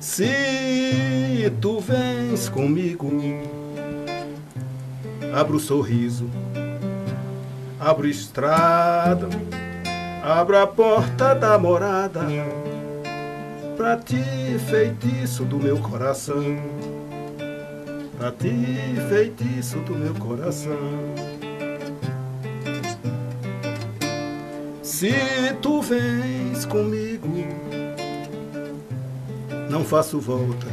C: Se tu vens comigo, abro o sorriso, abro estrada, abro a porta da morada, pra ti, feitiço do meu coração pra ti, feitiço do meu coração. Se tu vens comigo, não faço volta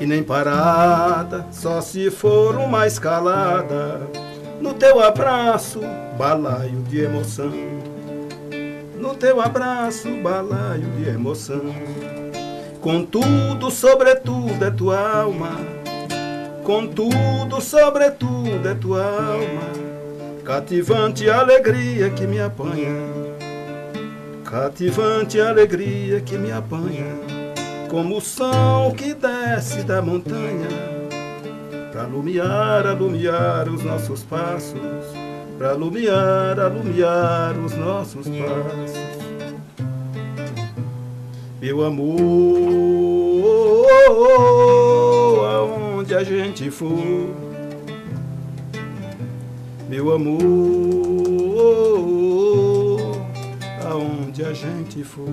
C: e nem parada, só se for uma escalada. No teu abraço, balaio de emoção. No teu abraço, balaio de emoção. Contudo, sobretudo é tua alma. Contudo, sobretudo é tua alma. Cativante alegria que me apanha, cativante alegria que me apanha, como o som que desce da montanha, para alumiar, alumiar os nossos passos, para alumiar, alumiar os nossos passos. Meu amor, aonde a gente for meu amor, aonde a gente for,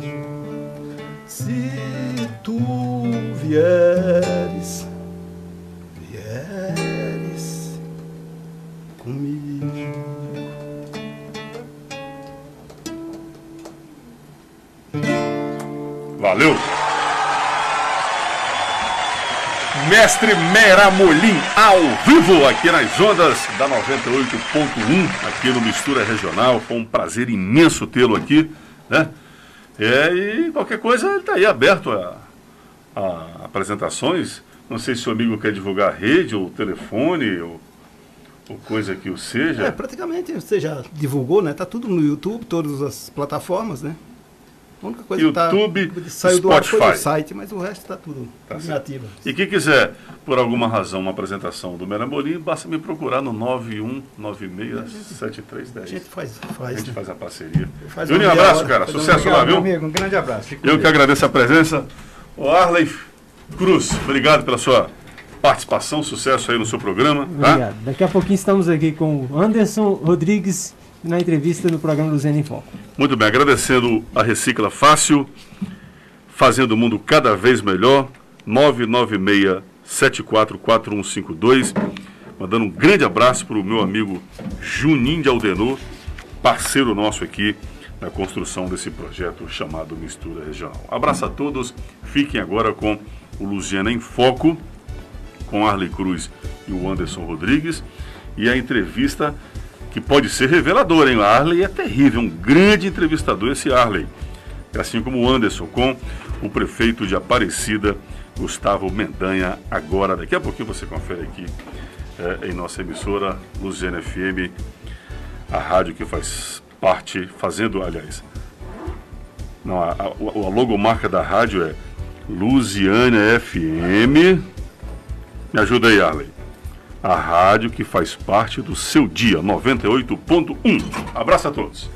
C: se tu vieres, vieres comigo.
B: Valeu! Mestre Meramolim ao vivo aqui nas ondas da 98.1 aqui no Mistura Regional. Foi um prazer imenso tê-lo aqui, né? É, e qualquer coisa ele está aí aberto a, a, apresentações. Não sei se o amigo quer divulgar a rede ou telefone ou, ou coisa que o seja.
C: É, praticamente você já divulgou, né? Tá tudo no YouTube, todas as plataformas, né? A única coisa
B: YouTube,
C: que tá, saiu do ar foi o site, mas o resto está tudo
B: Tá. E quem quiser, por alguma razão, uma apresentação do Meramolim, basta me procurar no 91967310.
C: A gente faz, faz,
B: A gente
C: né?
B: faz a parceria.
C: Faz
B: Júnior,
C: meia
B: abraço,
C: hora,
B: cara. Sucesso lá, viu?
L: Amigo, um grande abraço. Fique com
B: Eu que
L: Deus.
B: agradeço a presença. O Arley Cruz, obrigado pela sua participação, sucesso aí no seu programa. Tá?
D: Obrigado. Daqui a pouquinho estamos aqui com o Anderson Rodrigues na entrevista no programa Luziano em Foco.
B: Muito bem, agradecendo a Recicla Fácil, fazendo o mundo cada vez melhor. 996-744152. Mandando um grande abraço para o meu amigo Juninho de Aldenor, parceiro nosso aqui na construção desse projeto chamado Mistura Regional. Abraço a todos, fiquem agora com o Luziana em Foco, com Arley Cruz e o Anderson Rodrigues, e a entrevista que pode ser reveladora, hein? O Arley é terrível, um grande entrevistador esse Arley. Assim como o Anderson, com o prefeito de Aparecida, Gustavo Mendanha, agora. Daqui a pouquinho você confere aqui eh, em nossa emissora, Luziana FM, a rádio que faz parte, fazendo, aliás, não, a, a, a logomarca da rádio é Luziana FM. Me ajuda aí, Arley. A rádio que faz parte do seu dia, 98.1. Abraço a todos.